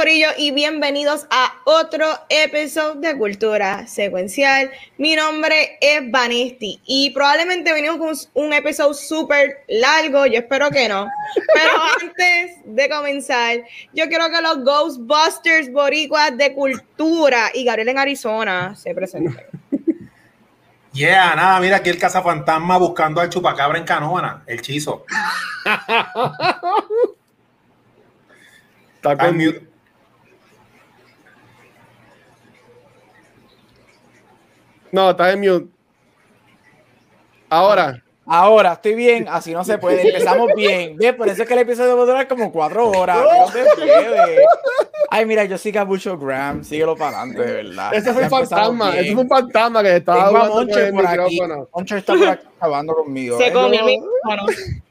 Corillo y bienvenidos a otro episodio de Cultura Secuencial. Mi nombre es Vanesti y probablemente venimos con un episodio súper largo, yo espero que no. Pero antes de comenzar, yo quiero que los Ghostbusters boricuas de cultura y Gabriel en Arizona se presenten. Yeah, nada, mira aquí el cazafantasma buscando al chupacabra en Canoana, el chizo. Está con mute. No, está en mute. Ahora. Ahora, estoy bien, así no se puede. Empezamos bien. ¿Ves? Por eso es que el episodio va a durar como cuatro horas. No te Ay, mira, yo sigo a mucho Graham. Síguelo para adelante, de verdad. Ese fue un fantasma. Ese fue un fantasma que estaba hablando Moncher por aquí. Moncher está por aquí acabando conmigo. Se ¿eh? comió mi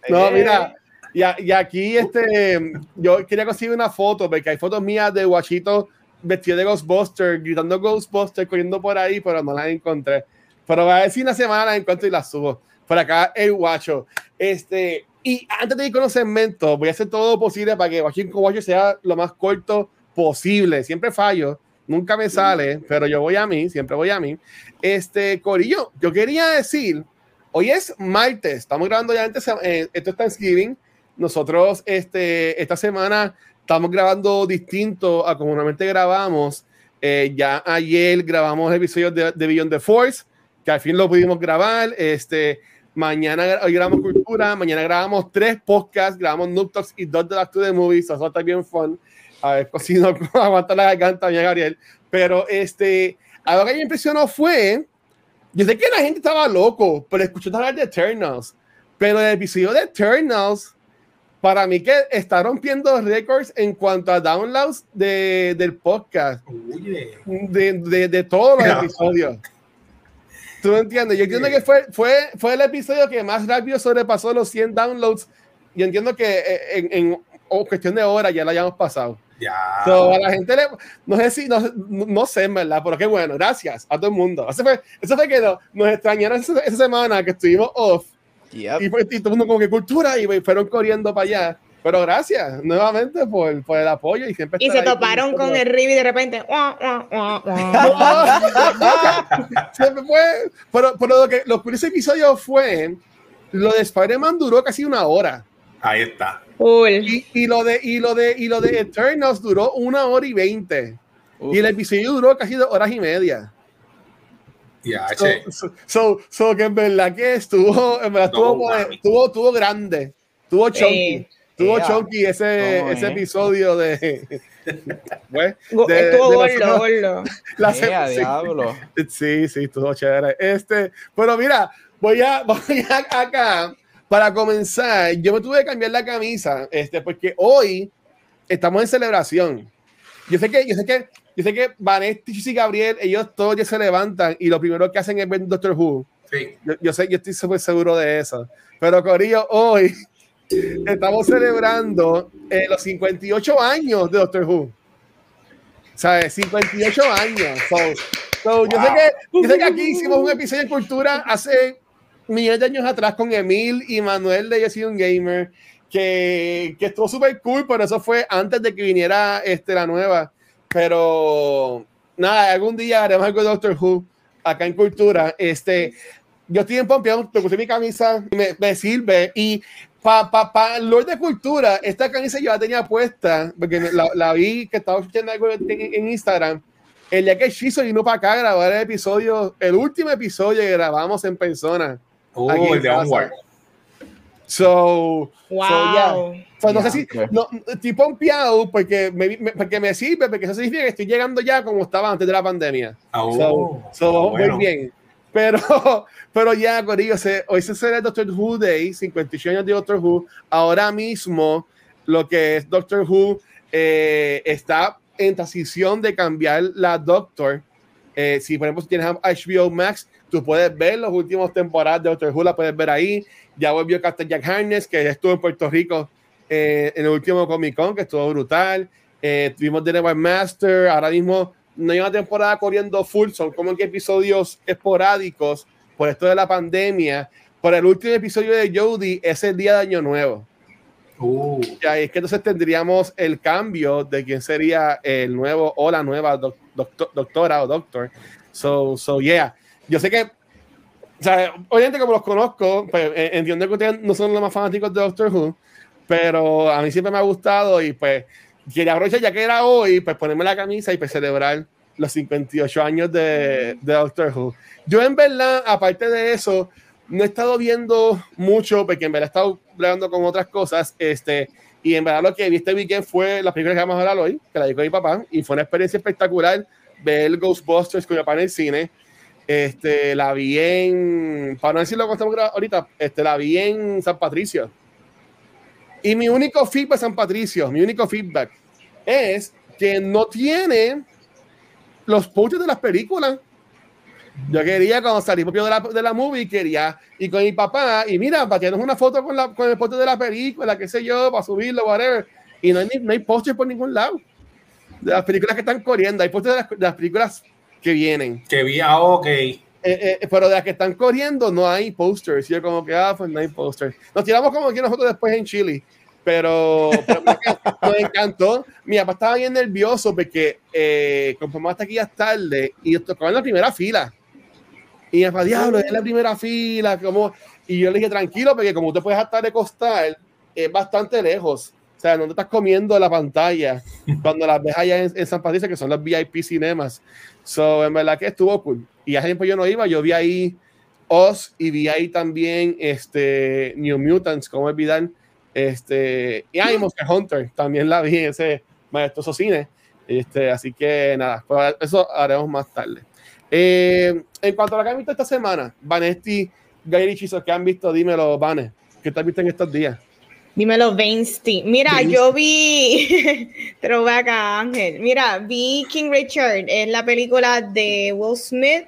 No, mira. Y, y, aquí, este, yo quería conseguir una foto, porque hay fotos mías de Guachito vestido de Ghostbuster, gritando Ghostbuster, corriendo por ahí, pero no las encontré. Pero va a decir una semana las encuentro y las subo. Por acá el guacho. Este, y antes de ir con los segmentos, voy a hacer todo lo posible para que Washington Guacho sea lo más corto posible. Siempre fallo, nunca me sale, pero yo voy a mí, siempre voy a mí. Este, Corillo, yo quería decir, hoy es martes, estamos grabando ya antes, eh, esto es Thanksgiving. Nosotros, este, esta semana estamos grabando distinto a como normalmente grabamos. Eh, ya ayer grabamos episodios de, de Beyond the Force, que al fin lo pudimos grabar. Este, mañana hoy grabamos Cultura, mañana grabamos tres podcasts, grabamos Noob y dos de las to the Movies, eso está bien fun. A ver, si no aguanta la garganta, ya Gabriel. Pero este, algo que me impresionó fue, yo sé que la gente estaba loco, pero escuché hablar de Eternals, pero el episodio de Eternals para mí que está rompiendo récords en cuanto a downloads de, del podcast. De, de, de, todos los episodios. ¿Tú entiendes? Yo entiendo que fue, fue, fue el episodio que más rápido sobrepasó los 100 downloads. Y entiendo que eh, en, en cuestión de horas ya lo hayamos pasado. Ya. a la gente le, no sé si, no, no sé, ¿verdad? Pero qué bueno, gracias a todo el mundo. Eso fue, eso fue que nos extrañaron esa, esa semana que estuvimos off y, pues, y, todo el mundo como que cultura y fueron corriendo para allá. Pero gracias nuevamente por, por el apoyo y siempre. Y se toparon con el Rivi de repente. siempre fue. Pero, pero lo que los primeros episodios fue. Lo de Spider-Man duró casi una hora. Ahí está. Y, y, lo de, y, lo de, y lo de Eternals duró una hora y veinte. Y el episodio duró casi dos horas y media. Yeah, so, so, so, que en verdad que estuvo, en verdad estuvo, estuvo, estuvo, grande, estuvo chunky, estuvo yeah. chunky ese, no, ese eh. episodio de, de, estuvo gordo, gordo. Diablo. Sí, sí, estuvo chévere. Este, pero mira, voy a, voy a acá para comenzar. Yo me tuve que cambiar la camisa, este, porque hoy estamos en celebración. Yo sé que, yo sé que yo sé que Vanetti y Gabriel, ellos todos ya se levantan y lo primero que hacen es ver Doctor Who. Sí. Yo, yo, sé, yo estoy súper seguro de eso. Pero Corillo, hoy estamos celebrando eh, los 58 años de Doctor Who. ¿Sabes? 58 años. So, so, yo, sé que, yo sé que aquí hicimos un episodio de cultura hace millones de años atrás con Emil y Manuel de Yo Soy un Gamer, que, que estuvo súper cool, pero eso fue antes de que viniera este, la nueva. Pero nada, algún día haremos algo de Doctor Who acá en Cultura. Este, yo estoy en Pompeo, te puse mi camisa, me, me sirve. Y para pa, pa, Lord de Cultura, esta camisa yo la tenía puesta, porque la, la vi que estaba escuchando algo en, en, Instagram. El día que Shizo vino para acá a grabar el episodio, el último episodio que grabamos en persona. Oh, el de Onward. So, wow. so, yeah. so no sé si no, estoy pompeado porque me, me, porque me sirve, porque eso significa que estoy llegando ya como estaba antes de la pandemia. Oh, so, so oh, bueno. muy bien. Pero, pero ya, Corillo, se, hoy se celebra Doctor Who Day, 58 años de Doctor Who. Ahora mismo, lo que es Doctor Who eh, está en transición de cambiar la Doctor. Eh, si, por ejemplo, tienes HBO Max, Tú puedes ver los últimos temporadas de Doctor Who, la puedes ver ahí. Ya volvió Captain Jack Harness, que estuvo en Puerto Rico eh, en el último Comic Con, que estuvo brutal. Eh, tuvimos The Never Master. Ahora mismo no hay una temporada corriendo full, son como que episodios esporádicos por esto de la pandemia. Por el último episodio de Jodie es el día de Año Nuevo. Uh, Ya, es que entonces tendríamos el cambio de quién sería el nuevo o la nueva doc- doctor- doctora o doctor. So, so, yeah. Yo sé que, o sea, obviamente como los conozco, pues eh, entiendo que ustedes no son los más fanáticos de Doctor Who, pero a mí siempre me ha gustado y pues quería aprovechar ya que era hoy, pues ponerme la camisa y pues celebrar los 58 años de, de Doctor Who. Yo en verdad, aparte de eso, no he estado viendo mucho porque en verdad he estado hablando con otras cosas. Este, y en verdad lo que vi este weekend fue la película que vamos a hablar hoy, que la con mi papá, y fue una experiencia espectacular ver Ghostbusters con mi papá en el cine. Este, la vi en, para no decirlo como estamos ahorita, este, la vi en San Patricio. Y mi único feedback San Patricio, mi único feedback es que no tiene los posters de las películas. Yo quería, cuando salimos de la, de la movie, quería ir con mi papá y mira, para tirarnos una foto con, la, con el póster de la película, qué sé yo, para subirlo, whatever. Y no hay, no hay póster por ningún lado. De las películas que están corriendo, hay póster de de las películas que vienen. que vi, ah, ok. Eh, eh, pero de las que están corriendo no hay posters. Y yo como que, ah, pues no hay posters. Nos tiramos como aquí nosotros después en Chile. Pero, pero nos encantó. Mi papá estaba bien nervioso porque eh, compramos hasta aquí ya tarde y tocaba en la primera fila. Y mi papá, diablo, es la primera fila. Como... Y yo le dije, tranquilo, porque como tú puedes estar de costal, es bastante lejos. O sea, no te estás comiendo la pantalla cuando las ves allá en, en San Patricio, que son los VIP cinemas. So, en verdad que estuvo cool. Y hace tiempo yo no iba, yo vi ahí Oz y vi ahí también este, New Mutants, como olvidar. Este, y hay Monster Hunter, también la vi en ese majestuoso cine. Este, así que nada, pues eso haremos más tarde. Eh, en cuanto a lo que han visto esta semana, Vanesti, Gay Richizo, ¿qué han visto? Dímelo, Vanes. ¿Qué te has visto en estos días? Dímelo, Veinstein. Mira, yo vi. Throwback a Ángel. Mira, vi King Richard, es la película de Will Smith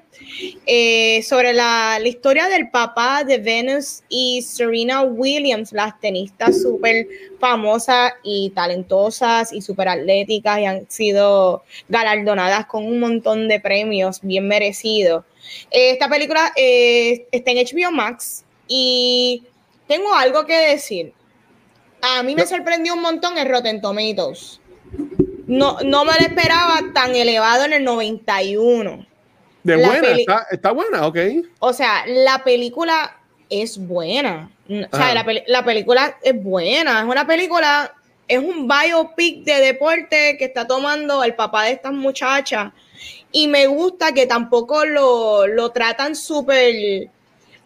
eh, sobre la, la historia del papá de Venus y Serena Williams, las tenistas súper famosas y talentosas y súper atléticas y han sido galardonadas con un montón de premios bien merecidos. Eh, esta película eh, está en HBO Max y tengo algo que decir. A mí me sorprendió un montón el Rotten Tomatoes. No, no me lo esperaba tan elevado en el 91. De La buena, está, está buena, ok. O sea, la película es buena. O sea, la, la película es buena. Es una película, es un biopic de deporte que está tomando el papá de estas muchachas. Y me gusta que tampoco lo, lo tratan súper.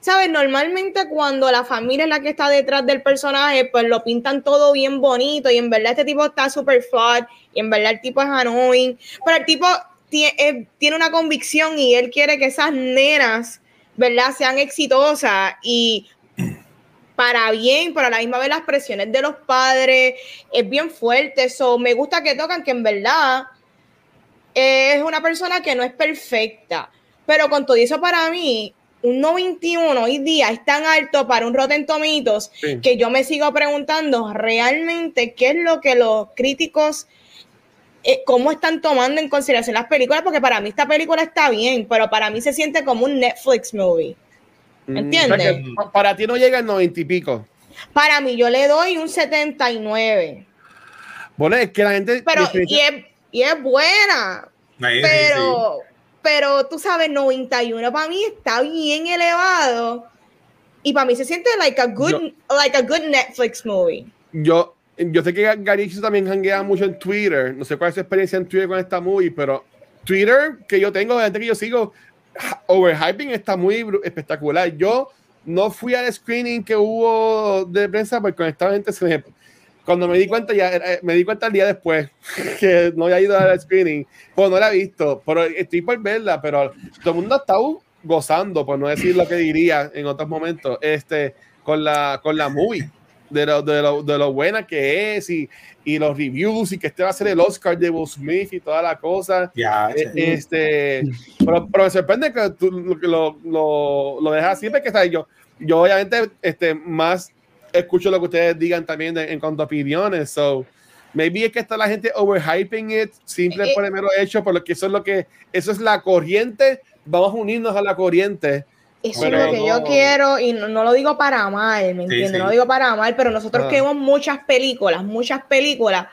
¿Sabes? Normalmente cuando la familia es la que está detrás del personaje, pues lo pintan todo bien bonito y en verdad este tipo está súper flawed y en verdad el tipo es annoying, pero el tipo tie- eh, tiene una convicción y él quiere que esas nenas, ¿verdad? Sean exitosas y para bien, pero a la misma vez las presiones de los padres es bien fuerte. So, me gusta que tocan que en verdad es una persona que no es perfecta. Pero con todo eso para mí, un 91 hoy día es tan alto para un Rotten Tomatoes Sí. que yo me sigo preguntando realmente qué es lo que los críticos, eh, cómo están tomando en consideración las películas, porque para mí esta película está bien, pero para mí se siente como un Netflix movie. Mm, ¿Entiendes? o sea para ti no llega el 90 y pico. Para mí yo le doy un 79, Bueno, es que la gente. pero y es, y es buena, Ahí, sí, pero, pero tú sabes, 91 para mí está bien elevado y para mí se siente like a good, Yo- like a good Netflix movie. yo, yo sé que Gary Chizo también hanguea mucho en Twitter. No sé cuál es su experiencia en Twitter con esta movie, pero Twitter que yo tengo, gente que yo sigo, overhyping está muy espectacular. Yo no fui al screening que hubo de prensa porque honestamente se me- cuando me di cuenta ya era- me di cuenta el día después que no había ido al screening, pues no la he visto, pero estoy por verla, pero todo el mundo está gozando, por no decir lo que diría en otros momentos, este, con la, con la movie de lo, de lo, de lo buena que es y, y los reviews y que este va a ser el Oscar de Will Smith y toda la cosa. Ya, Eh, este, pero, pero me sorprende que tú lo, lo, lo, lo dejas así porque ¿sabes? yo, yo obviamente este, más escucho lo que ustedes digan también de- en cuanto a opiniones. So, maybe es que está la gente overhyping it simple Eh, por el mero hecho, por lo que eso es lo que eso es la corriente. Vamos a unirnos a la corriente. Eso Pero es lo que no- yo quiero y no, no lo digo para mal, ¿me entiendes? sí. No lo digo para mal, pero nosotros Ah. que vemos muchas películas, muchas películas,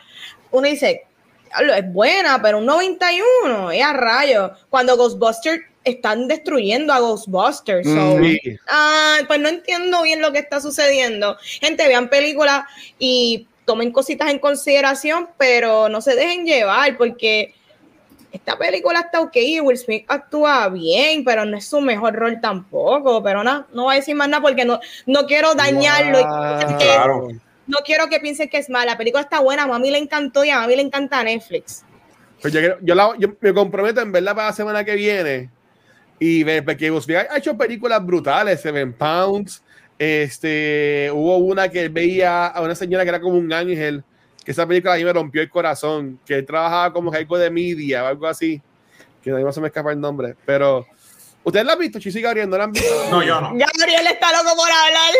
uno dice, "Diablo, es buena, pero un 91, es a rayos. Cuando Ghostbusters están destruyendo a Ghostbusters. so, Sí. ah, pues no entiendo bien lo que está sucediendo. Gente, vean películas y tomen cositas en consideración, pero no se dejen llevar porque esta película está ok, Will Smith actúa bien, pero no es su mejor rol tampoco. Pero nada, no voy a decir más nada porque no, no quiero dañarlo. y Wow. que- Claro. No quiero que piensen que es mala. La película está buena, a mami le encantó y a mami le encanta Netflix. Pues yo, yo, la- yo me comprometo en verla para la semana que viene y porque Smith ha hecho películas brutales, Seven Pounds, este, hubo una que veía a una señora que era como un ángel, que esa película a mí me rompió el corazón, que él trabajaba como algo de media o algo así, que no se me escapa el nombre, pero ¿ustedes la han visto, Chis y Gabriel? ¿No la han visto? No, yo no. Gabriel está loco por hablar.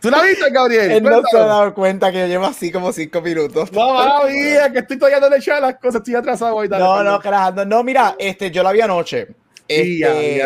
¿Tú la has visto, Gabriel? Él no se ha dado cuenta que yo llevo así como cinco minutos. No, mira, que estoy todavía dando echar las cosas, estoy atrasado hoy. dale, No, no, carajo. No, mira, este, yo la vi anoche. Este.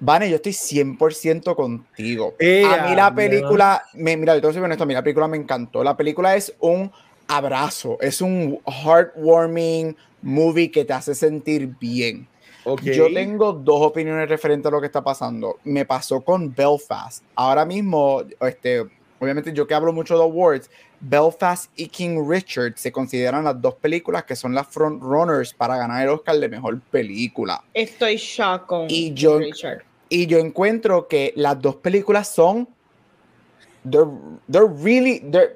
Vane, yo estoy 100% contigo. A mí la película, me, mira, yo te voy a ser honesto, a mí la película me encantó. La película es un abrazo, es un heartwarming movie que te hace sentir bien. Ok. Yo tengo dos opiniones referentes a lo que está pasando. Me pasó con Belfast. Ahora mismo, este, obviamente yo que hablo mucho de awards, Belfast y King Richard se consideran las dos películas que son las frontrunners para ganar el Oscar de mejor película. Estoy shock con Y yo- Richard. Y yo encuentro que las dos películas son. They're, they're really. they're-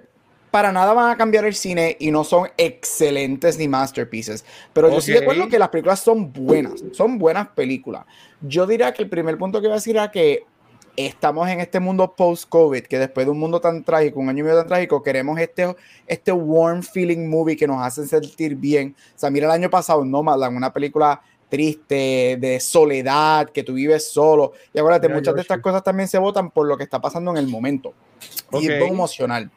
para nada van a cambiar el cine y no son excelentes ni masterpieces. Pero yo sí recuerdo que las películas son buenas. Son buenas películas. Yo diría que el primer punto que voy a decir era que estamos en este mundo post-COVID, que después de un mundo tan trágico, un año y medio tan trágico, queremos este, este warm feeling movie que nos hace sentir bien. O sea, mira el año pasado, Nomadland, una película triste, de soledad, que tú vives solo. Y acuérdate, Mira, muchas de estas cosas también se votan por lo que está pasando en el momento. Y es todo emocional.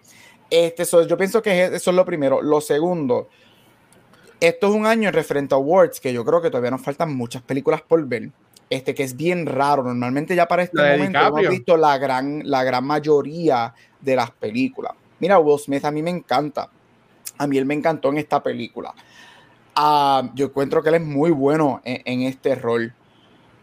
Este, so, yo pienso que es- eso es lo primero. Lo segundo, esto es un año en referente a awards que yo creo que todavía nos faltan muchas películas por ver. Este que es bien raro. Normalmente ya para este momento hemos visto la gran, la gran mayoría de las películas. Mira, Will Smith a mí me encanta. A mí él me encantó en esta película. Ah, yo encuentro que él es muy bueno en, en este rol.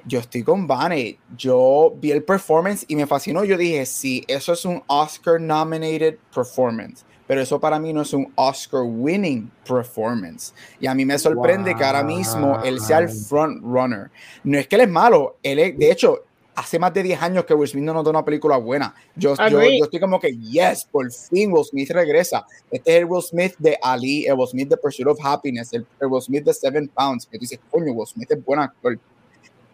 Yo estoy con Vane. Yo vi el performance y me fascinó. Yo dije, sí, eso es un Oscar nominated performance. Pero eso para mí no es un Oscar winning performance. Y a mí me sorprende que ahora mismo él sea el front runner. No es que él es malo. Él es- de hecho, hace más de 10 años que Will Smith no nos da una película buena. Yo, yo, yo estoy como que, yes, por fin Will Smith regresa. Este es el Will Smith de Ali, el Will Smith de Pursuit of Happiness, el, el Will Smith de Seven Pounds. Que tú dices, coño, Will Smith es buen actor.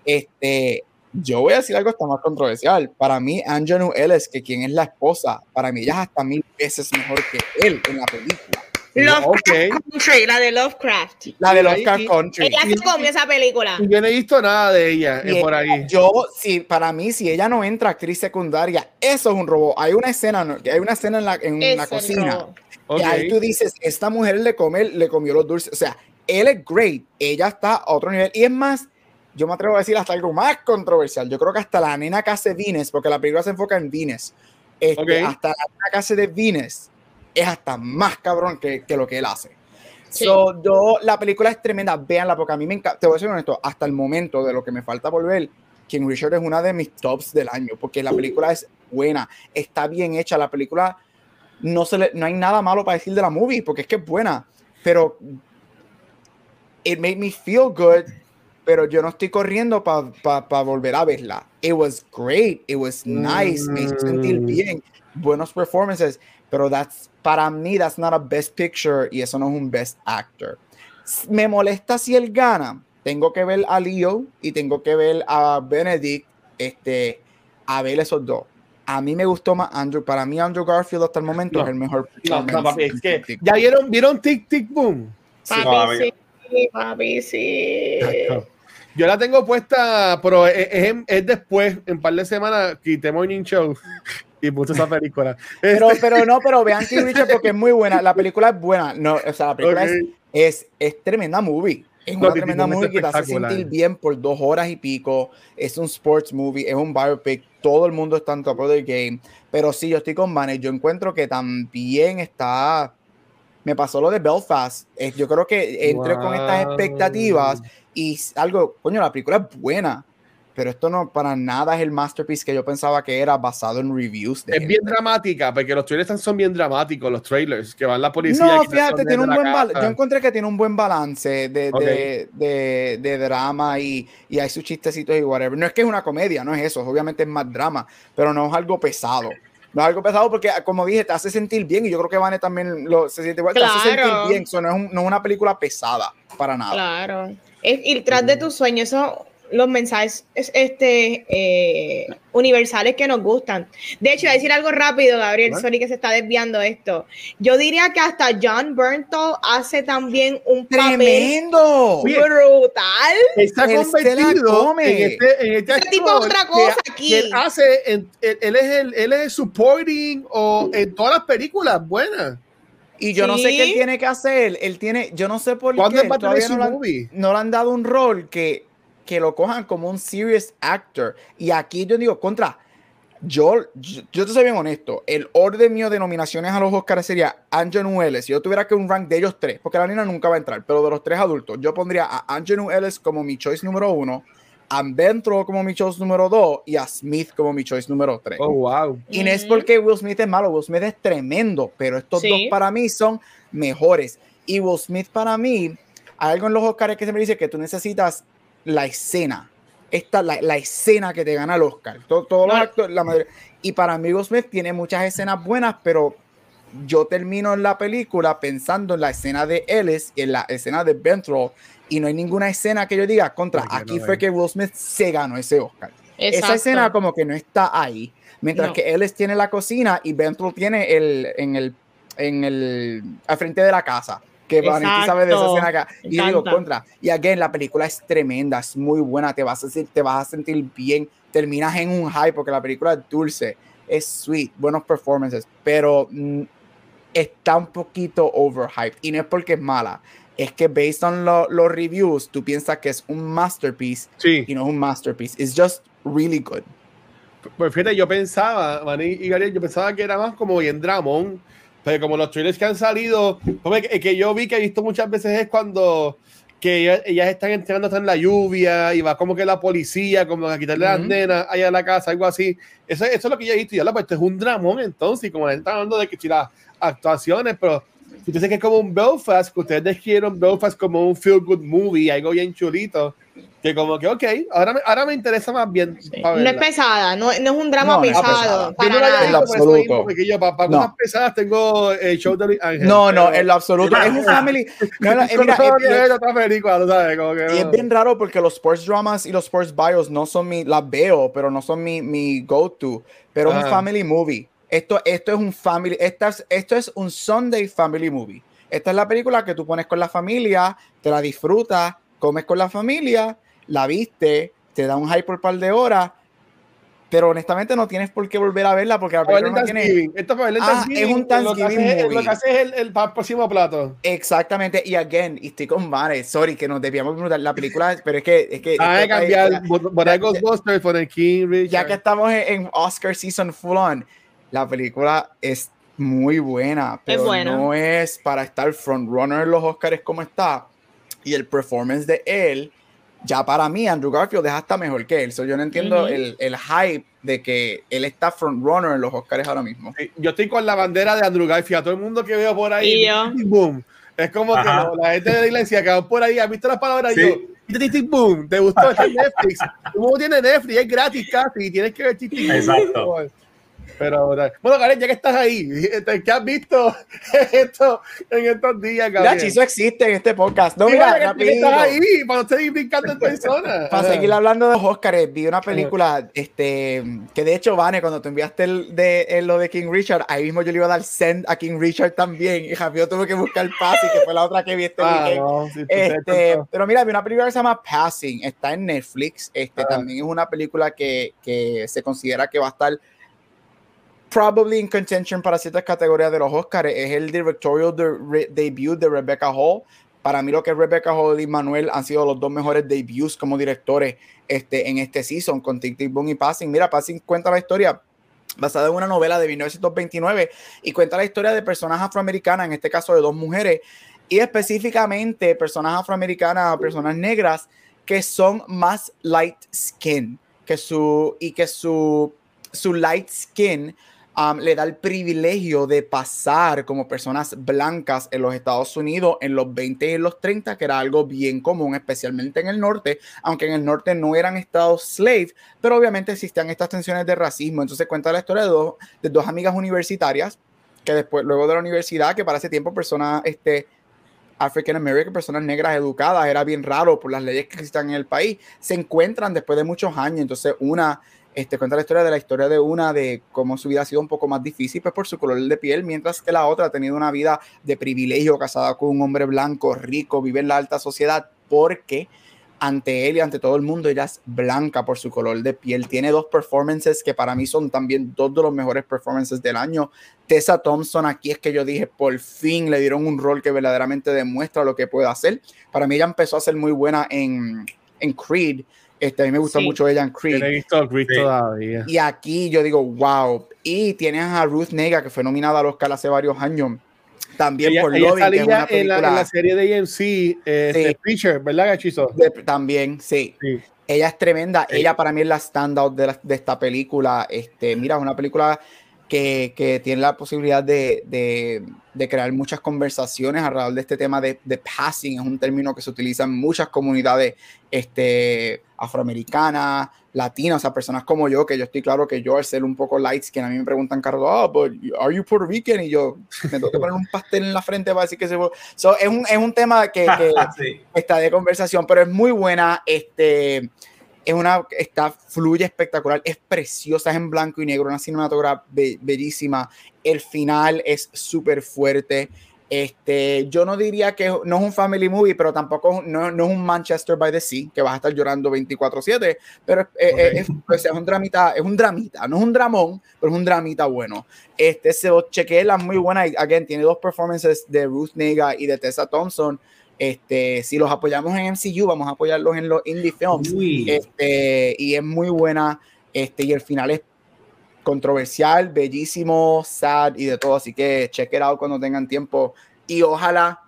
Este, yo voy a decir algo hasta más controversial. Para mí, Angelou Ellis, que quien es la esposa, para mí ella es hasta mil veces mejor que él en la película. Lovecraft Ok. Country, la de Lovecraft. La de y- Country. Ella se comió esa película. Y Yo no he visto nada de ella eh, Y por ahí. Yo, sí, para mí, si ella no entra actriz secundaria, eso es un robo. Hay una escena, hay una escena en la, en Es la cocina. robo. Ok. Y ahí tú dices, esta mujer le come, le comió los dulces. O sea, él es great, ella está a otro nivel. Y es más, yo me atrevo a decir hasta algo más controversial. Yo creo que hasta la nena que hace Vines, porque la película se enfoca en Vines, este, Ok. hasta la nena Vines es hasta más cabrón que, que lo que él hace. Sí. So, yo, la película es tremenda, véanla, porque a mí me encanta, te voy a ser honesto, hasta el momento de lo que me falta por ver, King Richard es una de mis tops del año, porque la película es buena, está bien hecha, la película no, se le, no hay nada malo para decir de la movie, porque es que es buena, pero it made me feel good, pero yo no estoy corriendo para volver a verla. It was great, it was nice, me hizo sentir Mm. bien, buenos performances, pero that's, para mí that's not a best picture y eso no es un best actor. Me molesta si él gana, tengo que ver a Leo y tengo que ver a Benedict, este, a ver esos dos. A mí me gustó más Andrew. Para mí, Andrew Garfield hasta el momento No. es el mejor. No, no, papi, es que Tic, tic. ya vieron, vieron Tic Tic Boom. Papi, sí, papi, sí. Yo la tengo puesta, pero es, es, es después, en un par de semanas, quité Morning Show y puse esa película. Pero, Este, pero no, pero vean King Richard porque es muy buena. La película es buena. No, o sea, la película Ok. es, es, es tremenda movie. Es No, una tremenda movie que te hace sentir bien por dos horas y pico. Es un sports movie, es un biopic. Todo el mundo está en top of the game. Pero sí, yo estoy con Vanes. Yo encuentro que también está. Me pasó lo de Belfast. Yo creo que entré con estas Wow. expectativas y algo, coño, la película es buena. Pero esto no para nada es el masterpiece que yo pensaba que era basado en reviews. De es gente. bien dramática, porque los trailers son bien dramáticos, los trailers, que van la policía. No, fíjate, tiene un buen yo encontré que tiene un buen balance de, Ok. de, de- de drama y, y hay sus chistecitos y whatever. No es que es una comedia, no es eso, obviamente es más drama, pero no es algo pesado. No es algo pesado porque, como dije, te hace sentir bien y yo creo que Vane también lo, se siente igual, te hace sentir Claro. bien. Eso no es, un- no es una película pesada para nada. Claro. Es ir tras de tus sueños, eso, los mensajes es- este, eh, universales que nos gustan. De hecho, voy a decir algo rápido, Gabriel, ¿Ah? sorry que se está desviando esto. Yo diría que hasta John Bernthal hace también un papel ¡Tremendo! Oye, brutal. La convertido en este, en este tipo actor otra cosa que aquí. él hace, él, él es el, él es el supporting o en todas las películas buenas. Y yo no sé qué él tiene que hacer. Él tiene, yo no sé por ¿Cuándo qué. no, han, no le han dado un rol que, que lo cojan como un serious actor. Y aquí yo digo, contra, yo, yo, yo te soy bien honesto. El orden mío de nominaciones a los Oscars sería Angelo Ellis. Si yo tuviera que un rank de ellos tres, porque la niña nunca va a entrar, pero de los tres adultos, yo pondría a Angelo Ellis como mi choice número uno, a Ben Throw como mi choice número dos y a Smith como mi choice número tres. Oh, wow. Y no es porque Will Smith es malo, Will Smith es tremendo, pero estos Sí. dos para mí son mejores. Y Will Smith para mí, hay algo en los Oscars que se me dice que tú necesitas la escena. Esta, la, la escena que te gana el Oscar. Todo, todos los No. actores, la mayoría- Y para mí Will Smith tiene muchas escenas buenas, pero yo termino en la película pensando en la escena de Ellis y en la escena de Benthrow y no hay ninguna escena que yo diga contra. Porque Aquí no fue hay. que Will Smith se ganó ese Oscar. Esa escena como que no está ahí. Mientras No. que Ellis tiene la cocina y Benthrow tiene el en el en el al frente de la casa. Que Vanity sabe de esa escena acá. Y yo digo contra. Y again, la película es tremenda, es muy buena, te vas a sentir, te vas a sentir bien, terminas en un high porque la película es dulce, es sweet, buenos performances, pero mm, está un poquito overhyped. Y no es porque es mala, es que based on lo- los reviews, tú piensas que es un masterpiece Sí. y no es un masterpiece. It's just really good. Pues fíjate, yo pensaba, Manny y Gabriel, yo pensaba que era más como bien dramón, pero como los trailers que han salido, que, yo vi que he visto muchas veces es cuando que ellas, ellas están entrenando hasta en la lluvia y va como que la policía, como a quitarle las Ujú. nenas allá en la casa, algo así. Eso, eso es lo que yo he visto. Y ya, pues esto es un dramón entonces, y como la gente está hablando de que si las actuaciones, pero si tú que es como un Belfast, que ustedes describieron Belfast como un feel good movie, algo bien chulito, que como que, ok, ahora me, ahora me interesa más bien. pa' No es pesada, no, no es un drama No, no es pesado. Para nada. En lo mismo, absoluto. porque yo para, No. cosas pesadas tengo el show de Ángel. No, no, en lo absoluto. Es un family. No, no, eh, Eso mira, no eh, tiene eh, que ver otra película, tú sabes, como que Y es bien raro porque los sports dramas y los sports bios no son mi, las veo, pero no son mi, mi go-to. Pero es un Ajá. family movie. Esto, esto es un family, esta es- esto es un Sunday family movie. Esta es la película que tú pones con la familia, te la disfrutas, comes con la familia, la viste, te da un hype por un par de horas, pero honestamente no tienes por qué volver a verla porque la película no tiene... Thanksgiving. Esto Ah, Thanksgiving, es un y lo que Thanksgiving hace movie. Lo que hace es el, próximo plato. Exactamente, y again, y estoy con Vane, sorry, que nos debíamos preguntar la película, pero es que... Es que Ah, cambiar ya- Ghostbusters por el King Richard. ya que estamos en, en Oscar Season Full On, la película es muy buena, pero buena. no es para estar frontrunner en los Oscars como está. Y el performance de él, ya para mí, Andrew Garfield es hasta mejor que él. So, yo no entiendo el, el hype de que él está frontrunner en los Oscars ahora mismo. Yo estoy con la bandera de Andrew Garfield. A todo el mundo que veo por ahí. Y boom. Es como que la gente de la iglesia que van por ahí. ¿Has visto las palabras? Sí. Yo, "Viste tic, tic, boom. ¿Te gustó? Está en Netflix. ¿Cómo tiene Netflix? Es gratis casi. y Tienes que ver boom. Pero, bueno, Karen, ya que estás ahí, ¿qué has visto esto en estos días, Gabriel? Ya, Chizo existe en este podcast. No, mira, mira que estás ahí, para seguir brincando en persona. para seguir hablando de los Oscars, vi una película, este, que de hecho, Vane, cuando te enviaste el de, lo de King Richard, ahí mismo yo le iba a dar send a King Richard también, y Javier tuve que buscar Passing, que fue la otra que vi este ah, este, pero mira, vi una película que se llama Passing, está en Netflix, este, ah. también es una película que, que se considera que va a estar probably in contention para ciertas categorías de los Oscars. Es el directorial de debut de Rebecca Hall. Para mí lo que Rebecca Hall y Manuel han sido los dos mejores debuts como directores este, en este season con Tic Tic Boom y Passing. Mira, Passing cuenta la historia basada en una novela de 1929 y cuenta la historia de personas afroamericanas, en este caso de dos mujeres, y específicamente personas afroamericanas personas negras que son más light skin que su y que su su light skin le da el privilegio de pasar como personas blancas en los Estados Unidos en los 20 y en los 30, que era algo bien común, especialmente en el norte, aunque en el norte no eran estados slave, pero obviamente existían estas tensiones de racismo. Entonces cuenta la historia de dos, de dos amigas universitarias que después, luego de la universidad, que para ese tiempo personas, este, African American, personas negras educadas, era bien raro por las leyes que existían en el país, se encuentran después de muchos años. Entonces, una este, cuenta la historia de la historia de una, de cómo su vida ha sido un poco más difícil pues, por su color de piel, mientras que la otra ha tenido una vida de privilegio, casada con un hombre blanco, rico, vive en la alta sociedad, porque ante él y ante todo el mundo ella es blanca por su color de piel. Tiene dos performances que para mí son también dos de los mejores performances del año. Tessa Thompson, aquí es que yo dije, por fin le dieron un rol que verdaderamente demuestra lo que puede hacer. Para mí ella empezó a ser muy buena en, en Creed este, a mí me gusta mucho ella en Creed. Y aquí yo digo, wow. Y tienes a Ruth Nega, que fue nominada al Oscar hace varios años. También por ella que es una película... en, la, serie de AMC, eh, Preacher, ¿verdad, Gachizo? también, sí. Ella es tremenda. Ella para mí es la standout de, de esta película. Este, mira, es una película que, que tiene la posibilidad de, de, de, crear muchas conversaciones alrededor de este tema de, de, passing. Es un término que se utiliza en muchas comunidades este, afroamericanas, latinas, o sea, personas como yo, que yo estoy claro que yo al ser un poco light que a mí me preguntan, Carlos, oh, but are you Puerto Rican? Y yo me tengo que poner un pastel en la frente para decir que se... So, es, un, es un tema que, que está de conversación, pero es muy buena. Este, es una, está, fluye espectacular, es preciosa, es en blanco y negro, una cinematografía bellísima. El final es súper fuerte. Este, yo no diría que no es un family movie, pero tampoco no, no es un Manchester by the Sea, que vas a estar llorando 24/7, pero es, pues, es, un dramita, es un dramita, no es un dramón, pero es un dramita bueno. Este, se chequeé las muy buena, again, tiene dos performances de Ruth Nega y de Tessa Thompson, este, si los apoyamos en MCU, vamos a apoyarlos en los indie films. Este, y es muy buena. Este, y el final es controversial, bellísimo, sad y de todo. Así que check it out cuando tengan tiempo. Y ojalá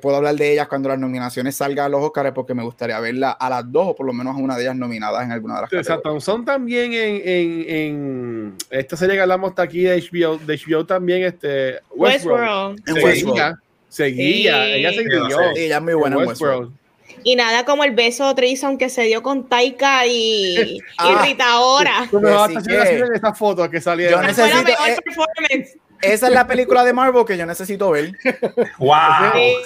puedo hablar de ellas cuando las nominaciones salgan a los Oscars, porque me gustaría verla a las dos o por lo menos a una de ellas nominadas en alguna de las Exacto, son también en, en, en, esta serie que hablamos hasta aquí de HBO, de HBO también, este, Westworld. Westworld seguía, ella se Ella es muy buena en Westworld. Y nada como el beso Trison que se dio con Taika y, ah, Rita ahora. Tú me vas a hacer esa foto que salía. Yo necesito, eh, esa es la película de Marvel que yo necesito ver. ¡Wow!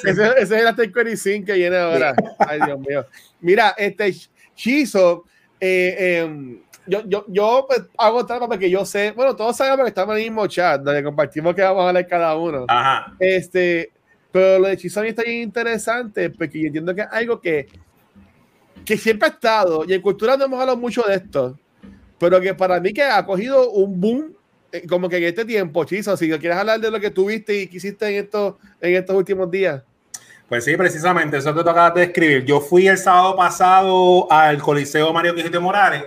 Ese, es el After Credit que viene ahora. Ay, Dios mío. Mira, este Shizo, eh, em, yo, yo, yo pues, hago trampa porque yo sé, bueno, todos sabemos que estamos en el mismo chat, donde compartimos que vamos a hablar cada uno. Ajá. Este, pero lo de Chisoni está bien interesante porque yo entiendo que es algo que, que siempre ha estado, y en cultura no hemos hablado mucho de esto, pero que para mí que ha cogido un boom eh, como que en este tiempo, Chiso, si quieres hablar de lo que tuviste y quisiste en estos, en estos últimos días. Pues sí, precisamente, eso que tú acabas de escribir. Yo fui el sábado pasado al Coliseo Mario Quijito Morales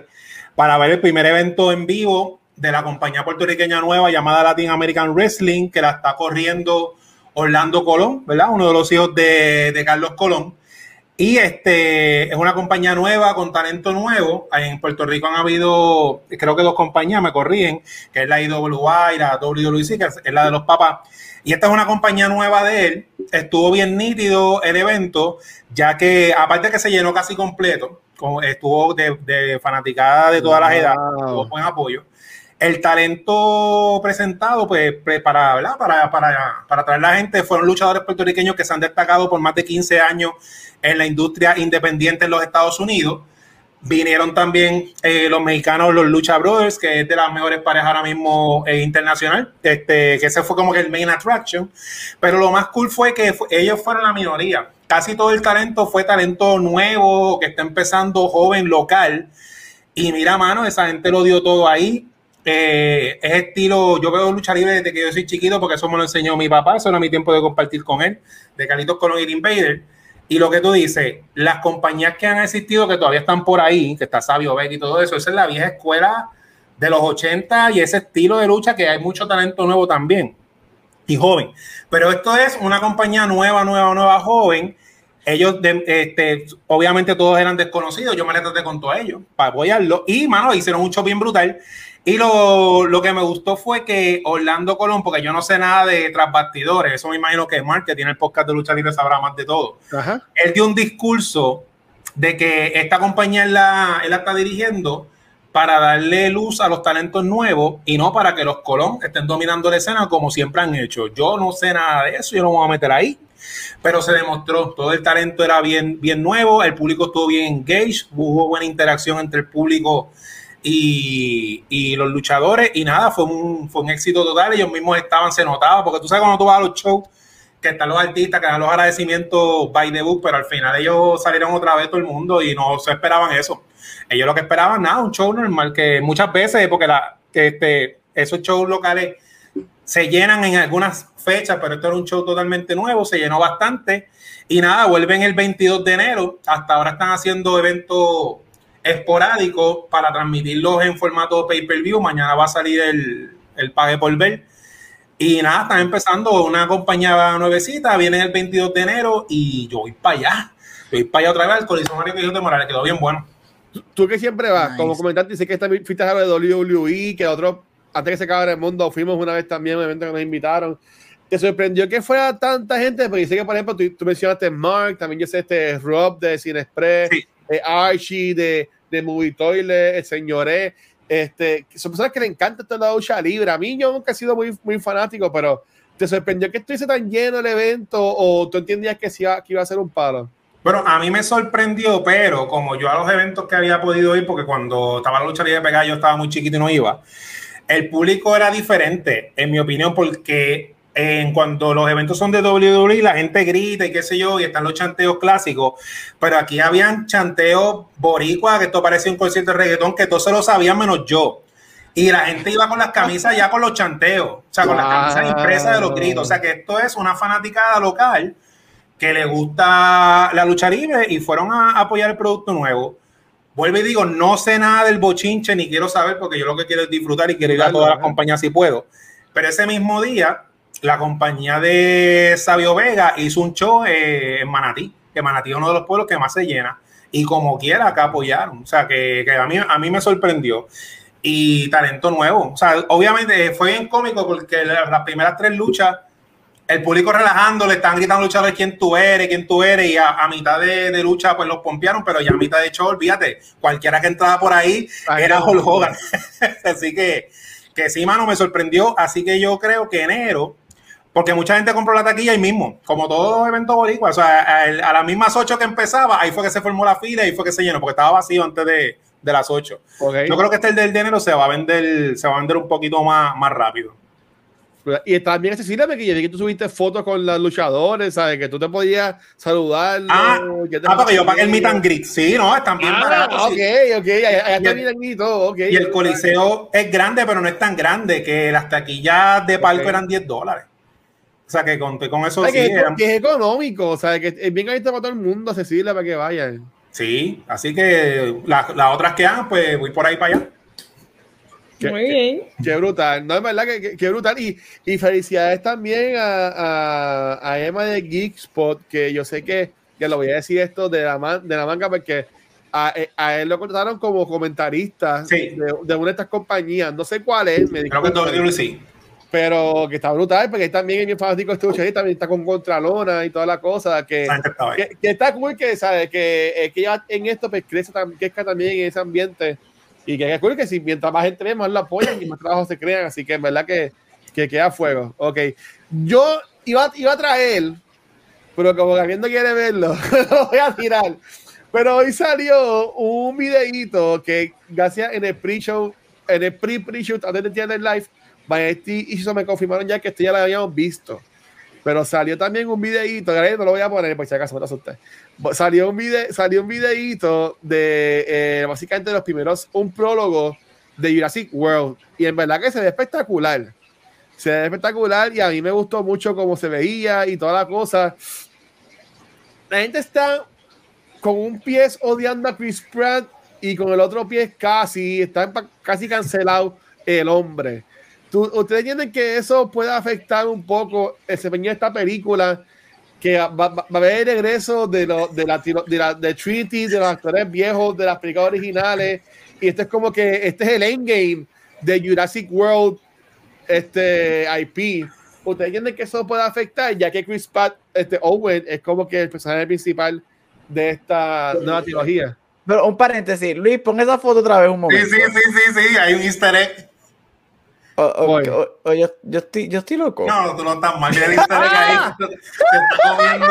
para ver el primer evento en vivo de la compañía puertorriqueña nueva llamada Latin American Wrestling, que la está corriendo Orlando Colón, ¿verdad? Uno de los hijos de, Carlos Colón. Y este es una compañía nueva con talento nuevo. En Puerto Rico han habido, creo que dos compañías, me corrigen, que es la IWA y la WWC, que es la de los papás. Y esta es una compañía nueva de él. Estuvo bien nítido el evento, ya que aparte que se llenó casi completo, estuvo de, fanaticada de todas las edades, tuvo buen apoyo. El talento presentado, pues, para, Para, para, para traer la gente, fueron luchadores puertorriqueños que se han destacado por más de 15 años en la industria independiente en los Estados Unidos. Vinieron también eh, los mexicanos, los Lucha Brothers, que es de las mejores parejas ahora mismo eh, internacional, este, que ese fue como que el main attraction. Pero lo más cool fue que ellos fueron la minoría. Casi todo el talento fue talento nuevo, que está empezando joven, local. Y mira, mano, esa gente lo dio todo ahí. Eh, es estilo, yo veo lucha libre desde que yo soy chiquito porque eso me lo enseñó mi papá, eso era mi tiempo de compartir con él, de Carlitos Colón y Invader. Y lo que tú dices, las compañías que han existido, que todavía están por ahí, que está Sabio Beck y todo eso, esa es la vieja escuela de los 80 y ese estilo de lucha que hay mucho talento nuevo también y joven. Pero esto es una compañía nueva, nueva, nueva, joven. Ellos, este, obviamente todos eran desconocidos, yo me le traté con todos ellos para apoyarlo y, mano, hicieron un show bien brutal y lo, lo, que me gustó fue que Orlando Colón, porque yo no sé nada de trasbastidores, eso me imagino que Mark, que tiene el podcast de lucha libre, sabrá más de todo. Él dio un discurso de que esta compañía él la, él la está dirigiendo para darle luz a los talentos nuevos y no para que los Colón estén dominando la escena como siempre han hecho. Yo no sé nada de eso, yo no me voy a meter ahí, pero se demostró, todo el talento era bien, bien nuevo, el público estuvo bien engaged, hubo buena interacción entre el público y, los luchadores, y nada, fue un, fue un éxito total. Ellos mismos estaban, se notaba, porque tú sabes cuando tú vas a los shows, que están los artistas, que dan los agradecimientos by the book, pero al final ellos salieron otra vez todo el mundo y no se esperaban eso. Ellos lo que esperaban, nada, un show normal, que muchas veces, porque la, este, esos shows locales se llenan en algunas fechas, pero esto era un show totalmente nuevo, se llenó bastante. Y nada, vuelven el 22 de enero. Hasta ahora están haciendo eventos esporádico para transmitirlos en formato pay-per-view. Mañana va a salir el, el pague por ver. Y nada, están empezando una compañía nuevecita, viene el 22 de enero y yo voy para allá. Yo voy para allá otra vez al Coliseo Mario de Morales, quedó bien bueno. Tú que siempre vas, como comentante, dice que esta fuiste a lo de WWE, que otro, antes que se acabara el mundo, fuimos una vez también a un evento que nos invitaron. ¿Te sorprendió que fuera tanta gente? Porque dice que, por ejemplo, tú, mencionaste Mark, también yo sé este Rob de Cine Express, sí. Archie de, de Movie Toilet, el señor E. Este, son personas que le encanta toda la lucha libre. A mí yo nunca he sido muy, muy fanático, pero ¿te sorprendió que estuviese tan lleno el evento o tú entendías que, sí, que iba a ser un palo? Bueno, a mí me sorprendió, pero como yo a los eventos que había podido ir, porque cuando estaba la lucha libre pegada yo estaba muy chiquito y no iba, el público era diferente, en mi opinión, porque en cuando los eventos son de WWE, la gente grita y qué sé yo, y están los chanteos clásicos, pero aquí habían chanteos boricua, que esto parecía un concierto de reggaetón, que todos se lo sabían menos yo. Y la gente iba con las camisas ya con los chanteos, o sea, con las camisas impresas de los gritos. O sea, que esto es una fanaticada local que le gusta la lucha libre y fueron a apoyar el producto nuevo. Vuelvo y digo, no sé nada del bochinche ni quiero saber porque yo lo que quiero es disfrutar y quiero ir a todas las compañías si puedo. Pero ese mismo día la compañía de Sabio Vega hizo un show en Manatí, que Manatí es uno de los pueblos que más se llena. Y como quiera, acá apoyaron. O sea, que, a, mí, a mí me sorprendió. Y talento nuevo. O sea, obviamente fue bien cómico porque las primeras tres luchas, el público relajando, le están gritando luchadores quién tú eres, quién tú eres, y a, mitad de, lucha pues los pompearon, pero ya a mitad de show, olvídate, cualquiera que entraba por ahí era Hulk Hogan. así que, que sí, mano, me sorprendió. Así que yo creo que enero porque mucha gente compró la taquilla ahí mismo, como todo evento boricua. O sea, a, las mismas 8 que empezaba, ahí fue que se formó la fila y fue que se llenó, porque estaba vacío antes de, las 8. Yo creo que este el del dinero se va a vender, se va a vender un poquito más, más rápido. Y también accesible porque yo vi que tú subiste fotos con los luchadores, ¿sabes? Que tú te podías saludar. Ah, ah porque yo pagué el meet and greet. Sí, no, están bien ah, baratos. Ok, ok, allá está el y todo. Okay, y el coliseo es grande, pero no es tan grande, que las taquillas de palco eran 10 dólares. O sea, que conté con eso. sí, que, es económico, o sea, que es bien ahorita para todo el mundo accesible para que vayan. Sí, así que las otras que hagan, pues voy por ahí para allá. Muy bien. Qué, brutal, no es verdad que, qué brutal. Y, y, felicidades también a, a, Emma de Geekspot, que yo sé que, que lo voy a decir esto de la, man, de la manga, porque a, a, él lo contrataron como comentarista de, de, una de estas compañías. No sé cuál es. Me Creo que todo sí pero que está brutal, porque también es bien fanático este luchador, también está con Contralona y toda la cosa, que, que, está cool que, ¿sabes? Que, que ya en esto pues, crece, crezca también en ese ambiente, Y que es cool que si mientras más gente ve, más lo apoyan y más trabajo se crean. Así que en verdad que, que queda fuego. Ok. Yo iba, iba a traer, pero como Gabriel no quiere verlo, lo voy a tirar. Pero hoy salió un videíto que, gracias en el pre-show, en el pre-pre-show, antes de live, Vanesti y eso me confirmaron ya que esto ya lo habíamos visto. Pero salió también un videíto, no lo voy a poner por si acaso me asusté. Salió un, video, salió un videíto de eh, básicamente los primeros, un prólogo de Jurassic World. Y en verdad que se ve espectacular. Se ve espectacular y a mí me gustó mucho cómo se veía y toda la cosa. La gente está con un pie odiando a Chris Pratt y con el otro pie casi, está casi cancelado el hombre. ¿Ustedes entienden que eso puede afectar un poco el desempeño de esta película? Que va, a haber el regreso de, lo, de, la, de, la, de Trinity, de los actores viejos, de las películas originales. Y esto es como que este es el endgame de Jurassic World este IP. ¿Ustedes entienden que eso puede afectar? Ya que Chris Pratt, este Owen, es como que el personaje principal de esta nueva trilogía. Pero un paréntesis, Luis, pon esa foto otra vez un momento. Sí, sí, sí, sí, sí, hay un easter egg. O, yo, yo, estoy, yo estoy loco. No, tú no estás mal. Mira el está comiendo.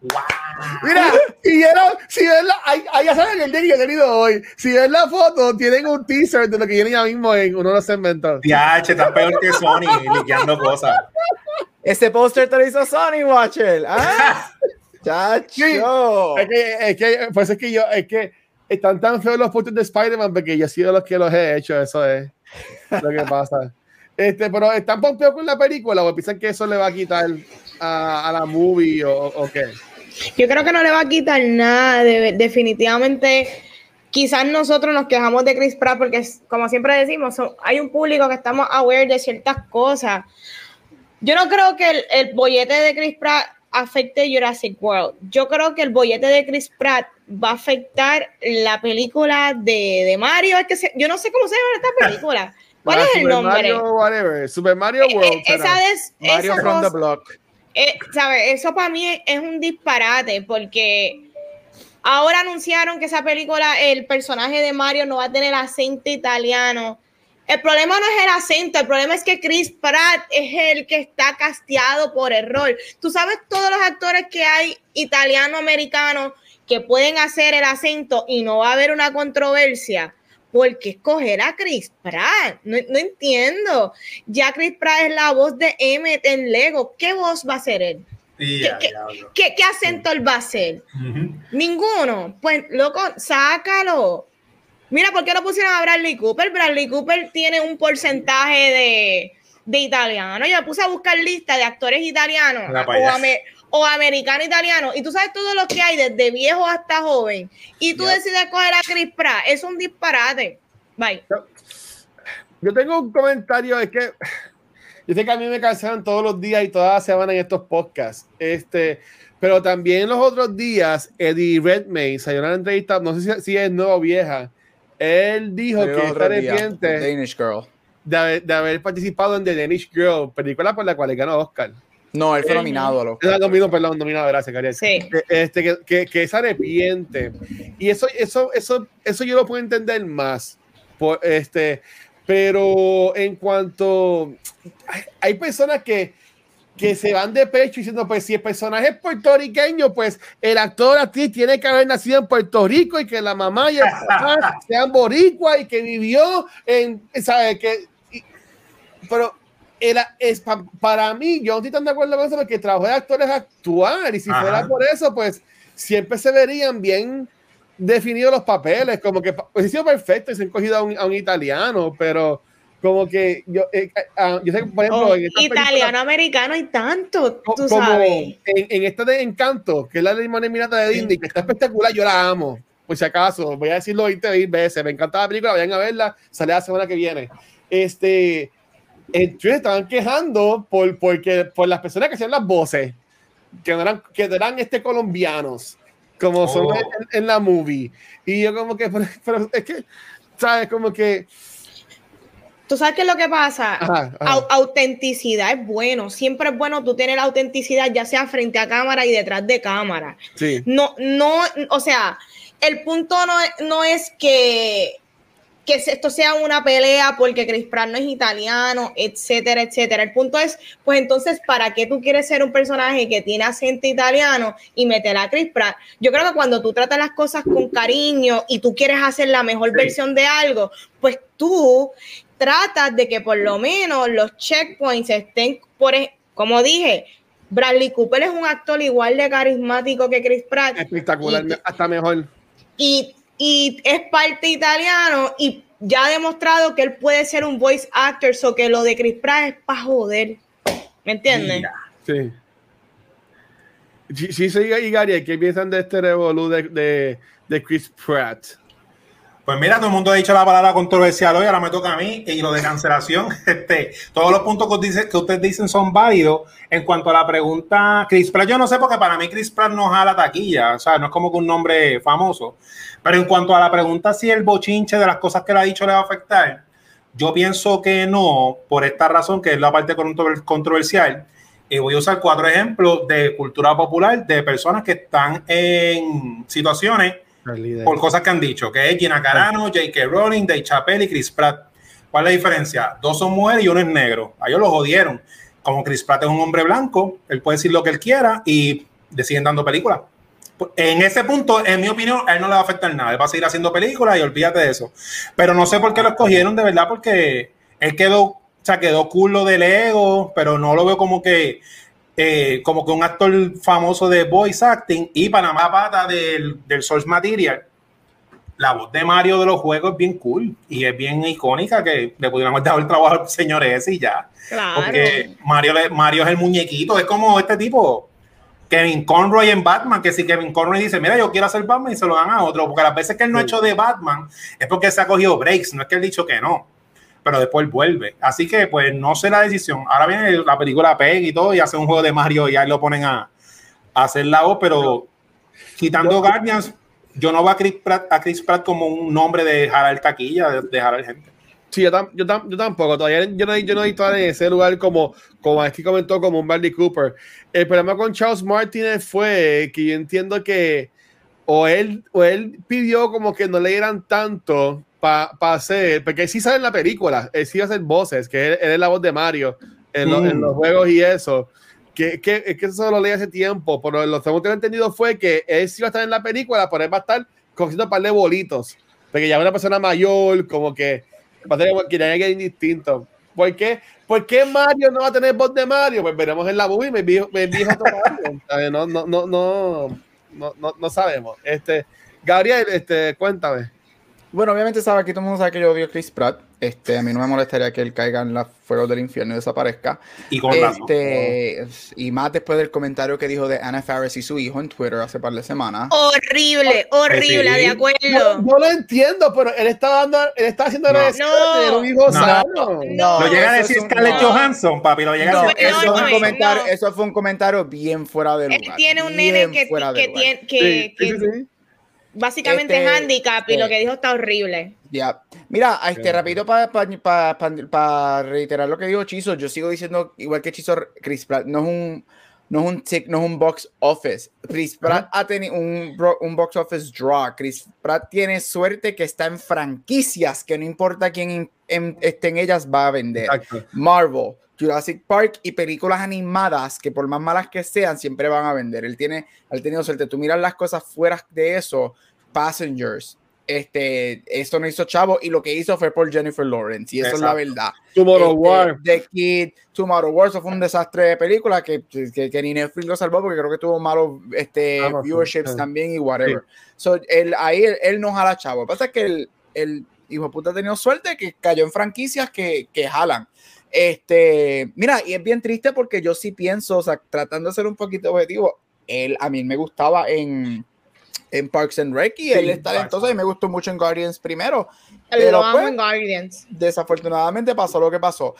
Wow. Mira, si, era, si ven la, ahí, ya saben el día que yo he tenido hoy. Si ven la foto, tienen un teaser de lo que viene ya mismo en uno de los segmentos. Ya, está peor que Sony, liqueando cosas. Ese póster te lo hizo Sony, Watcher. ¿Ah? Chacho. Es que, es que, pues es que yo, es que están tan feos los pósters de Spider-Man porque yo he sido los que los he hecho, eso es lo que pasa. Este, pero están pompeados con la película o piensan que eso le va a quitar a, a la movie o, o, qué? Yo creo que no le va a quitar nada, definitivamente. Quizás nosotros nos quejamos de Chris Pratt porque, como siempre decimos, hay un público que estamos aware de ciertas cosas. Yo no creo que el, el bollete de Chris Pratt afecte Jurassic World. Yo creo que el bollete de Chris Pratt va a afectar la película de, de Mario. Es que yo no sé cómo se llama esta película. ¿Cuál es el nombre? Mario, whatever. Super Mario eh, World. Eh, esa es, Mario esa from the block. Eh, Eso para mí es un disparate porque ahora anunciaron que esa película, el personaje de Mario no va a tener acento italiano. El problema no es el acento, el problema es que Chris Pratt es el que está casteado por error. Tú sabes todos los actores que hay italiano-americanos que pueden hacer el acento y no va a haber una controversia. ¿Por qué escoger a Chris Pratt? No, entiendo. Ya Chris Pratt es la voz de Emmett en Lego. ¿Qué voz va a ser él? ¿Qué, acento él va a hacer? Ninguno. Pues, loco, sácalo. Mira, ¿por qué no pusieron a Bradley Cooper? Bradley Cooper tiene un porcentaje de, de italiano. Yo me puse a buscar lista de actores italianos o, americano italiano. Y tú sabes todo lo que hay, desde viejo hasta joven. Y tú decides coger a Chris Pratt. Es un disparate. Bye. Yo tengo un comentario, es que yo sé que a mí me cansaron todos los días y todas las semanas en estos podcasts. Este, pero también los otros días, Eddie Redmayne salió una entrevista, no sé si, si es nueva o vieja, él dijo que está arrepiente de haber, de haber, participado en The Danish Girl, película por la cual le ganó Oscar. No, él fue nominado a Oscar. Nominado, perdón, nominado, gracias, Cariel. Sí. Este, que, que, que se arrepiente. Y eso, eso, eso, eso yo lo puedo entender más. Por, este, pero en cuanto. Hay, hay personas que que se van de pecho diciendo, pues si el personaje es puertorriqueño, pues el actor actriz tiene que haber nacido en Puerto Rico y que la mamá y el papá sean boricua y que vivió en, ¿sabes? Que, pero era, es para mí, yo no estoy tan de acuerdo con eso porque el trabajo de actores es actuar y si fuera por eso, pues siempre se verían bien definidos los papeles, como que pues, sido perfecto y se han cogido a un, a un italiano, pero como que yo, eh, ah, yo sé, por ejemplo, oh, italiano americano y tanto, tú sabes. En, en, esta de Encanto, que es la de Limón Miranda de Disney, que está espectacular, yo la amo. Por si acaso, voy a decirlo 20 veces, me encanta la película, vayan a verla, sale la semana que viene. Este, entonces estaban quejando por, porque, por las personas que hacían las voces, que eran, que eran este colombianos, como son oh. en, la movie. Y yo como que, pero es que, ¿sabes? Como que ¿Tú sabes qué es lo que pasa? autenticidad es bueno. Siempre es bueno tú tener la autenticidad, ya sea frente a cámara y detrás de cámara. Sí. No, no, o sea, el punto no, no es que, que esto sea una pelea porque Chris Pratt no es italiano, etcétera, etcétera. El punto es, pues entonces, ¿para qué tú quieres ser un personaje que tiene acento italiano y meter a Chris Pratt? Yo creo que cuando tú tratas las cosas con cariño y tú quieres hacer la mejor versión de algo, pues tú tratas de que por lo menos los checkpoints estén, por, como dije, Bradley Cooper es un actor igual de carismático que Chris Pratt. Espectacular, hasta mejor. Y, y, es parte italiano y ya ha demostrado que él puede ser un voice actor, so que lo de Chris Pratt es para joder. ¿Me entiendes? Sí. Sí, sí, y Gary, ¿qué piensan de este revolú de, de Chris Pratt? Pues mira, todo el mundo ha dicho la palabra controversial hoy, ahora me toca a mí, y lo de cancelación, este, todos los puntos que, dice, que ustedes dicen son válidos. En cuanto a la pregunta, Chris Pratt, yo no sé porque para mí Chris Pratt no jala taquilla, o sea, no es como que un nombre famoso. Pero en cuanto a la pregunta si el bochinche de las cosas que le ha dicho le va a afectar, yo pienso que no, por esta razón, que es la parte controversial. Y voy a usar cuatro ejemplos de cultura popular de personas que están en situaciones por cosas que han dicho, que es Gina Carano, J.K. Rowling, Dave Chappelle y Chris Pratt. ¿Cuál es la diferencia? Dos son mujeres y uno es negro. A ellos lo jodieron. Como Chris Pratt es un hombre blanco, él puede decir lo que él quiera y deciden dando películas. En ese punto, en mi opinión, a él no le va a afectar nada. Él va a seguir haciendo películas y olvídate de eso. Pero no sé por qué lo escogieron de verdad, porque él quedó, o sea, quedó culo del ego, pero no lo veo como que eh, como que un actor famoso de voice acting y Panamá Pata del, del Source Material. La voz de Mario de los juegos es bien cool y es bien icónica que le pudiéramos dar el trabajo al señor ese y ya. Porque Mario, Mario es el muñequito, es como este tipo, Kevin Conroy en Batman, que si Kevin Conroy dice, mira, yo quiero hacer Batman y se lo dan a otro, porque las veces que él no ha hecho de Batman es porque se ha cogido breaks, no es que él ha dicho que no pero después vuelve. Así que, pues, no sé la decisión. Ahora viene la película Peg y todo, y hace un juego de Mario y ahí lo ponen a, hacer la voz, pero quitando Guardians, yo no veo a Chris, Pratt, a Chris Pratt como un nombre de jalar taquilla, de, de jalar gente. Sí, yo, yo, yo, tampoco. Todavía yo no, yo no he en ese lugar como, como aquí comentó, como un Bradley Cooper. El problema con Charles Martinez fue que yo entiendo que o él, o él pidió como que no le dieran tanto para pa hacer, porque sí sale en la película, él sí hacer voces, que él, es la voz de Mario en, en, los juegos y eso. Que, que, es que eso lo leí hace tiempo, pero lo que tengo entendido fue que él sí va a estar en la película, pero él va a estar cogiendo un par de bolitos, porque ya es una persona mayor, como que va a tener que alguien distinto. ¿Por qué? ¿Por qué Mario no va a tener voz de Mario? Pues veremos en la movie, me dijo, me dijo no, no, no, no, no, no, sabemos. Este, Gabriel, este, cuéntame. Bueno, obviamente sabe, aquí todo el mundo sabe que yo odio a Chris Pratt. Este, a mí no me molestaría que él caiga en los fuegos del infierno y desaparezca. Y con este, Y más después del comentario que dijo de Anna Faris y su hijo en Twitter hace par de semanas. Horrible, horrible, de acuerdo. No, lo entiendo, pero él está dando, él está haciendo no, no, un hijo sano. No, lo llega a decir Scarlett Johansson, papi, lo llega a decir. Eso, fue un comentario, eso fue un comentario bien fuera de lugar. Él tiene un nene que, que, tiene, que, que básicamente este, handicap y lo que dijo está horrible. Ya. Mira, este, rápido para reiterar lo que dijo Chizo, yo sigo diciendo, igual que Chizo, Chris Pratt no es un no es un tick, no es un box office. Chris Pratt ha tenido un, un, box office draw. Chris Pratt tiene suerte que está en franquicias, que no importa quién esté en ellas, va a vender. Marvel, Jurassic Park y películas animadas que por más malas que sean siempre van a vender. Él tiene, él tenido suerte. Tú miras las cosas fuera de eso, Passengers, este, esto no hizo chavo y lo que hizo fue por Jennifer Lawrence y eso es la verdad. Tomorrow este, War. The Kid, Tomorrow War, eso fue un desastre de película que, que, que, ni Netflix lo salvó porque creo que tuvo malos este, viewerships también y whatever. So, él, ahí él, no jala chavo. Lo que pasa es que el, el hijo de puta ha tenido suerte que cayó en franquicias que, que jalan. Este, mira, y es bien triste porque yo sí pienso, o sea, tratando de ser un poquito objetivo, él a mí me gustaba en, en Parks and Rec y él es talentoso y me gustó mucho en Guardians primero. Pero lo amo pues, en Guardians. Desafortunadamente pasó lo que pasó.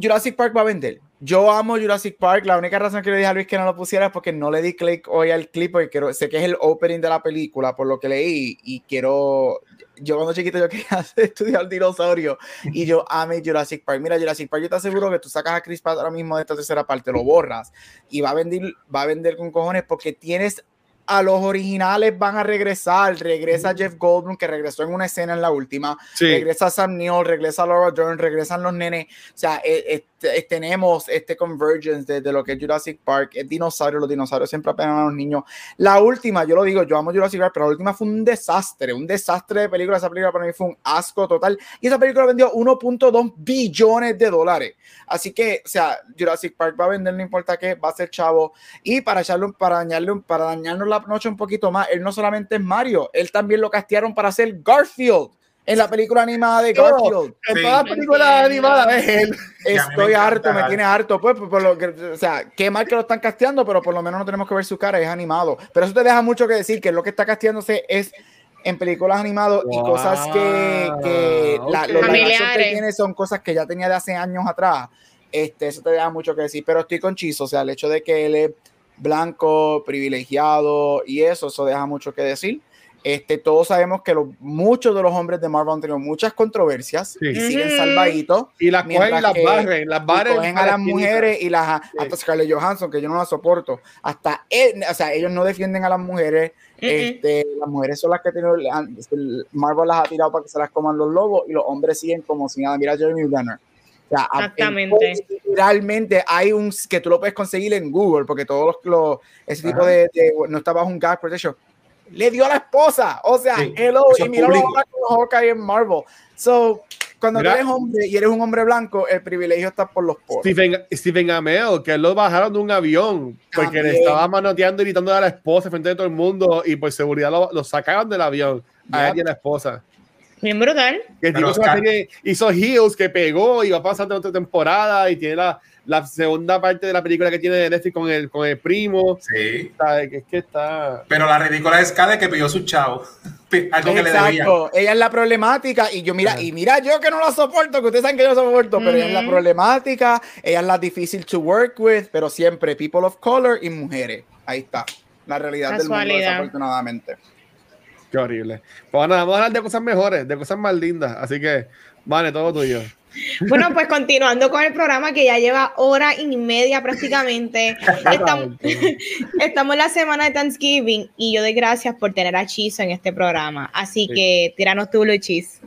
Jurassic Park va a vender. Yo amo Jurassic Park. La única razón que le dije a Luis que no lo pusiera es porque no le di click hoy al clip porque quiero, sé que es el opening de la película por lo que leí y quiero yo cuando chiquito yo quería estudiar dinosaurio y yo amé Jurassic Park. Mira, Jurassic Park, yo te aseguro que tú sacas a Chris Pratt ahora mismo de esta tercera parte, lo borras y va a vender, va a vender con cojones porque tienes a los originales van a regresar. Regresa Jeff Goldblum, que regresó en una escena en la última. Sí. Regresa Sam Neill, regresa Laura Dern, regresan los nenes. O sea, este, eh, tenemos este convergence de, de lo que es Jurassic Park. Es dinosaurio, los dinosaurios siempre apenan a los niños. La última, yo lo digo, yo amo Jurassic Park, pero la última fue un desastre, un desastre de película. Esa película para mí fue un asco total. Y esa película vendió 1.2 billones de dólares. Así que, o sea, Jurassic Park va a vender, no importa qué, va a ser chavo. Y para echarle para dañarle, para dañarnos la noche un poquito más, él no solamente es Mario, él también lo castearon para ser Garfield en la película animada de. Garfield. En Sí. todas las películas animadas es él. Me Estoy harto, me tiene harto, pues, por lo que, o sea, qué mal que lo están casteando, pero por lo menos no tenemos que ver su cara, es animado. Pero eso te deja mucho que decir, que lo que está casteándose es en películas animadas y cosas que, que la- ok. los que tiene son cosas que ya tenía de hace años atrás. Este, eso te deja mucho que decir, pero estoy con Chizo, o sea, el hecho de que él es blanco, privilegiado y eso, eso deja mucho que decir. Este, todos sabemos que los, muchos de los hombres de Marvel han tenido muchas controversias Sí. y siguen salvaditos. Y las cogen y las que- barren, las Y barren. cogen a las mujeres y las hasta Scarlett Johansson que yo no la soporto hasta él, o sea ellos no defienden a las mujeres Mm, mm. este, las mujeres son las que tienen Marvel las ha tirado para que se las coman los lobos y los hombres siguen como si nada mira Jeremy Renner o sea, Exactamente. realmente hay un que tú lo puedes conseguir en Google porque todos los, los- ese tipo Ajá. de, de- no está bajo un gag protection le dio a la esposa. O sea Sí, hello y mira ahora con Hawkeye en Marvel. So cuando Mira. tú eres hombre y eres un hombre blanco el privilegio está por los poros. Stephen, Stephen Amell, que lo bajaron de un avión porque le estaba manoteando y gritando a la esposa frente de todo el mundo y por seguridad lo, lo sacaron del avión a él y a la esposa. Bien brutal. Que el Pero tipo hizo, Heels que pegó y va a pasar de otra temporada y tiene la, la segunda parte de la película que tiene de Netflix con el, con el primo. Sí. ¿Sabe? Que es que está. Pero la ridícula es Scarlett que pidió su chavo. Algo que le debía. Exacto, ella es la problemática y yo mira, y mira yo que no la soporto, que ustedes saben que yo la soporto, pero ella es la problemática, ella es la difícil to work with, pero siempre people of color y mujeres. Ahí está, la realidad del mundo Casualidad. desafortunadamente. Qué horrible. Pues nada, vamos a hablar de cosas mejores, de cosas más lindas. Así que, vale, todo tuyo. Bueno, pues continuando con el programa que ya lleva hora y media prácticamente. Estamos, estamos en la semana de Thanksgiving y yo doy gracias por tener a Chizo en este programa. Así Sí. que tíranos tú, Luchis.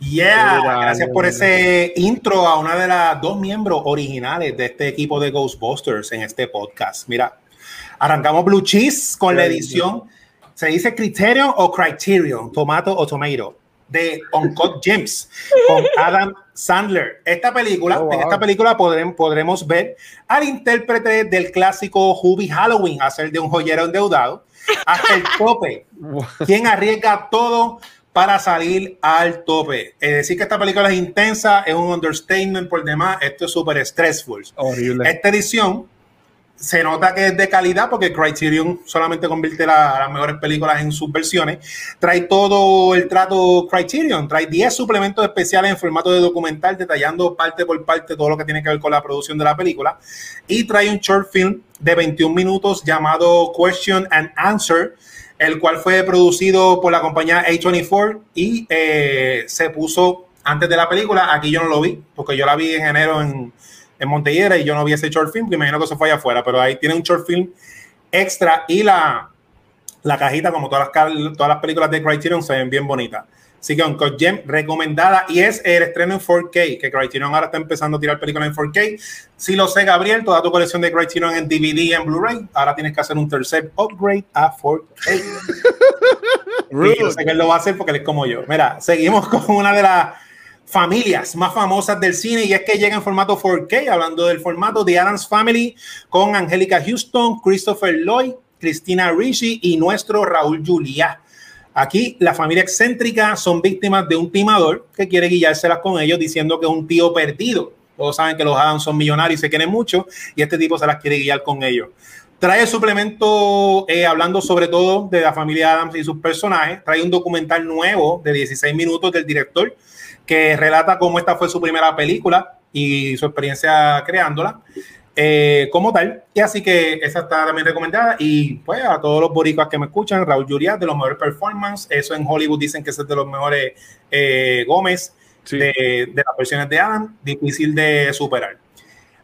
Yeah, gracias por ese intro a una de las dos miembros originales de este equipo de Ghostbusters en este podcast. Mira, arrancamos Blue Cheese con la edición, se dice Criterion o Criterion, Tomato o Tomato, de Uncut Gems, con Adam Sandler. Esta película, Oh, wow. en esta película podremos, podremos ver al intérprete del clásico Hubie Halloween hacer de un joyero endeudado hasta el tope quien arriesga todo para salir al tope. Es decir, que esta película es intensa, es un understatement por demás, esto es súper stressful. Horrible. Esta edición se nota que es de calidad porque Criterion solamente convierte la- las mejores películas en sus versiones. Trae todo el trato Criterion, trae 10 suplementos especiales en formato de documental detallando parte por parte todo lo que tiene que ver con la producción de la película. Y trae un short film de 21 minutos llamado Question and Answer, el cual fue producido por la compañía A24 y eh, se puso antes de la película. Aquí yo no lo vi, porque yo la vi en enero en, en Montellera y yo no vi ese short film, que imagino que eso fue allá afuera, pero ahí tiene un short film extra y la, la cajita, como todas las, todas las películas de Criterion, se ven bien bonitas. Así que Uncut Gem recomendada y es el estreno en 4K, que Criterion ahora está empezando a tirar películas en 4K. Si lo sé, Gabriel, toda tu colección de Criterion en DVD y en Blu-ray, ahora tienes que hacer un tercer upgrade a 4K. Y yo sé que él lo va a hacer porque él es como yo. Mira, seguimos con una de las familias más famosas del cine y es que llega en formato 4K, hablando del formato de Adams Family con Angélica Houston, Christopher Lloyd, Cristina Ricci y nuestro Raúl Juliá. Aquí la familia excéntrica son víctimas de un timador que quiere guiárselas con ellos diciendo que es un tío perdido. Todos saben que los Adams son millonarios y se quieren mucho y este tipo se las quiere guiar con ellos. Trae suplemento eh, hablando sobre todo de la familia Adams y sus personajes. Trae un documental nuevo de 16 minutos del director que relata cómo esta fue su primera película y su experiencia creándola eh, como tal. Y así que esa está también recomendada. Y pues a todos los boricuas que me escuchan, Raúl Juliá, de los mejores performances. Eso en Hollywood dicen que es de los mejores eh, Gómez Sí. de, de las versiones de Adam. Difícil de superar.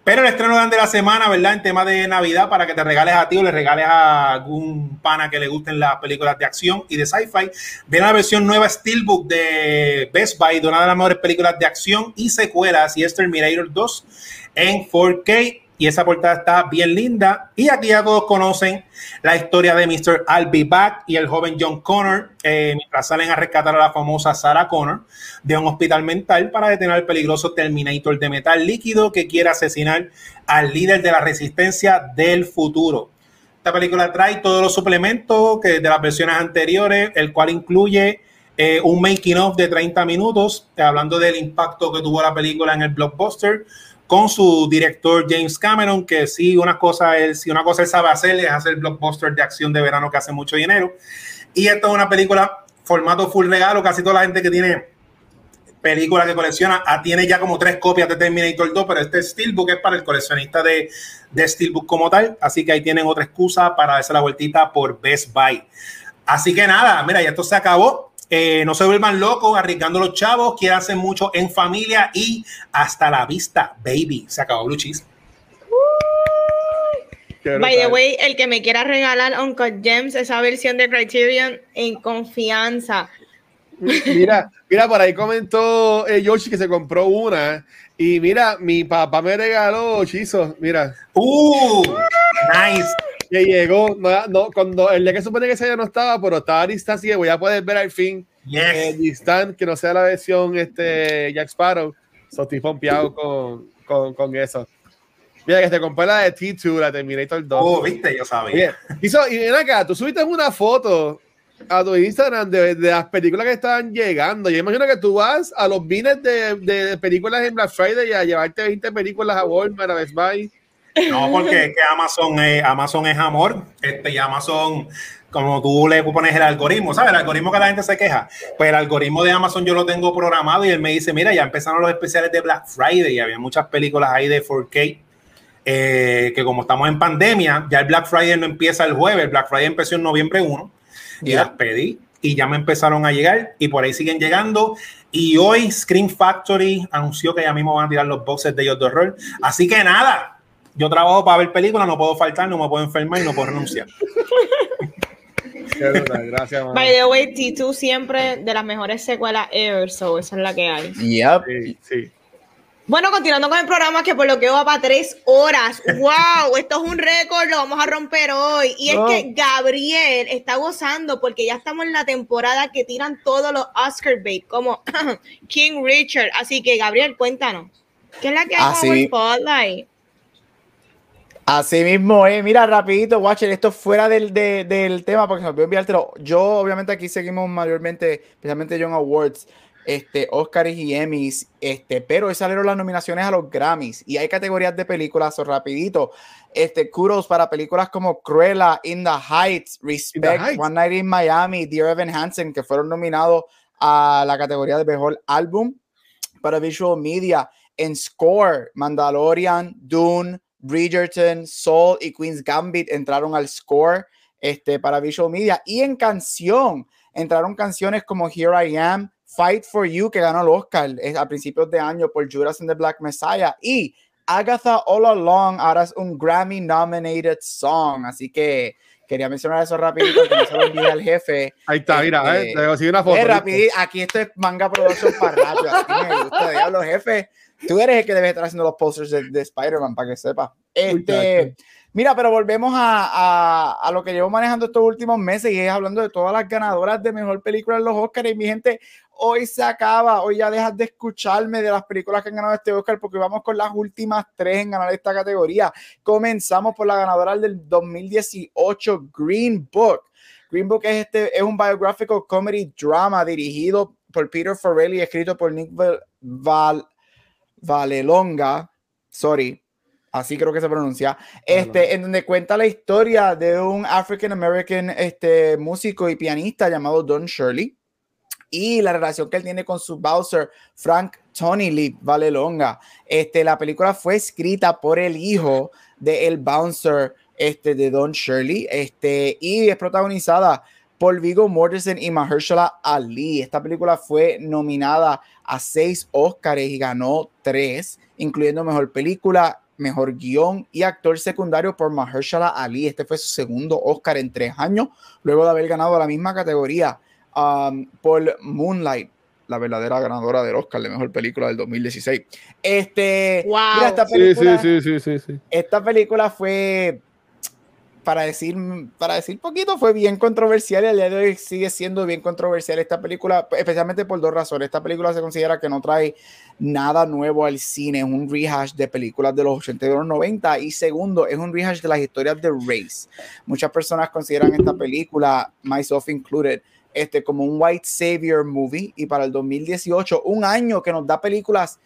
Pero el estreno de la semana, ¿verdad? En tema de Navidad, para que te regales a ti o le regales a algún pana que le gusten las películas de acción y de sci-fi, viene la versión nueva Steelbook de Best Buy, de una de las mejores películas de acción y secuelas, y es Terminator 2 en 4K y esa portada está bien linda. Y aquí ya todos conocen la historia de Mr. I'll Be Back y el joven John Connor, eh, mientras salen a rescatar a la famosa Sarah Connor de un hospital mental para detener al peligroso Terminator de metal líquido que quiere asesinar al líder de la resistencia del futuro. Esta película trae todos los suplementos que de las versiones anteriores, el cual incluye eh, un making of de 30 minutos, hablando del impacto que tuvo la película en el blockbuster con su director James Cameron, que sí, una cosa él, si una cosa él sabe hacer es hacer blockbuster de acción de verano que hace mucho dinero. Y esto es una película formato full regalo, casi toda la gente que tiene películas que colecciona ah, tiene ya como tres copias de Terminator 2, pero este Steelbook es para el coleccionista de, de Steelbook como tal, así que ahí tienen otra excusa para darse la vueltita por Best Buy. Así que nada, mira, ya esto se acabó. Eh, no se vuelvan locos arriesgando los chavos, quieran hacer mucho en familia y hasta la vista, baby. Se acabó Blue Cheese. By the way, el que me quiera regalar Uncle Gems, esa versión de Criterion en confianza. Mira, mira, por ahí comentó eh, Yoshi que se compró una. Y mira, mi papá me regaló chizos. Mira. Uh, nice que llegó, no, no, cuando el día que supone que ese ya no estaba, pero estaba a distancia, voy a poder ver al fin yes. eh, que no sea la versión este, Jack Sparrow. So, estoy pompeado con, con, con, eso. Mira, que te compré la de T2, la Terminator 2. Oh, viste, yo sabía. Y, so, y ven acá, tú subiste una foto a tu Instagram de, de, las películas que estaban llegando. Yo imagino que tú vas a los bines de, de películas en Black Friday y a llevarte 20 películas a Walmart, a Best Buy. No, porque es que Amazon es, Amazon es amor, este, y Amazon, como tú le pones el algoritmo, ¿sabes? El algoritmo que la gente se queja. Pues el algoritmo de Amazon yo lo tengo programado y él me dice, mira, ya empezaron los especiales de Black Friday y había muchas películas ahí de 4K. Eh, que como estamos en pandemia, ya el Black Friday no empieza el jueves, el Black Friday empezó en noviembre 1 y yeah. las pedí y ya me empezaron a llegar y por ahí siguen llegando. Y hoy Screen Factory anunció que ya mismo van a tirar los boxes de ellos de horror. Así que nada, yo trabajo para ver películas, no puedo faltar, no me puedo enfermar y no puedo renunciar. Gracias, man. By the way, T2 siempre de las mejores secuelas ever, so esa es la que hay. Yep. Sí, sí. Bueno, continuando con el programa que por lo que va para tres horas. ¡Wow! Esto es un récord, lo vamos a romper hoy. Y es que Gabriel está gozando porque ya estamos en la temporada que tiran todos los Oscar bait, como King Richard. Así que, Gabriel, cuéntanos. ¿Qué es la que hay Ah, con sí. el Spotlight? Así mismo, eh. Mira, rapidito, Watcher, esto fuera del, de- del tema, porque se me olvidó enviártelo. Yo, obviamente, aquí seguimos mayormente, especialmente John Awards, este, Oscars y Emmys, este, pero hoy salieron las nominaciones a los Grammys y hay categorías de películas, o rapidito. Este, kudos para películas como Cruella, In the Heights, Respect, Heights. One Night in Miami, Dear Evan Hansen, que fueron nominados a la categoría de mejor álbum para Visual Media. En Score, Mandalorian, Dune, Bridgerton, Soul y Queen's Gambit entraron al score este, para Visual Media. Y en canción, entraron canciones como Here I Am, Fight for You, que ganó el Oscar a principios de año por Judas and the Black Messiah. Y Agatha All Along ahora es un Grammy nominated song. Así que quería mencionar eso rapidito, que no se lo olvide al jefe. Ahí está, mira, Este, eh, te consigo una foto. Eh, ¿viste? rapidi- aquí esto es manga production para rápido. Así me gusta, diablo, jefe. Tú eres el que debe estar haciendo los posters de, de Spider-Man, para que sepa. Este, mira, pero volvemos a, a, a lo que llevo manejando estos últimos meses y es hablando de todas las ganadoras de mejor película en los Oscars. Y mi gente, hoy se acaba. Hoy ya dejas de escucharme de las películas que han ganado este Oscar porque vamos con las últimas tres en ganar esta categoría. Comenzamos por la ganadora del 2018, Green Book. Green Book es, este, es un biographical comedy drama dirigido por Peter Farrelly y escrito por Nick Val, Val- Valelonga. Sorry, así creo que se pronuncia. Este, en donde cuenta la historia de un African American este, músico y pianista llamado Don Shirley y la relación que él tiene con su Bowser, Frank Tony Lee Valelonga. Este, la película fue escrita por el hijo de el bouncer este, de Don Shirley este, y es protagonizada por Vigo Mortensen y Mahershala Ali. Esta película fue nominada a seis Oscars y ganó tres, incluyendo Mejor Película, mejor guion y actor secundario por Mahershala Ali. Este fue su segundo Oscar en tres años, luego de haber ganado la misma categoría um, por Moonlight, la verdadera ganadora del Oscar de mejor película del 2016. Este, Wow. mira, esta Sí, película, sí, sí, sí, sí, sí. esta película fue, para decir, para decir poquito, fue bien controversial y al día de hoy sigue siendo bien controversial esta película, especialmente por dos razones. Esta película se considera que no trae nada nuevo al cine, es un rehash de películas de los 80 y de los 90 y segundo, es un rehash de las historias de Race. Muchas personas consideran esta película, myself included, este, como un white savior movie y para el 2018, un año que nos da películas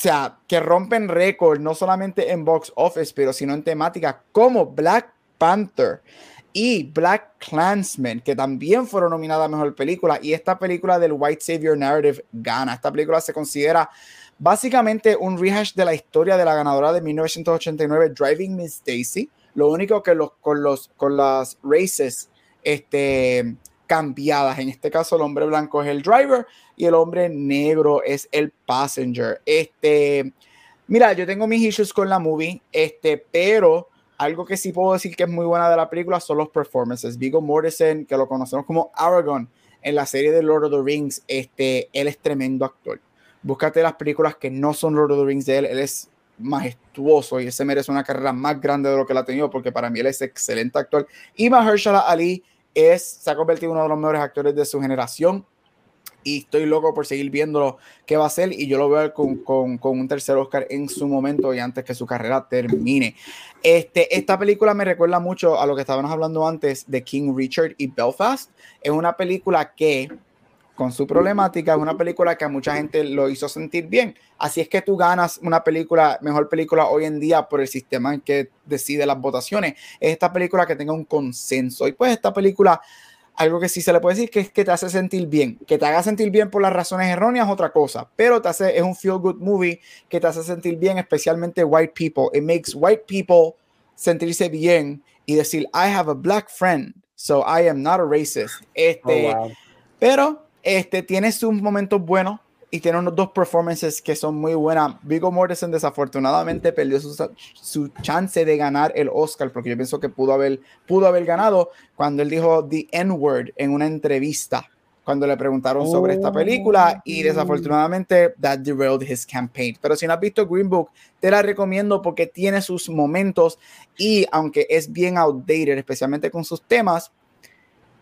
sea, que rompen récord no solamente en box office, pero sino en temática como Black Panther y Black Klansman, que también fueron nominadas a mejor película. Y esta película del White Savior Narrative gana. Esta película se considera básicamente un rehash de la historia de la ganadora de 1989, Driving Miss Daisy. Lo único que los, con, los, con las races este, cambiadas. En este caso, el hombre blanco es el driver y el hombre negro es el passenger. Este, mira, yo tengo mis issues con la movie, este, pero algo que sí puedo decir que es muy buena de la película son los performances. Vigo Mortensen, que lo conocemos como Aragorn en la serie de Lord of the Rings, este, él es tremendo actor. Búscate las películas que no son Lord of the Rings de él, él es majestuoso y él se merece una carrera más grande de lo que la ha tenido porque para mí él es excelente actor. Y Mahershala Ali es, se ha convertido en uno de los mejores actores de su generación y estoy loco por seguir viendo qué va a hacer y yo lo veo con, con, con, un tercer Oscar en su momento y antes que su carrera termine. Este, esta película me recuerda mucho a lo que estábamos hablando antes de King Richard y Belfast. Es una película que con su problemática, es una película que a mucha gente lo hizo sentir bien. Así es que tú ganas una película, mejor película hoy en día por el sistema en que decide las votaciones. Es esta película que tenga un consenso. Y pues esta película, algo que sí se le puede decir que es que te hace sentir bien. Que te haga sentir bien por las razones erróneas, otra cosa. Pero te hace, es un feel good movie que te hace sentir bien, especialmente white people. It makes white people sentirse bien y decir, I have a black friend, so I am not a racist. Este, Oh, wow. pero este tiene sus momentos buenos y tiene unos dos performances que son muy buenas. Vigo Mortensen desafortunadamente perdió su, su, chance de ganar el Oscar porque yo pienso que pudo haber, pudo haber ganado cuando él dijo the N-word en una entrevista cuando le preguntaron oh. sobre esta película y desafortunadamente that derailed his campaign. Pero si no has visto Green Book, te la recomiendo porque tiene sus momentos y aunque es bien outdated, especialmente con sus temas,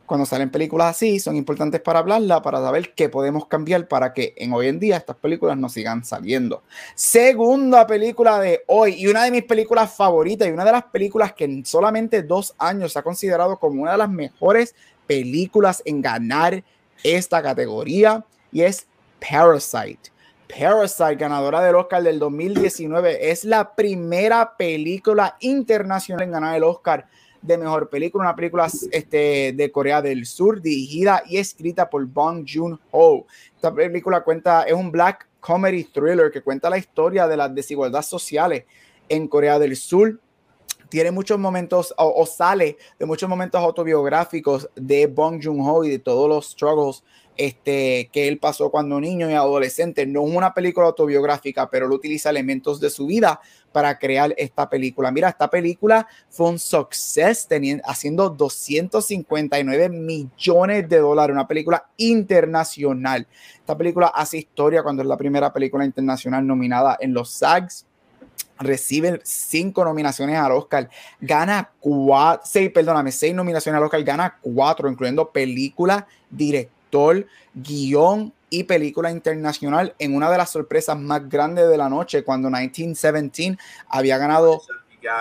cuando salen películas así, son importantes para hablarla, para saber qué podemos cambiar para que en hoy en día estas películas no sigan saliendo. Segunda película de hoy y una de mis películas favoritas y una de las películas que en solamente dos años se ha considerado como una de las mejores películas en ganar esta categoría y es Parasite. Parasite, ganadora del Oscar del 2019, es la primera película internacional en ganar el Oscar de mejor película, una película este, de Corea del Sur, dirigida y escrita por Bong Joon-ho. Esta película cuenta, es un black comedy thriller que cuenta la historia de las desigualdades sociales en Corea del Sur. Tiene muchos momentos, o, o sale de muchos momentos autobiográficos de Bong Joon-ho y de todos los struggles este, que él pasó cuando niño y adolescente. No es una película autobiográfica, pero él utiliza elementos de su vida para crear esta película. Mira, esta película fue un success, teniendo, haciendo 259 millones de dólares, una película internacional. Esta película hace historia cuando es la primera película internacional nominada en los SAGs. Recibe cinco nominaciones al Oscar, gana cuatro, seis, perdóname, seis nominaciones al Oscar, gana cuatro, incluyendo película, director, guion y película internacional en una de las sorpresas más grandes de la noche cuando 1917 había ganado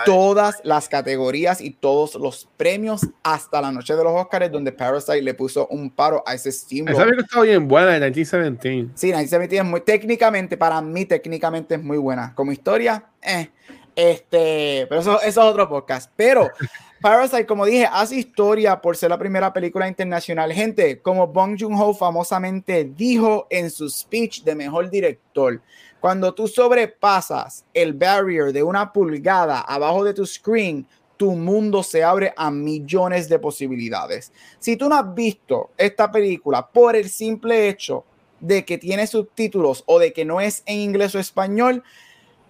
todas las categorías y todos los premios hasta la noche de los Oscars donde Parasite le puso un paro a ese Steamboat. Esa película está bien buena de 1917. Sí, 1917 es muy técnicamente, para mí técnicamente es muy buena. Como historia, eh, este, pero eso, eso es otro podcast. Pero Parasite, como dije, hace historia por ser la primera película internacional. Gente, como Bong Joon-ho famosamente dijo en su speech de mejor director, cuando tú sobrepasas el barrier de una pulgada abajo de tu screen, tu mundo se abre a millones de posibilidades. Si tú no has visto esta película por el simple hecho de que tiene subtítulos o de que no es en inglés o español,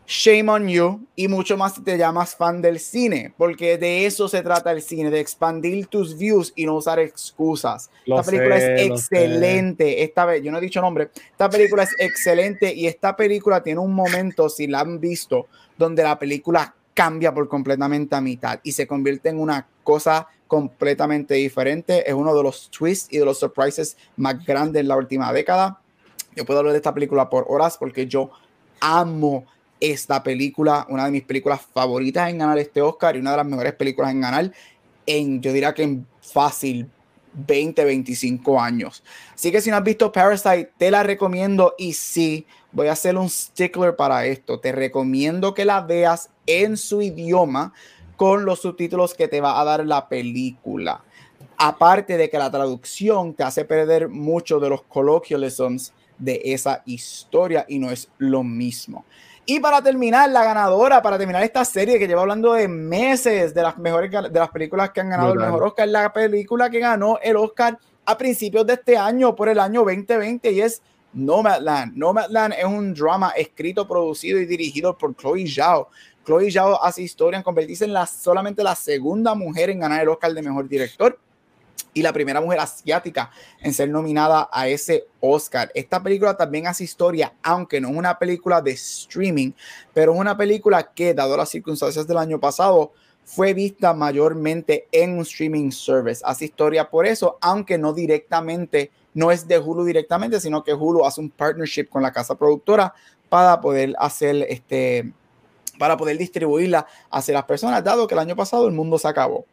shame on you y mucho más si te llamas fan del cine, porque de eso se trata el cine, de expandir tus views y no usar excusas. Lo esta película sé, es excelente. Esta vez, yo no he dicho nombre, esta película es excelente y esta película tiene un momento, si la han visto, donde la película cambia por completamente a mitad y se convierte en una cosa completamente diferente. Es uno de los twists y de los surprises más grandes en la última década. Yo puedo hablar de esta película por horas porque yo amo esta película, una de mis películas favoritas en ganar este Oscar y una de las mejores películas en ganar en, yo diría que en fácil 20, 25 años. Así que si no has visto Parasite, te la recomiendo y sí, voy a hacer un stickler para esto. Te recomiendo que la veas en su idioma con los subtítulos que te va a dar la película. Aparte de que la traducción te hace perder mucho de los colloquialisms de esa historia y no es lo mismo. Y para terminar, la ganadora, para terminar esta serie que lleva hablando de meses de las mejores de las películas que han ganado el mejor Oscar, la película que ganó el Oscar a principios de este año, por el año 2020, y es Nomadland. Nomadland es un drama escrito, producido y dirigido por Chloe Zhao. Chloe Zhao hace historia en convertirse en la, solamente la segunda mujer en ganar el Oscar de mejor director y la primera mujer asiática en ser nominada a ese Oscar. Esta película también hace historia, aunque no es una película de streaming, pero es una película que, dado las circunstancias del año pasado, fue vista mayormente en un streaming service. Hace historia por eso, aunque no directamente, no es de Hulu directamente, sino que Hulu hace un partnership con la casa productora para poder hacer este para poder distribuirla hacia las personas, dado que el año pasado el mundo se acabó.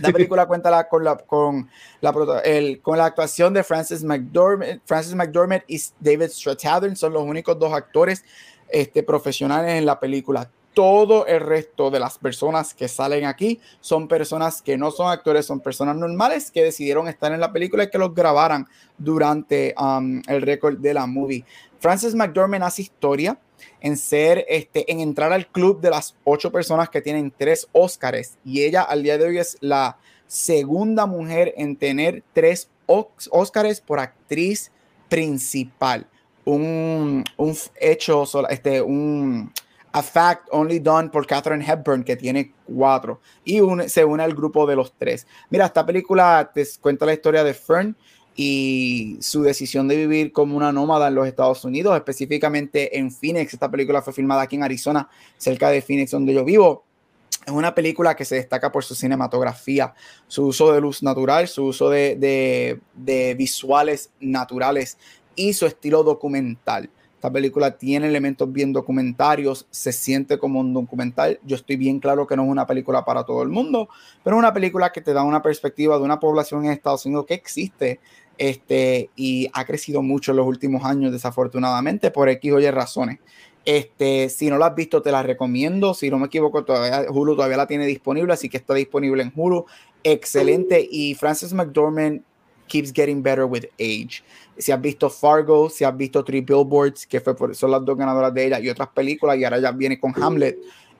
La película cuenta con, la, con, la, el- con la actuación de Francis McDormand, Francis McDormand y David Strathairn son los únicos dos actores este, profesionales en la película. Todo el resto de las personas que salen aquí son personas que no son actores, son personas normales que decidieron estar en la película y que los grabaran durante um, el récord de la movie. Francis McDormand hace historia en ser, este, en entrar al club de las ocho personas que tienen tres Óscares y ella al día de hoy es la segunda mujer en tener tres Óscares por actriz principal. Un, un hecho, este, un a fact only done por Catherine Hepburn que tiene cuatro y un- se une al grupo de los tres. Mira, esta película te cuenta la historia de Fern y su decisión de vivir como una nómada en los Estados Unidos, específicamente en Phoenix. Esta película fue filmada aquí en Arizona, cerca de Phoenix, donde yo vivo. Es una película que se destaca por su cinematografía, su uso de luz natural, su uso de, de- de visuales naturales y su estilo documental. Esta película tiene elementos bien documentarios, se siente como un documental. Yo estoy bien claro que no es una película para todo el mundo, pero es una película que te da una perspectiva de una población en Estados Unidos que existe este, y ha crecido mucho en los últimos años, desafortunadamente, por X o Y razones. Este, si no la has visto, te la recomiendo. Si no me equivoco, todavía Hulu todavía la tiene disponible, así que está disponible en Hulu. Excelente. Y Frances McDormand keeps getting better with age. Si has visto Fargo, si has visto Three Billboards, que fue por, son las dos ganadoras de ella, y otras películas, y ahora ya viene con Hamlet.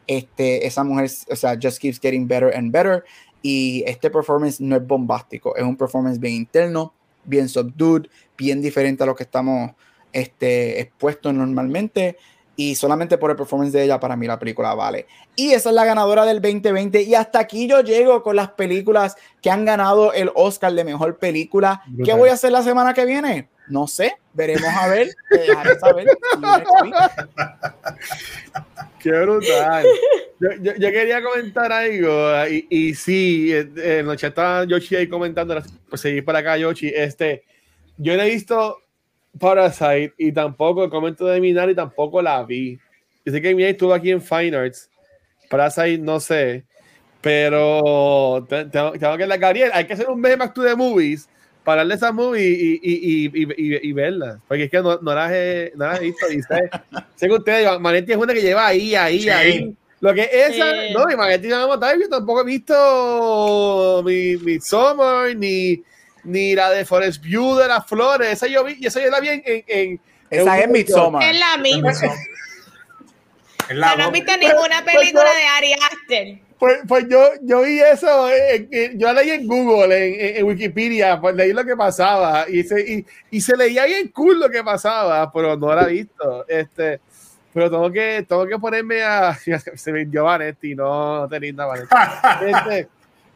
Este, esa mujer, o sea, just keeps getting better and better. Y este performance no es bombástico, es un performance bien interno, bien subdued, bien diferente a lo que estamos este, expuestos normalmente. Y solamente por el performance de ella, para mí la película vale. Y esa es la ganadora del 2020. Y hasta aquí yo llego con las películas que han ganado el Oscar de mejor película. ¿Qué Brutal. voy a hacer la semana que viene? No sé, veremos a ver. Te dejaré saber. Qué brutal. Yo, yo- yo quería comentar algo y, y sí, eh, eh, noche estaba Yoshi ahí comentando, pues seguir para acá Yoshi, este, yo no he visto Parasite y tampoco el comento de Minari tampoco la vi. Yo sé que Minari estuvo aquí en Fine Arts, Parasite no sé, pero te- tengo, tengo que la Gabriel, hay que hacer un meme back to the movies para darle esa movie y, y, y, y, y- y verla, porque es que no, no, las, he, no las he visto y sé, sé que ustedes, Manetti es una que lleva ahí, ahí, Sí. ahí. Lo que esa, Sí. no, y Manetti no vamos a yo tampoco he visto mi, mi Summer, ni, ni la de Forest View de las flores. Esa yo vi, y esa yo la vi en. en, en- Esa en es un- Midsommar. Es la misma. Es O la sea, no dos. visto ninguna película de Ari Aster. Pues, pues yo, yo vi eso, eh, eh, yo la leí en Google, en, en- en Wikipedia, pues leí lo que pasaba y se, y, y se leía bien cool lo que pasaba, pero no la he visto. Este, pero tengo que, tengo que ponerme a. Se vendió Vanetti, no, no Vanetti. Este,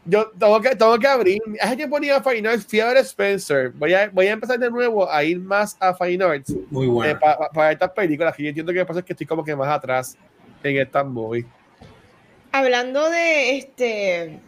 yo tengo que, tengo que abrir. Hace que ponía Fine Arts, fui a ver Spencer. Voy a, voy a empezar de nuevo a ir más a Fine Arts Muy bueno. eh, para pa, estas películas. Que yo entiendo que lo que pasa es que estoy como que más atrás en estas movies. Hablando de este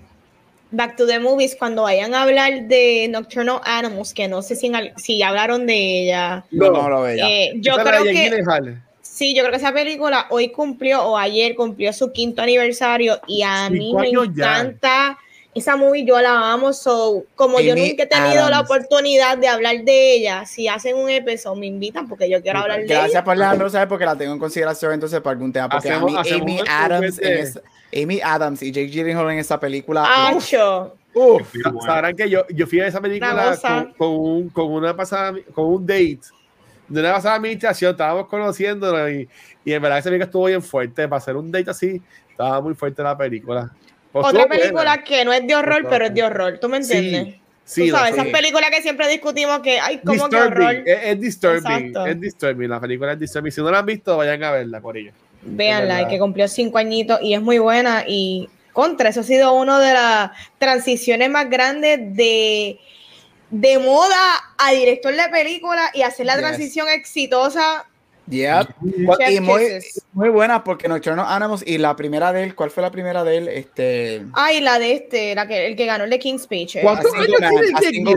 Back to the Movies, cuando vayan a hablar de Nocturnal Animals, que no sé si, si hablaron de ella. No, no lo veía. eh, yo creo que Gyllenhaal. Sí, yo creo que esa película hoy cumplió o ayer cumplió su quinto aniversario y a mí Cinco me años ya. encanta esa movie, yo la amo. So, como yo Amy nunca he tenido la Adams. oportunidad de hablar de ella, si hacen un episodio me invitan porque yo quiero hablar de ella. Gracias por dejarlo saber porque la tengo en consideración entonces para algún tema. Porque Hacemos- a mí, hacemos Amy, Adams en esa- Amy Adams y Jake Gyllenhaal en esa película. Acho. uf. Sabrán que yo, yo fui a esa película con, con un, con una pasada, con un date de una pasada administración, estábamos conociéndolo y, y en verdad esa película estuvo bien fuerte. Para hacer un date así, estaba muy fuerte la película. Pues Otra película buena. que no es de horror, pero es de horror. ¿Tú me entiendes? Sí, Tú sabes, esas películas que siempre discutimos que, ay, como que horror. Es, es disturbing, Exacto. es disturbing, la película es disturbing. Si no la han visto, vayan a verla por ello. Véanla, que cumplió cinco añitos y es muy buena. Y contra, eso ha sido una de las transiciones más grandes de, de moda a director de película y hacer la Yes. transición exitosa. Chef Y muy, muy buena porque Nocturnal Animals y la primera de él, ¿cuál fue la primera de él? Este, Ay, la de este, la que, el que ganó el de King's Speech. ¿Cuántos A años tiene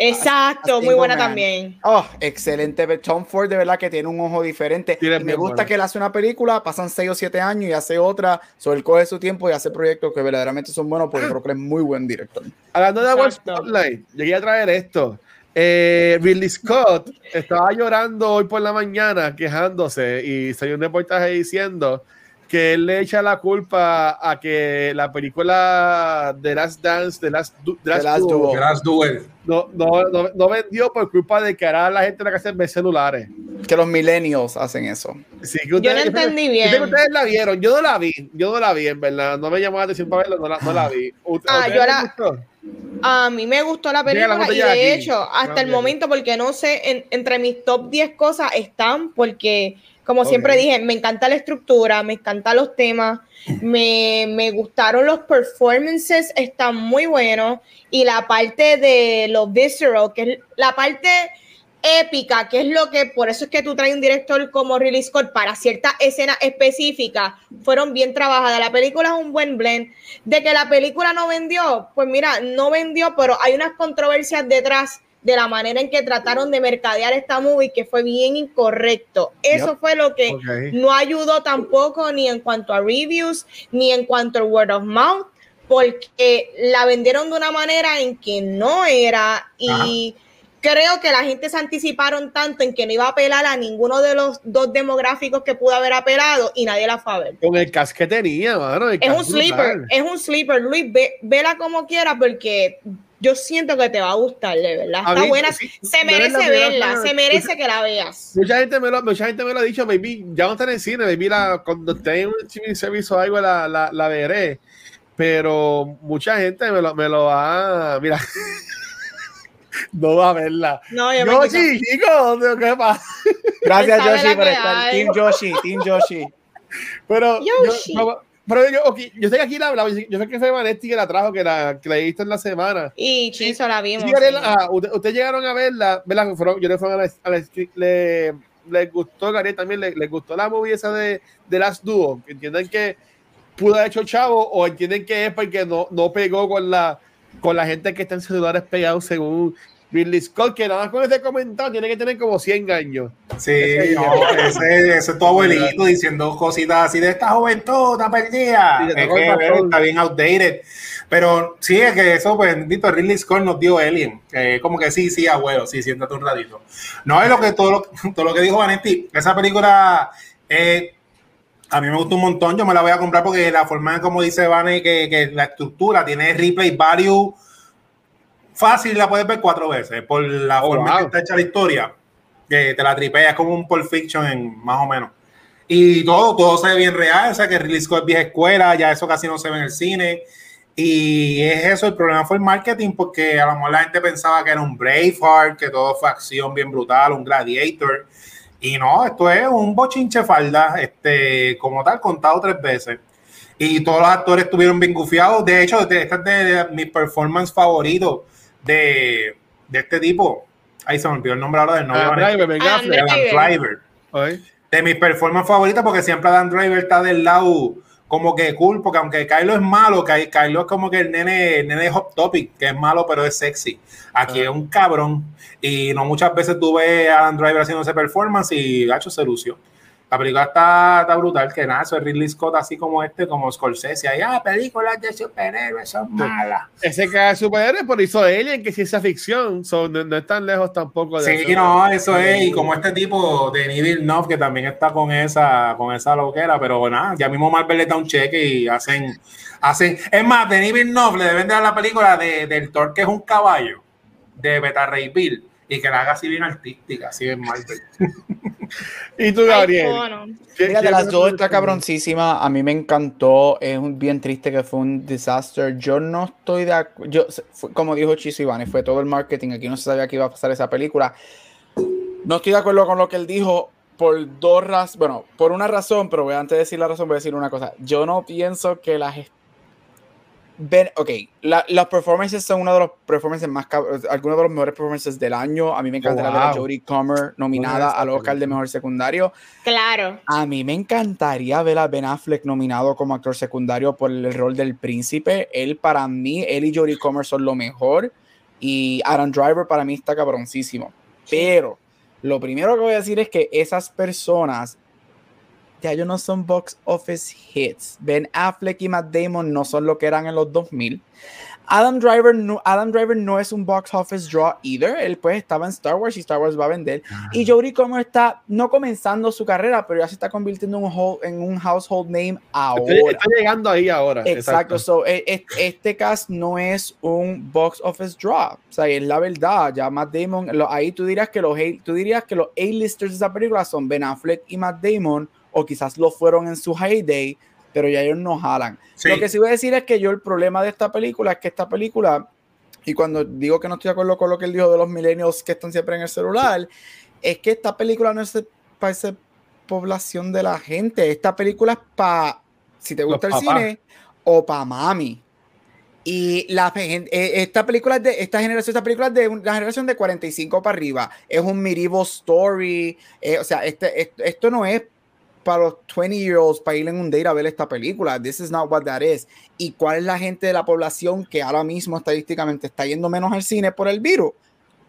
a? Exacto, a muy buena man. también. Oh, excelente. Tom Ford de verdad que tiene un ojo diferente. Me gusta que él hace una película, pasan 6 o 7 años y hace otra. So, él coge su tiempo y hace proyectos que verdaderamente son buenos porque creo que es muy buen director. Hablando de World. Spotlight, yo quería traer esto. Eh, Ridley Scott estaba llorando hoy por la mañana, quejándose, y salió un reportaje diciendo que él le echa la culpa a que la película The Last Dance, The Last, Du- The Last Last Duel, Duel. Last Duel. no, no, no, no vendió por culpa de que ahora la gente en la casa ve celulares. Que los millennials hacen eso. Sí, que Yo no ustedes- entendí yo sé que bien. ustedes la vieron, yo no la vi, yo no la vi, en verdad, no me llamó la atención para verla, no la, no la vi. ¿Usted- Ah, ¿ustedes yo la-? A mí me gustó la Mira la película y de aquí. hecho, hasta el momento, porque no sé, en- entre mis top 10 cosas están, porque como siempre dije, me encanta la estructura, me encantan los temas, me, me gustaron los performances, están muy buenos y la parte de los visceral, que es la parte épica, que es lo que, por eso es que tú traes un director como Ridley Scott para ciertas escenas específicas, fueron bien trabajadas. La película es un buen blend. De que la película no vendió, pues mira, no vendió, pero hay unas controversias detrás de la manera en que trataron de mercadear esta movie que fue bien incorrecto. Eso fue lo que no ayudó tampoco ni en cuanto a reviews, ni en cuanto al word of mouth, porque la vendieron de una manera en que no era y creo que la gente se anticiparon tanto en que no iba a apelar a ninguno de los dos demográficos que pudo haber apelado y nadie la fue a ver. Con el que tenía, mano. el Es un sleeper, es un sleeper. Luis, ve, vela como quiera porque yo siento que te va a gustar, de verdad. Está mí, buena, sí, se merece verla, se merece que la veas. Mucha gente, me lo, mucha gente me lo ha dicho, baby, ya no está en el cine, baby, la, cuando esté en un streaming service o algo la, la, la veré. Pero mucha gente me lo, me lo va, mira, no va a verla. No, yo me Yo quito. sí, chicos, ¿qué pasa? Gracias, Yoshi, por estar. Team Yoshi, Team Yoshi. Pero Yoshi. yo, pero yo, yo sé que aquí la hablaba, yo sé que fue Vanetti que la trajo, que la, que la he visto en la semana. Y Chizo la vimos. Sí, usted- ustedes llegaron a verla, ¿verdad? Fueron- yo le fueron a la, a la- le, les gustó, Gabriel también, le, les gustó la movie esa de, de Last Duo, entienden que pudo haber hecho chavo o entienden que es porque no, no pegó con la, con la gente que está en celulares pegados según Ridley Scott, que nada más con ese comentario tiene que tener como 100 años. Sí, no, ese, ese es tu abuelito diciendo cositas así de esta juventud, está perdida. Sí, Es que está bien outdated. Pero sí, es que eso, pues, Ridley Scott nos dio Alien. que como que sí, sí, abuelo, sí, siéntate un ratito. No es lo que todo lo, todo lo que dijo Vanetti. Esa película, eh, a mí me gustó un montón. Yo me la voy a comprar porque la forma como dice Vane, que, que la estructura tiene replay value fácil, la puedes ver cuatro veces por la Oh, forma wow. que está hecha la historia. Que te la tripeas como un Pulp Fiction en más o menos. Y todo, todo se ve bien real. O sea, que Ridley Scott es vieja escuela, ya eso casi no se ve en el cine. Y es eso, el problema fue el marketing, porque a lo mejor la gente pensaba que era un Braveheart, que todo fue acción bien brutal, un Gladiator. Y no, esto es un bochinche falda, este, como tal, contado tres veces. Y todos los actores estuvieron bien gufiados. De hecho, este es de, mi performance favorito de, de, este tipo. Ahí se me olvidó el nombre ahora del novio. Driver, Driver. De mi performance favorita, porque siempre Dan Driver está del lado como que cool, porque aunque Kylo es malo, Kylo es como que el nene, el nene hot topic, que es malo pero es sexy. Aquí es un cabrón y no muchas veces tuve a Dan Driver haciendo ese performance y gacho se lució. La película está, está, brutal, que nada, eso es Ridley Scott así como este, como Scorsese. Ahí, ah, películas de superhéroes son malas. Ese que es superhéroes, por hizo Alien, que es ciencia ficción, no, no, es tan lejos tampoco de Sí, no, eso es, y como este tipo de Neil Nov, que también está con esa, con esa loquera, pero nada, ya mismo Marvel le da un cheque y hacen, hacen, es más, de Neil Nov le deben dar la película de, del Thor, que es un caballo, de Beta Ray Bill, y que la haga así bien artística, así en Marvel. ¿Y tú, Gabriel? Mira, de las dos está cabroncísima. A mí me encantó. Es un, bien triste que fue un desastre. Yo no estoy de acuerdo. Como dijo Chiso Iván, fue todo el marketing. Aquí no se sabía que iba a pasar esa película. No estoy de acuerdo con lo que él dijo por dos razones. Bueno, por una razón, pero voy antes de decir la razón, voy a decir una cosa. Yo no pienso que las Ben, ok, los performances son uno de los performances más, algunos de los mejores performances del año. A mí me encantaría ver a Jodie Comer nominada al Oscar de Mejor Secundario. Claro. A mí me encantaría ver a Ben Affleck nominado como actor secundario por el rol del príncipe. Él, para mí, él y Jodie Comer son lo mejor. Y Aaron Driver para mí está cabroncísimo. Pero lo primero que voy a decir es que esas personas ya ellos no son box office hits. Ben Affleck y Matt Damon no son lo que eran en los 2000. Adam Driver no, Adam Driver no es un box office draw either. Él pues estaba en Star Wars y Star Wars va a vender. Y Jodie Comer está no comenzando su carrera, pero ya se está convirtiendo en un, en un household name ahora. Está, llegando ahí ahora. Exacto. So, e, e, este cast no es un box office draw. O sea, es la verdad. Ya Matt Damon, ahí tú dirías que los tú dirías que los A-listers de esa película son Ben Affleck y Matt Damon o quizás lo fueron en su heyday, pero ya ellos no jalan. Lo que sí voy a decir es que yo el problema de esta película es que esta película, y cuando digo que no estoy de acuerdo con lo que él dijo de los millennials que están siempre en el celular, es que esta película no es para esa población de la gente, esta película es para, si te gusta el cine, o para mami. Y la, eh, esta película es de esta generación, esta película es de la generación de 45 para arriba. Es un medieval story. Eh, o sea, este, esto no es para los 20 year olds para ir en un date a ver esta película. This is not what that is. ¿Y cuál es la gente de la población que ahora mismo estadísticamente está yendo menos al cine por el virus?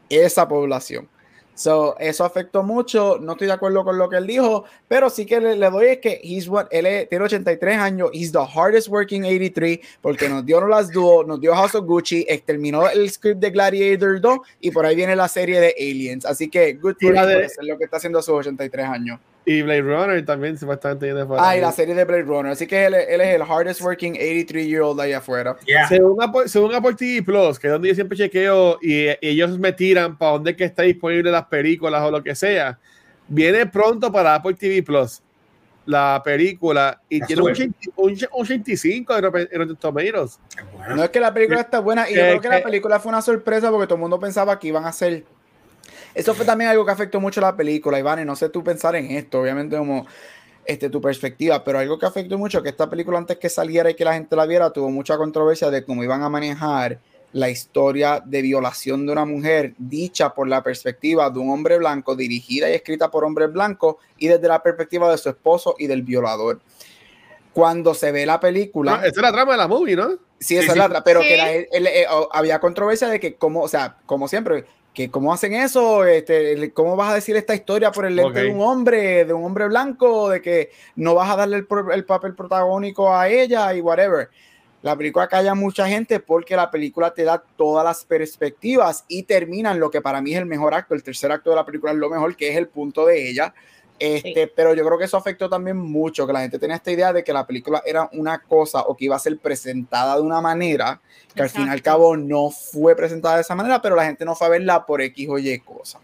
Esa población. So, eso afectó mucho. No estoy de acuerdo con lo que él dijo, pero sí que le, doy es que he's what, él tiene 83 años. He's the hardest working 83 porque nos dio las Duo, nos dio House of Gucci, terminó el script de Gladiator 2 y por ahí viene la serie de Aliens. Así que, good for lo que está haciendo a sus 83 años. Y Blade Runner también supuestamente tiene Ah, y la serie de Blade Runner. Así que él, es el hardest working 83 year old ahí afuera. Según, Apple, según Apple TV Plus, que es donde yo siempre chequeo y, ellos me tiran para donde que está disponible las películas o lo que sea, viene pronto para Apple TV Plus la película y tiene un, un, 85 en Rotten Tomatoes. No es que la película está buena y yo creo que la película fue una sorpresa porque todo el mundo pensaba que iban a ser eso fue también algo que afectó mucho la película, Iván, y no sé tú pensar en esto, obviamente como este, tu perspectiva, pero algo que afectó mucho, que esta película antes que saliera y que la gente la viera, tuvo mucha controversia de cómo iban a manejar la historia de violación de una mujer dicha por la perspectiva de un hombre blanco, dirigida y escrita por hombres blancos y desde la perspectiva de su esposo y del violador. Cuando se ve la película... esa es la trama de la movie, ¿no? Sí, esa es la trama, pero que eh, había controversia de que, como, o sea, como siempre, que cómo hacen eso, este, cómo vas a decir esta historia por el lente de un hombre, de un hombre blanco, de que no vas a darle el, papel protagónico a ella y whatever. La película calla mucha gente porque la película te da todas las perspectivas y termina en lo que para mí es el mejor acto. El tercer acto de la película es lo mejor, que es el punto de ella, este, Pero yo creo que eso afectó también mucho, que la gente tenía esta idea de que la película era una cosa o que iba a ser presentada de una manera, que al fin y al cabo no fue presentada de esa manera, pero la gente no fue a verla por X o Y cosa.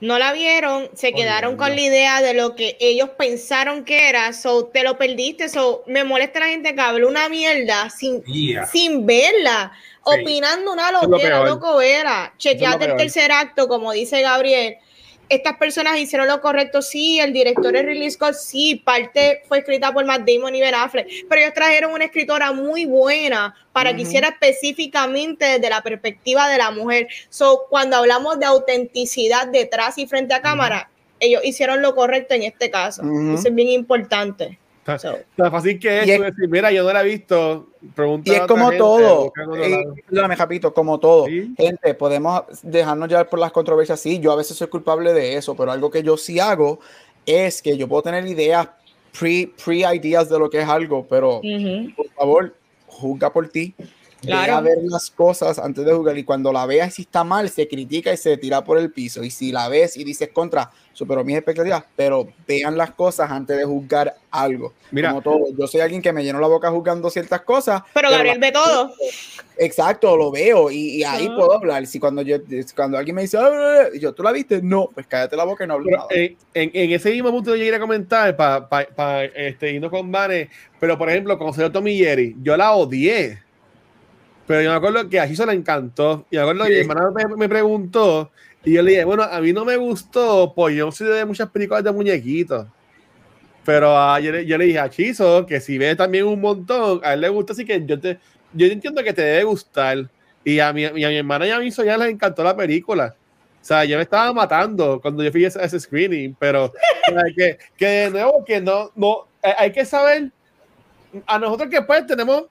No la vieron, se quedaron con la idea de lo que ellos pensaron que era, so te lo perdiste, so me molesta la gente que habla una mierda sin, sin verla, opinando una loquera, loco era, chequeate el tercer acto, como dice Gabriel, estas personas hicieron lo correcto, sí, el director es Ridley Scott, sí, parte fue escrita por Matt Damon y Ben Affleck, pero ellos trajeron una escritora muy buena para que hiciera específicamente desde la perspectiva de la mujer. So, cuando hablamos de autenticidad detrás y frente a cámara, ellos hicieron lo correcto en este caso. Eso es bien importante. So. Tan fácil que es, es decir, mira, yo no la he visto. Pregunta y es como gente, todo. Eh, perdóname, Japito, como todo. ¿Sí? Gente, podemos dejarnos llevar por las controversias. Sí, yo a veces soy culpable de eso, pero algo que yo sí hago es que yo puedo tener ideas, pre-ideas de lo que es algo, pero por favor, juzga por ti. Claro. a ver las cosas antes de jugar y cuando la veas si está mal, se critica y se tira por el piso. Y si la ves y dices contra, superó mis expectativas, pero vean las cosas antes de juzgar algo. Mira, Como todo, yo soy alguien que me lleno la boca juzgando ciertas cosas. Pero, Gabriel ve todo. Exacto, lo veo y, ahí puedo hablar. Si cuando yo, cuando alguien me dice, yo, ¿tú la viste? No, pues cállate la boca y no hablo nada. En, en, ese mismo punto yo quería comentar para pa, pa, este, irnos con Vane, pero por ejemplo, con Tommy Jerry, yo la odié pero yo me acuerdo que a Chiso le encantó. Y me acuerdo que mi hermana me, preguntó. Y yo le dije, bueno, a mí no me gustó, pues yo soy de muchas películas de muñequitos. Pero uh, yo, le, dije a Chiso que si ve también un montón, a él le gusta, así que yo te, yo entiendo que te debe gustar. Y a mi, a mi hermana y a mí ya les encantó la película. O sea, yo me estaba matando cuando yo fui a ese, screening, pero que, que de nuevo, que no, no, hay que saber, a nosotros que pues tenemos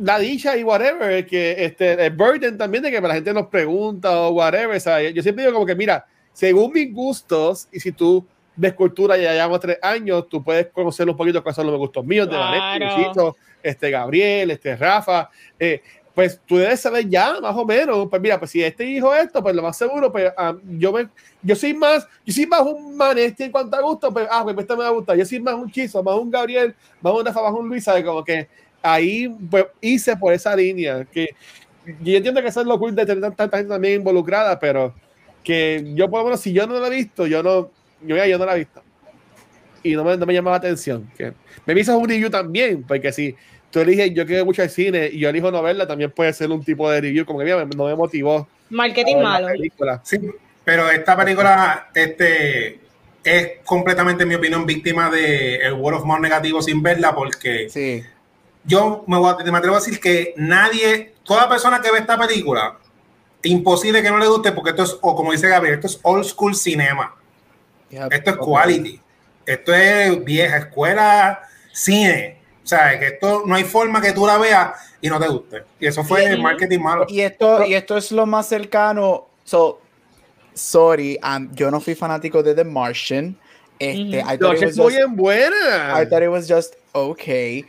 la dicha y whatever, que este, el burden también de que la gente nos pregunta o whatever, Yo siempre digo como que, mira, según mis gustos, y si tú ves cultura y ya llevamos tres años, tú puedes conocer un poquito cuáles son los gustos míos, de claro. este Gabriel, este Rafa, eh, pues tú debes saber ya, más o menos, pues mira, pues si este hijo esto, pues lo más seguro, pues ah, yo me, yo soy más, yo soy más un maneste en cuanto a gusto, pues, ah, pues esto me va a gustar, yo soy más un chizo, más un Gabriel, más un Rafa, más un Luis, ¿sabes? Como que ahí pues, hice por esa línea. Que yo entiendo que eso es lo cool de tener tanta gente también involucrada, pero que yo, por lo menos, si yo no lo he visto, yo no, yo, yo no la he visto. Y no me, no me llamaba la atención. Que me hizo un review también, porque si tú eliges, yo quiero mucho el cine y yo elijo no verla, también puede ser un tipo de review, como que mira, no me motivó. Marketing malo. Sí, pero esta película este, es completamente, en mi opinión, víctima de el World of More negativo sin verla, porque sí yo me, voy a, me, atrevo a decir que nadie, toda persona que ve esta película, imposible que no le guste porque esto es, o como dice Gabriel, esto es old school cinema. esto es quality. Esto es vieja escuela cine. O sea, que esto no hay forma que tú la veas y no te guste. Y eso fue el marketing malo. Y esto, y esto es lo más cercano. So, sorry, yo no fui fanático de The Martian. Este, I thought it was just, buena. I thought it was just okay.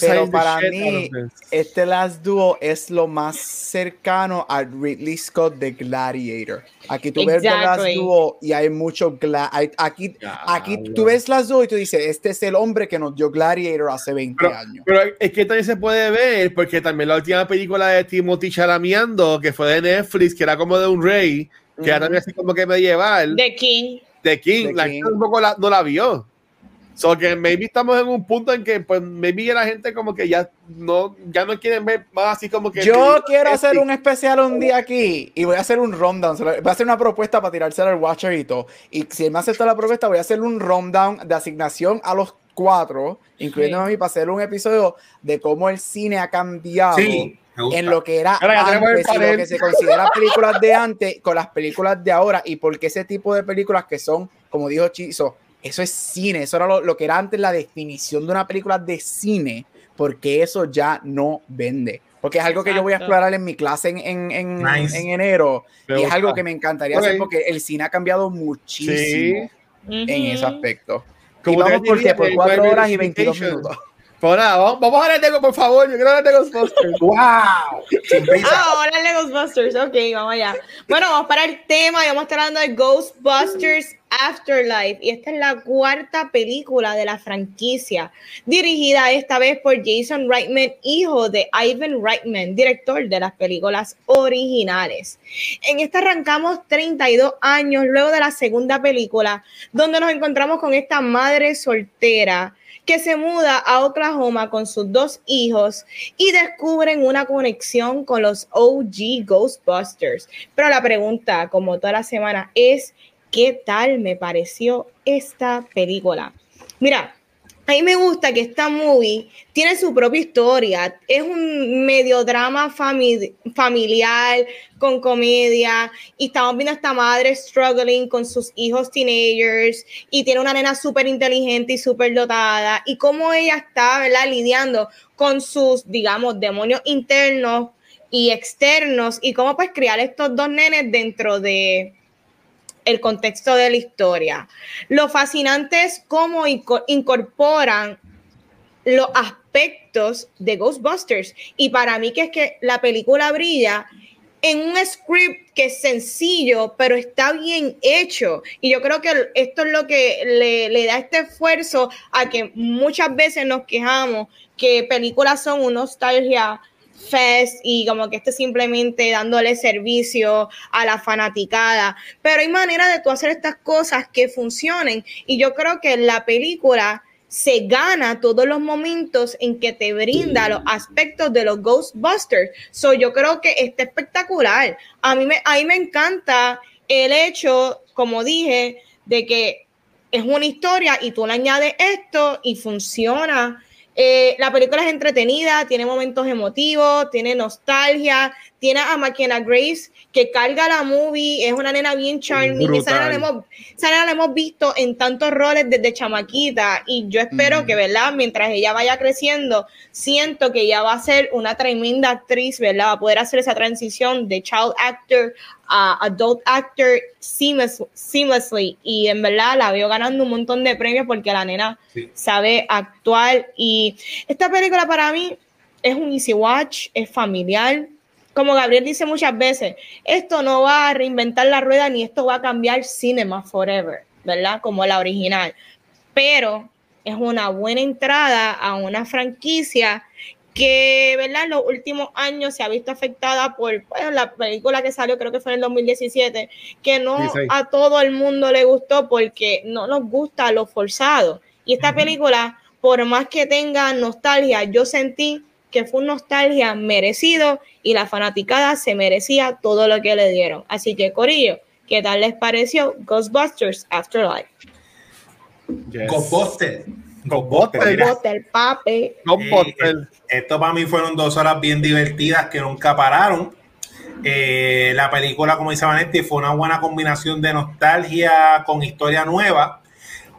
Pero para mí, este Last Duo es lo más cercano a Ridley Scott de Gladiator. Aquí tú ves Last Duo y hay mucho aquí, aquí tú ves Last Duo y tú dices, este es el hombre que nos dio Gladiator hace 20 años. Pero es que también se puede ver, porque también la última película de Timothy Chalameando, que fue de Netflix, que era como de un rey, que era también así como que medieval. De King de King, la gente tampoco la, no la vio. So que maybe estamos en un punto en que pues maybe la gente como que ya no ya no quieren ver más así como que yo quiero hacer un especial un día aquí y voy a hacer un rundown. Voy a hacer una propuesta para tirársela al watcher y todo. Y si él me acepta la propuesta voy a hacer un rundown de asignación a los cuatro incluyendo a mí para hacer un episodio de cómo el cine ha cambiado sí en lo que era antes y lo que se considera películas de antes con las películas de ahora y porque ese tipo de películas que son, como dijo Chizo, eso es cine, eso era lo, que era antes la definición de una película de cine, porque eso ya no vende. Porque es algo que yo voy a explorar en mi clase en, en, en, en enero. y es algo que me encantaría hacer porque el cine ha cambiado muchísimo en ese aspecto. Y vamos por, por 4 horas y 22 minutos. Pues nada, vamos, a hablar de, por favor, yo quiero hablar de Ghostbusters. ¡Wow! Ah, vamos a hablar de Ghostbusters, ok, vamos allá. Bueno, vamos para el tema y vamos a estar hablando de Ghostbusters Afterlife. Y esta es la cuarta película de la franquicia, dirigida esta vez por Jason Reitman, hijo de Ivan Reitman, director de las películas originales. En esta arrancamos 32 años luego de la segunda película, donde nos encontramos con esta madre soltera que se muda a Oklahoma con sus dos hijos y descubren una conexión con los OG Ghostbusters. Pero la pregunta, como toda la semana, es qué tal me pareció esta película. Mira, a mí me gusta que esta movie tiene su propia historia. Es un medio drama familiar con comedia y estamos viendo a esta madre struggling con sus hijos teenagers y tiene una nena súper inteligente y súper dotada y cómo ella está. Lidiando con sus, digamos, demonios internos y externos y cómo pues criar estos dos nenes dentro de el contexto de la historia. Lo fascinante es cómo incorporan los aspectos de Ghostbusters. Y para mí que es que la película brilla en un script que es sencillo, pero está bien hecho. Y yo creo que esto es lo que le, da este esfuerzo a que muchas veces nos quejamos que películas son una nostalgia fest y como que esté simplemente dándole servicio a la fanaticada. Pero hay manera de tú hacer estas cosas que funcionen y yo creo que la película se gana todos los momentos en que te brinda los aspectos de los Ghostbusters. So, yo creo que está espectacular. A mí me, a mí me encanta el hecho, como dije, de que es una historia y tú le añades esto y funciona eh, la película es entretenida, tiene momentos emotivos, tiene nostalgia, tiene a McKenna Grace que carga la movie, es una nena bien charming. Esa nena, la hemos, la hemos visto en tantos roles desde chamaquita y yo espero que, ¿verdad? Mientras ella vaya creciendo, siento que ella va a ser una tremenda actriz, ¿verdad? Va a poder hacer esa transición de child actor a adult actor seamlessly y en verdad la veo ganando un montón de premios porque la nena sabe actuar y esta película para mí es un easy watch, es familiar, como Gabriel dice muchas veces, esto no va a reinventar la rueda ni esto va a cambiar Cinema Forever, ¿verdad? Como la original. Pero es una buena entrada a una franquicia que, ¿verdad? En los últimos años se ha visto afectada por la película que salió, creo que fue en el 2017, que no a todo el mundo le gustó porque no nos gusta lo forzado. Y esta película, por más que tenga nostalgia, yo sentí que fue un nostalgia merecido y la fanaticada se merecía todo lo que le dieron. Así que, Corillo, ¿qué tal les pareció Ghostbusters Afterlife? Ghostbusters. Ghostbusters, papi. Ghostbusters. Eh, esto para mí fueron dos horas bien divertidas que nunca pararon. Eh, la película, como dice Vanetti, fue una buena combinación de nostalgia con historia nueva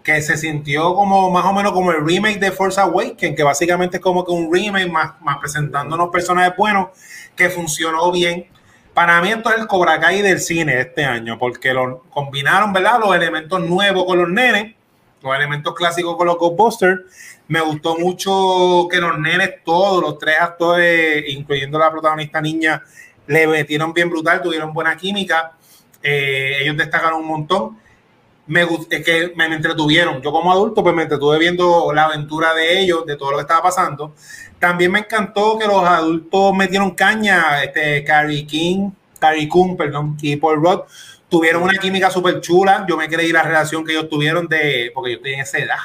que se sintió como más o menos como el remake de Force Awakens, que básicamente es como que un remake más, más presentándonos personajes buenos que funcionó bien. Para mí esto es el Cobra Kai del cine este año, porque lo combinaron, ¿verdad? Los elementos nuevos con los nenes, los elementos clásicos con los Ghostbusters. Me gustó mucho que los nenes, todos los tres actores, incluyendo la protagonista niña, le metieron bien brutal, tuvieron buena química. Eh, ellos destacaron un montón me, que me, entretuvieron. Yo como adulto, pues me entretuve viendo la aventura de ellos, de todo lo que estaba pasando. También me encantó que los adultos metieron caña, este, Carrie King, Carrie Coon, perdón, y Paul Roth, tuvieron una química súper chula. Yo me creí la relación que ellos tuvieron de, porque yo estoy en esa edad.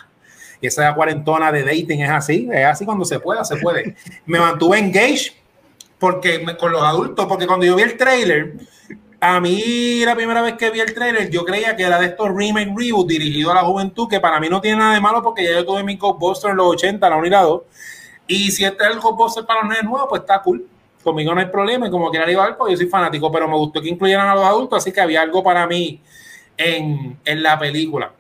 Y esa cuarentona de dating es así, es así cuando se pueda, se puede. Me mantuve engaged porque con los adultos, porque cuando yo vi el trailer, a mí, la primera vez que vi el trailer, yo creía que era de estos remake reboot dirigidos a la juventud, que para mí no tiene nada de malo porque ya yo tuve mi Ghostbusters en los 80, la unidad 2. Y si este es el Ghostbusters para los nenes nuevos, pues está cool. Conmigo no hay problema y como quiera igual, pues yo soy fanático, pero me gustó que incluyeran a los adultos, así que había algo para mí en, en la película,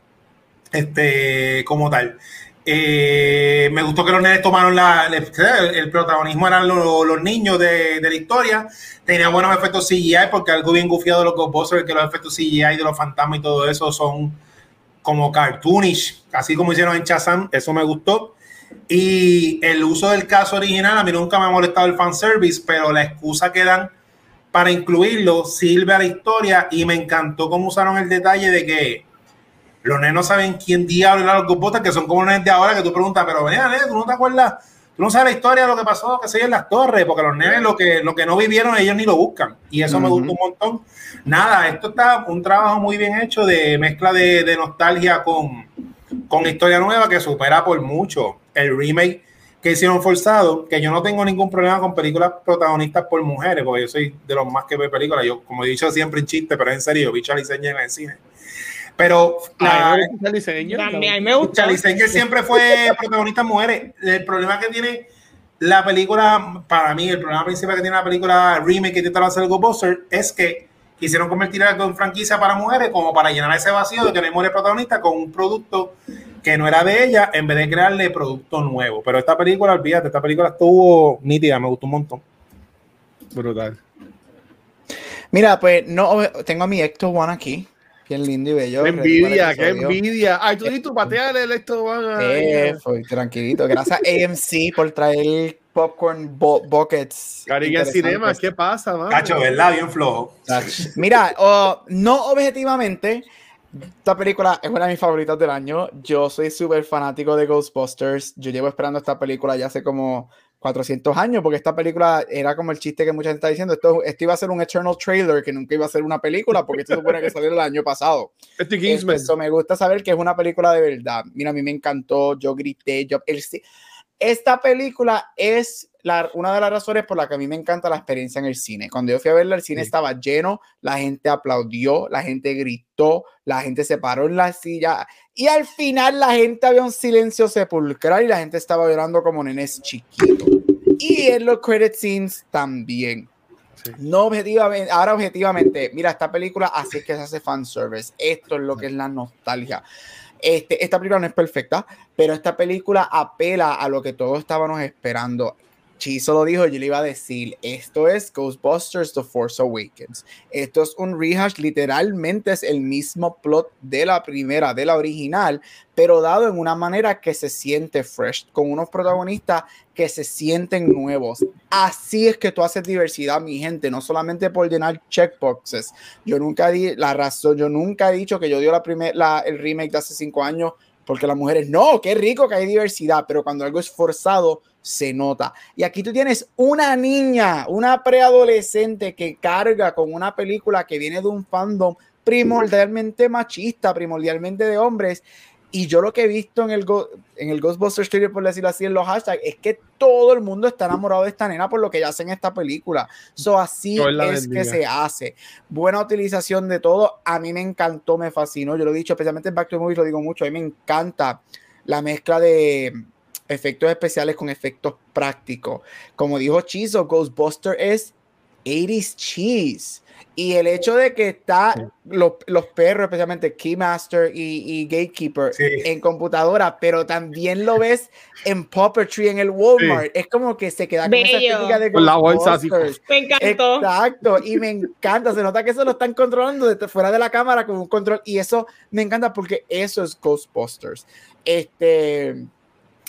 este, como tal. Eh, me gustó que los nenes tomaron la, el, protagonismo eran los, niños de, la historia. Tenía buenos efectos CGI porque algo bien gufiado de los Ghostbusters que los efectos CGI de los fantasmas y todo eso son como cartoonish, así como hicieron en Shazam, eso me gustó. Y el uso del caso original, a mí nunca me ha molestado el fanservice, pero la excusa que dan para incluirlo sirve a la historia y me encantó cómo usaron el detalle de que los nenes no saben quién diablo eran los Ghostbusters, que son como nenes de ahora que tú preguntas, pero venía, tú no te acuerdas, tú no sabes la historia de lo que pasó, que se en las torres, porque los nenes lo que, lo que no vivieron, ellos ni lo buscan. Y eso me gustó un montón. Nada, esto está un trabajo muy bien hecho de mezcla de, nostalgia con, con historia nueva que supera por mucho el remake que hicieron forzado, que yo no tengo ningún problema con películas protagonistas por mujeres, porque yo soy de los más que ve películas, yo como he dicho siempre en chiste, pero en serio, bicho la en el cine Pero La, la, diseño. A mí, a mí me gusta. Charlie Sanger siempre fue protagonista mujeres. El problema que tiene la película, para mí, el problema principal que tiene la película remake que intentaron hacer Ghostbusters es que quisieron convertir algo en franquicia para mujeres como para llenar ese vacío de que no hay mujeres protagonistas con un producto que no era de ella en vez de crearle producto nuevo. Pero esta película, olvídate, esta película estuvo nítida, me gustó un montón. Brutal. Mira, pues no, tengo a mi Hector One aquí. Bien lindo y bello. Qué envidia, qué envidia. Ay, tú y tú pateale el esto van a. Eh, tranquilito. Gracias AMC por traer popcorn bu- buckets. Cariño cinema, ¿qué pasa, man? Cacho, ¿verdad? Bien flojo. Mira, oh, no objetivamente, esta película es una de mis favoritas del año. Yo soy súper fanático de Ghostbusters. Yo llevo esperando esta película ya hace como 400 años, porque esta película era como el chiste que mucha gente está diciendo. Esto, esto iba a ser un Eternal Trailer, que nunca iba a ser una película, porque esto supone que salió el año pasado. Este Kingsman. Eso me gusta saber que es una película de verdad. Mira, a mí me encantó, yo grité, yo... el esta película es la, una de las razones por las que a mí me encanta la experiencia en el cine. Cuando yo fui a verla, el cine Sí. estaba lleno, la gente aplaudió, la gente gritó, la gente se paró en la silla y al final la gente había un silencio sepulcral y la gente estaba llorando como nenes chiquitos. Y en los credit scenes también. Sí. No objetivamente, ahora objetivamente, mira, esta película así es que se hace fanservice. Esto es lo que es la nostalgia. Este, esta película no es perfecta, pero esta película apela a lo que todos estábamos esperando. Chizo lo dijo, yo le iba a decir, esto es Ghostbusters The Force Awakens. Esto es un rehash, literalmente es el mismo plot de la primera, de la original, pero dado en una manera que se siente fresh, con unos protagonistas que se sienten nuevos. Así es que tú haces diversidad, mi gente, no solamente por llenar checkboxes. Yo nunca di la razón, yo nunca he dicho que yo dio la la, el remake de hace cinco años porque las mujeres, no, qué rico que hay diversidad, pero cuando algo es forzado, se nota. Y aquí tú tienes una niña, una preadolescente que carga con una película que viene de un fandom primordialmente machista, primordialmente de hombres. Y yo lo que he visto en el, Go- en el Ghostbusters Twitter, por decirlo así, en los hashtags, es que todo el mundo está enamorado de esta nena por lo que ella hace en esta película. So, así es bendiga. que se hace. Buena utilización de todo. A mí me encantó, me fascinó. Yo lo he dicho, especialmente en Back to the Movies, lo digo mucho. A mí me encanta la mezcla de efectos especiales con efectos prácticos. Como dijo Chizo, Ghostbuster es 80s cheese. Y el hecho de que está Sí. los, los perros, especialmente Keymaster y, y Gatekeeper, Sí. en computadora, pero también lo ves en puppetry en el Walmart. Es como que se queda con esa estética de Con la bolsa así. Me encantó. Exacto, y me encanta. Se nota que eso lo están controlando desde fuera de la cámara con un control, y eso me encanta porque eso es Ghostbusters. Este,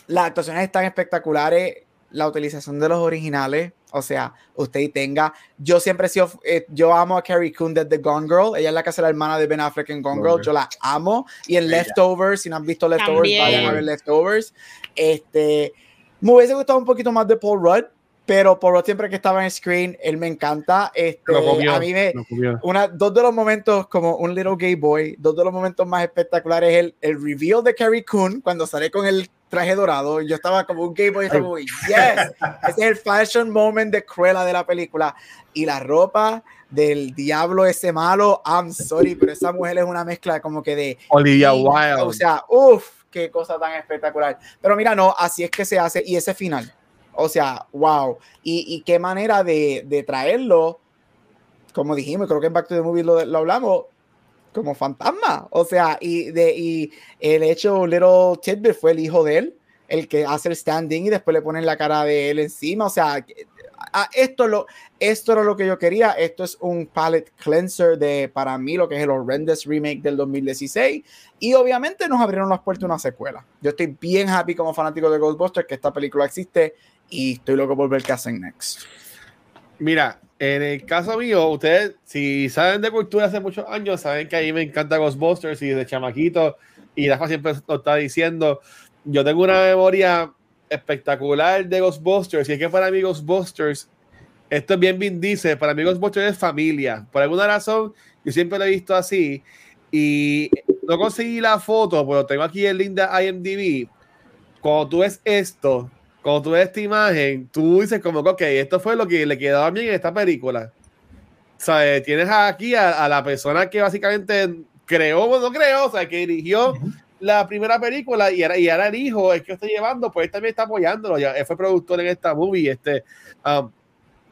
las actuaciones están espectaculares, la utilización de los originales. O sea, usted y tenga. Yo siempre he sido. eh, yo amo a Carrie Coon desde Gone Girl. Ella es la que hace la hermana de Ben Affleck en Gone Girl. Girl. Yo la amo. Y en. Leftovers, si no han visto Leftovers, También. vayan a ver Leftovers. Este, me hubiese gustado un poquito más de Paul Rudd, pero Paul Rudd siempre que estaba en screen, él me encanta. Este, Lo comió, a mí me, una, dos de los momentos como un little gay boy, dos de los momentos más espectaculares es el, el reveal de Carrie Coon cuando sale con el traje dorado. Yo estaba como un gay boy, estaba como, yes, ese es el fashion moment de Cruella de la película. Y la ropa del diablo ese malo, I'm sorry, pero esa mujer es una mezcla como que de Olivia y, Wilde. O sea, uff, qué cosa tan espectacular. Pero mira, no, así es que se hace. Y ese final, o sea, wow. Y, y qué manera de, de traerlo, como dijimos, creo que en Back to the Movie lo, lo hablamos, como fantasma. O sea, y, de, y el hecho, Little Tidbit fue el hijo de él, el que hace el standing y después le ponen la cara de él encima. O sea, a- esto, lo, esto era lo que yo quería. Esto es un palette cleanser de, para mí, lo que es el horrendous remake del 2016. Y obviamente nos abrieron las puertas a una secuela. Yo estoy bien happy como fanático de Ghostbusters que esta película existe y estoy loco por ver qué hacen next. Mira, en el caso mío, ustedes, si saben de cultura hace muchos años, saben que a mí me encanta Ghostbusters y de chamaquito, y Rafa siempre lo está diciendo. Yo tengo una memoria espectacular de Ghostbusters, y es que para mí Ghostbusters, esto es bien Vin dice, para mí Ghostbusters es familia. Por alguna razón, yo siempre lo he visto así, y no conseguí la foto, pero tengo aquí el link de IMDb. Cuando tú ves esto, cuando tú ves esta imagen, tú dices como que, ok, esto fue lo que le quedaba a mí en esta película. O sea, eh, tienes aquí a, a la persona que básicamente creó, no creó, o sea, que dirigió la primera película y ahora, y ahora el hijo es que está llevando, pues él también está apoyándolo. Ya, él fue productor en esta movie, este, um,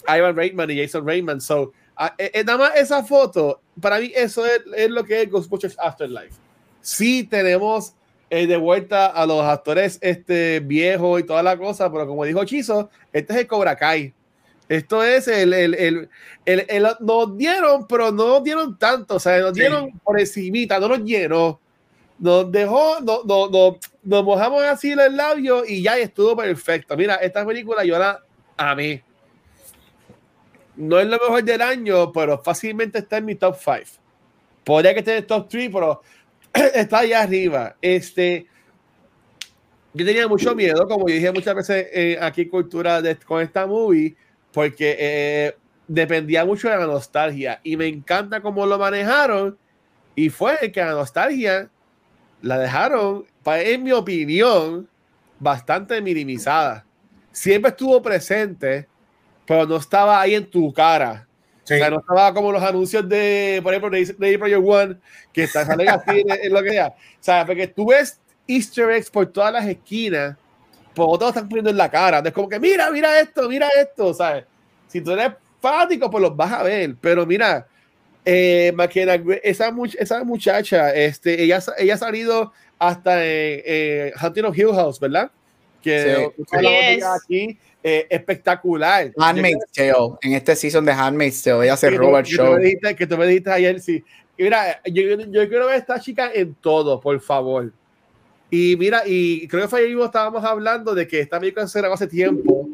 Ivan Reitman y Jason Reitman. So, uh, eh, nada más esa foto, para mí eso es, es lo que es Ghostbusters Afterlife. Sí tenemos eh, de vuelta a los actores este, viejos y toda la cosa, pero como dijo Chizo, este es el Cobra Kai. Esto es el, el, el, el, nos dieron, pero no nos dieron tanto, o sea, nos dieron por encimita, no nos llenó nos dejó, no, no, no, nos mojamos así el labio y ya estuvo perfecto. Mira, esta película yo la amé. No es lo mejor del año, pero fácilmente está en mi top 5. Podría que esté en el top 3, pero está allá arriba. Este, yo tenía mucho miedo, como yo dije muchas veces eh, aquí en Cultura de, con esta movie, porque eh, dependía mucho de la nostalgia y me encanta cómo lo manejaron. Y fue que la nostalgia la dejaron, en mi opinión, bastante minimizada. Siempre estuvo presente, pero no estaba ahí en tu cara. O sea, no estaba como los anuncios de, por ejemplo, de Project One, que está, salen así en, lo que sea. O sea, porque tú ves Easter eggs por todas las esquinas, pero todos están poniendo en la cara. Es como que, mira, mira esto, mira esto, ¿sabes? Si tú eres fanático, pues los vas a ver. Pero mira, eh, esa, esa muchacha, este, ella, ella ha salido hasta en eh, Hunting of Hill House, ¿verdad? Que sí. aquí, eh, espectacular. Handmaid's Tale, en este season de Handmaid's Tale, ella se roba el show. que tú me dijiste ayer, sí. mira, yo, yo, quiero ver a esta chica en todo, por favor. Y mira, y creo que fue ahí mismo estábamos hablando de que esta película se grabó hace tiempo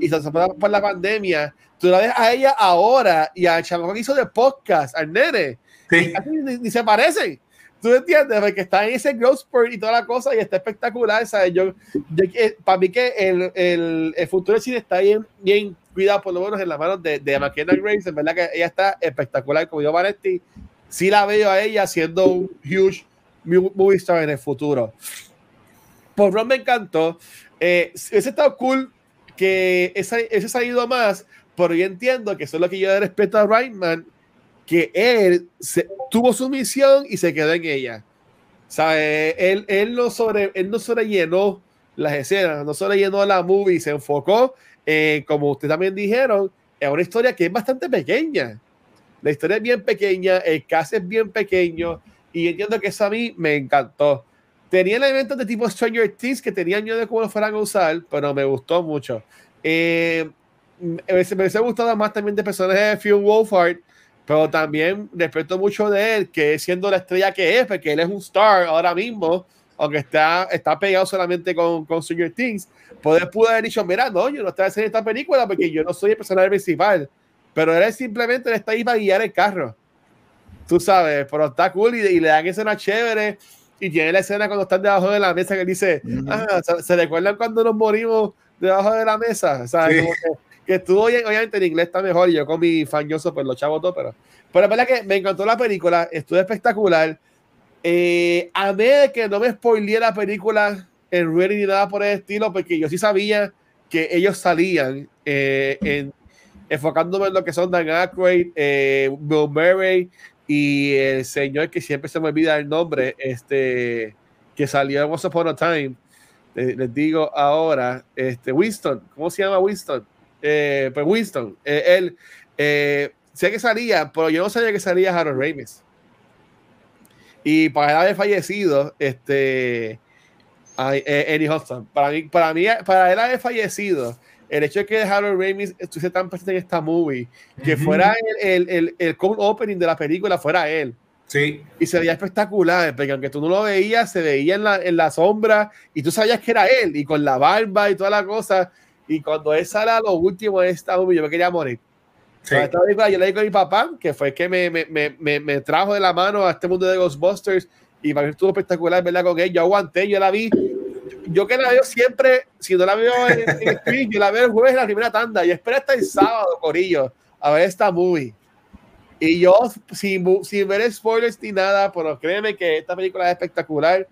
y se pasó por la pandemia tú la ves a ella ahora y al chamaco que hizo de podcast, al nene, sí. ni, se parecen. ¿Tú entiendes? Porque está en ese growth spurt y toda la cosa y está espectacular. ¿sabes? Yo, para mí que el, el, el, futuro del cine está bien, bien cuidado, por lo menos en las manos de, de McKenna Grace. En verdad que ella está espectacular. Como yo, Vanetti, sí la veo a ella siendo un huge movie star en el futuro. Por Ron me encantó. Eh, ese estado cool que ese, ese ha ido más, pero yo entiendo que eso es lo que yo respeto a Reitman, que él se, tuvo su misión y se quedó en ella. ¿Sabe? Él, él, no sobre, él no sobrellenó las escenas, no sobrellenó la movie, se enfocó, eh, como ustedes también dijeron, en una historia que es bastante pequeña. La historia es bien pequeña, el cast es bien pequeño, y entiendo que eso a mí me encantó. Tenía elementos de tipo Stranger Things que tenían yo de cómo lo fueran a usar, pero me gustó mucho. Eh, me, me hubiese gustado más también de personajes de Phil Wolfhard, pero también respeto mucho de él, que siendo la estrella que es, porque él es un star ahora mismo, aunque está, está pegado solamente con, con Stranger Things, poder pudo haber dicho, mira, no, yo no estoy haciendo esta película porque yo no soy el personaje principal, pero él simplemente está ahí para guiar el carro. Tú sabes, pero está cool y, y le dan escena chévere. Y tiene la escena cuando están debajo de la mesa que él dice, ah, ¿se, recuerdan cuando nos morimos debajo de la mesa? ¿Sabes? Como que, que estuvo obviamente en inglés está mejor y yo con mi fañoso pues los chavos todo, pero pero la verdad que me encantó la película, estuvo espectacular. Eh, de que no me spoileé la película en Ready ni nada por el estilo, porque yo sí sabía que ellos salían eh, en, enfocándome en lo que son Dan Aykroyd, eh, Bill Murray y el señor que siempre se me olvida el nombre, este que salió en Once Upon a Time. Les, les digo ahora, este Winston, ¿cómo se llama Winston? Eh, pues Winston, eh, él, eh, sé que salía, pero yo no sabía que salía Harold Ramis. Y para él haber fallecido, este, eh, Eddie Hudson, para mí, para mí, para él haber fallecido, el hecho de que Harold Ramis estuviese tan presente en esta movie, que fuera el, el, el, cold opening de la película, fuera él. Sí. Y se veía espectacular, porque aunque tú no lo veías, se veía en la, en la sombra y tú sabías que era él, y con la barba y toda la cosa. Y cuando él sale a lo último de esta movie, yo me quería morir. Sí. Yo le digo a mi papá, que fue el que me, me, me, me, trajo de la mano a este mundo de Ghostbusters, y para mí estuvo espectacular, ¿verdad? Con él, yo aguanté, yo la vi. Yo que la veo siempre, si no la veo en, en stream, yo la veo el jueves en la primera tanda, y espero hasta el sábado, Corillo, a ver esta movie. Y yo, sin, sin ver spoilers ni nada, pero créeme que esta película es espectacular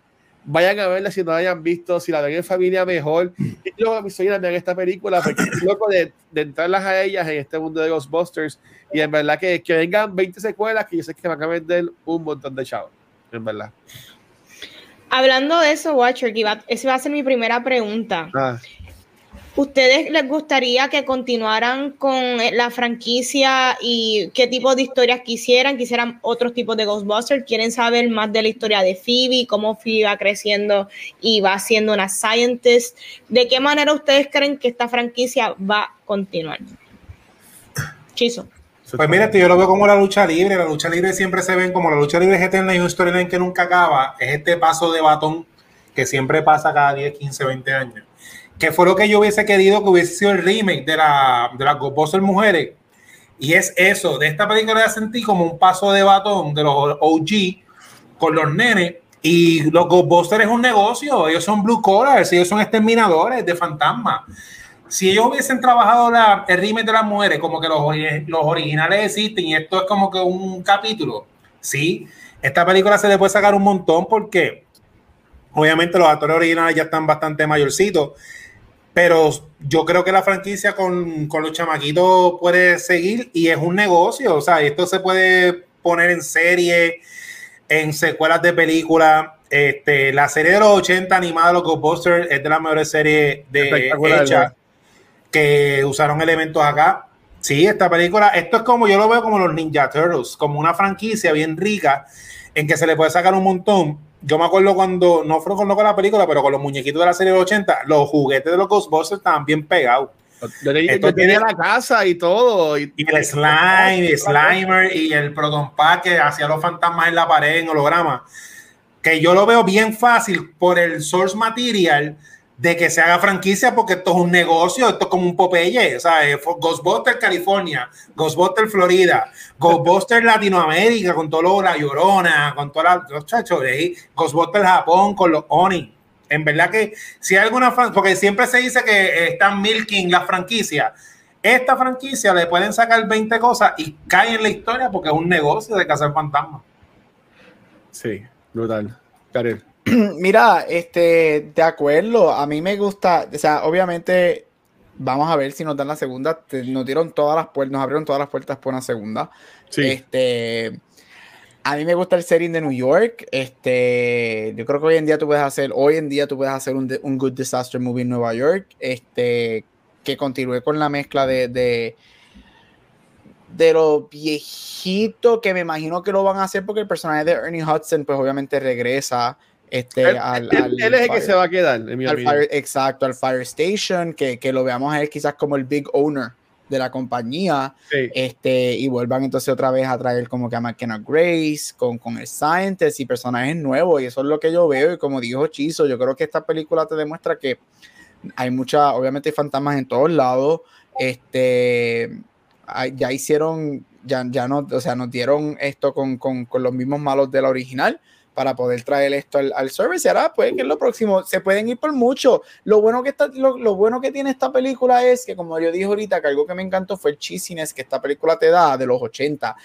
vayan a verla si no la hayan visto, si la ven en familia mejor. Y luego mis sobrinas vean esta película, porque estoy loco de, de, entrarlas a ellas en este mundo de Ghostbusters. Y en verdad que, que vengan 20 secuelas que yo sé que van a vender un montón de chavos. es verdad. Hablando de eso, Watcher, que iba, esa va a ser mi primera pregunta. Ah. ¿Ustedes les gustaría que continuaran con la franquicia y qué tipo de historias quisieran? ¿Quisieran otros tipos de Ghostbusters? ¿Quieren saber más de la historia de Phoebe? ¿Cómo Phoebe va creciendo y va siendo una scientist? ¿De qué manera ustedes creen que esta franquicia va a continuar? Chiso. Pues mira, yo lo veo como la lucha libre. La lucha libre siempre se ven como la lucha libre es eterna y una storyline que nunca acaba. Es este paso de batón que siempre pasa cada 10, 15, 20 años que fue lo que yo hubiese querido que hubiese sido el remake de la de las Ghostbusters mujeres. Y es eso, de esta película ya sentí como un paso de batón de los OG con los nenes. Y los Ghostbusters es un negocio, ellos son blue collars, ellos son exterminadores de fantasmas. Si ellos hubiesen trabajado la, el remake de las mujeres, como que los, los originales existen y esto es como que un capítulo, sí, esta película se le puede sacar un montón porque obviamente los actores originales ya están bastante mayorcitos pero yo creo que la franquicia con, con, los chamaquitos puede seguir y es un negocio, o sea, esto se puede poner en serie, en secuelas de películas. Este, la serie de los 80 animada los Ghostbusters es de las mejores series de hecha que usaron elementos acá. Sí, esta película, esto es como yo lo veo como los Ninja Turtles, como una franquicia bien rica en que se le puede sacar un montón yo me acuerdo cuando, no fue con la película, pero con los muñequitos de la serie de 80, los juguetes de los Ghostbusters estaban bien pegados. Yo le dije que tenía la casa y todo. Y, el slime, el slimer y el proton pack que hacía los fantasmas en la pared en holograma. Que yo lo veo bien fácil por el source material de que se haga franquicia porque esto es un negocio, esto es como un Popeye, ¿sabes? Ghostbusters California, Ghostbusters Florida, Ghostbusters Latinoamérica con todo lo la llorona, con todos los chachos, Ghostbusters Japón con los Oni. En verdad que si hay alguna porque siempre se dice que están milking la franquicia. Esta franquicia le pueden sacar 20 cosas y cae en la historia porque es un negocio de cazar fantasmas. Sí, brutal. Karel. Mira, este, de acuerdo, a mí me gusta, o sea, obviamente vamos a ver si nos dan la segunda, nos dieron todas las puertas, nos abrieron todas las puertas por una segunda. Este, a mí me gusta el setting de New York, este, yo creo que hoy en día tú puedes hacer, hoy en día tú puedes hacer un, un good disaster movie en Nueva York, este, que continúe con la mezcla de, de de lo viejito que me imagino que lo van a hacer porque el personaje de Ernie Hudson pues obviamente regresa este, él, al, él, es el que se va a quedar, en mi al fire, Exacto, al Fire Station, que, que, lo veamos a él quizás como el big owner de la compañía, este, y vuelvan entonces otra vez a traer como que a McKenna Grace, con, con el Scientist y personajes nuevos, y eso es lo que yo veo, y como dijo Chizo, yo creo que esta película te demuestra que hay mucha, obviamente hay fantasmas en todos lados, este, ya hicieron, ya, ya no, o sea, nos dieron esto con, con, con los mismos malos de la original, para poder traer esto al, al service. Y ahora, pues, que lo próximo, se pueden ir por mucho. Lo bueno que, está, lo, bueno que tiene esta película es que, como yo dije ahorita, que algo que me encantó fue el cheesiness que esta película te da de los 80.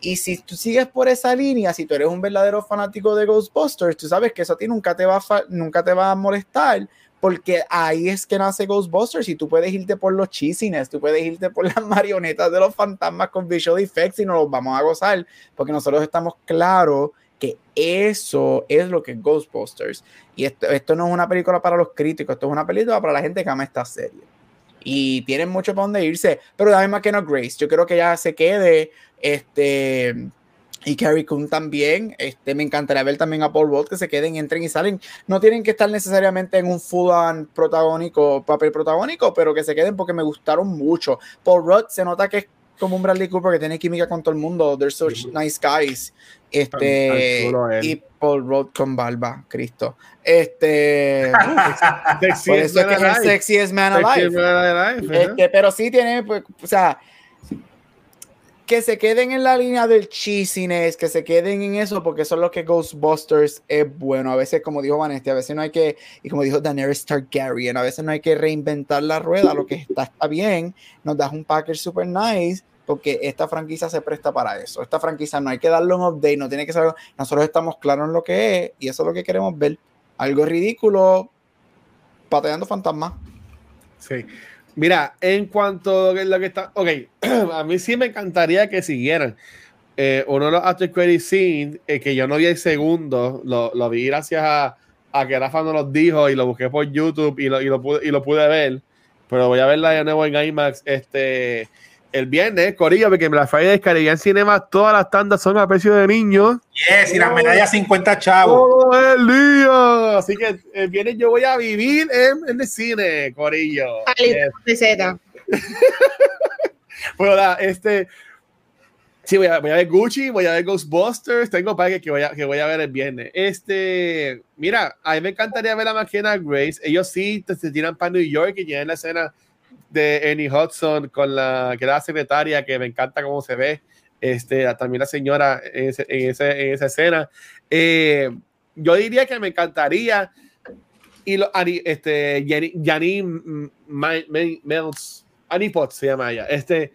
Y si tú sigues por esa línea, si tú eres un verdadero fanático de Ghostbusters, tú sabes que eso a ti nunca te va a, nunca te va a molestar, porque ahí es que nace Ghostbusters y tú puedes irte por los cheesiness, tú puedes irte por las marionetas de los fantasmas con visual effects y nos los vamos a gozar, porque nosotros estamos claros que eso es lo que es Ghostbusters. Y esto, esto no es una película para los críticos, esto es una película para la gente que ama esta serie. Y tienen mucho para dónde irse, pero dame que no Grace, yo creo que ya se quede, este, y Carrie Coon también, este, me encantaría ver también a Paul Rudd que se queden, entren y salen, no tienen que estar necesariamente en un full protagónico, papel protagónico, pero que se queden porque me gustaron mucho. Paul Rudd se nota que es como un Bradley Cooper que tiene química con todo el mundo. They're such nice guys. Este, y Paul Rudd con barba, Cristo. Este, por eso es que es el sexiest man alive. Este, pero sí tiene, pues, o sea, que se queden en la línea del cheesiness, que se queden en eso, porque eso es lo que Ghostbusters es bueno. A veces, como dijo Vanessa, a veces no hay que, y como dijo Daenerys Targaryen, a veces no hay que reinventar la rueda, lo que está, está bien, nos das un package super nice, porque esta franquicia se presta para eso. Esta franquicia no hay que darle un update, no tiene que ser. Nosotros estamos claros en lo que es y eso es lo que queremos ver. Algo ridículo, pateando fantasmas. Sí. Mira, en cuanto a lo que está. Ok, a mí sí me encantaría que siguieran. eh, uno de los after credit scenes, eh, que yo no vi el segundo, lo, lo vi gracias a, a, que Rafa nos lo dijo y lo busqué por YouTube y lo, y lo, pude, y lo pude ver. Pero voy a verla de nuevo en IMAX este, el viernes, Corillo, porque en la Friday Caribbean Cinema todas las tandas son a precio de niños. Yes, y las medallas 50 chavos. Todo el día. Así que el viernes yo voy a vivir en, en el cine, Corillo. Yes. bueno, este, Sí, voy a, voy a, ver Gucci, voy a ver Ghostbusters, tengo para que voy, a, que voy a ver el viernes. Este, mira, a mí me encantaría ver a McKenna Grace. Ellos sí se tiran para New York y tienen la escena de Annie Hudson con la que era secretaria, que me encanta cómo se ve. Este, también la señora en, ese, en, esa escena. Eh, yo diría que me encantaría. Y lo, este, Janine Mills, Annie Potts se llama ella. Este,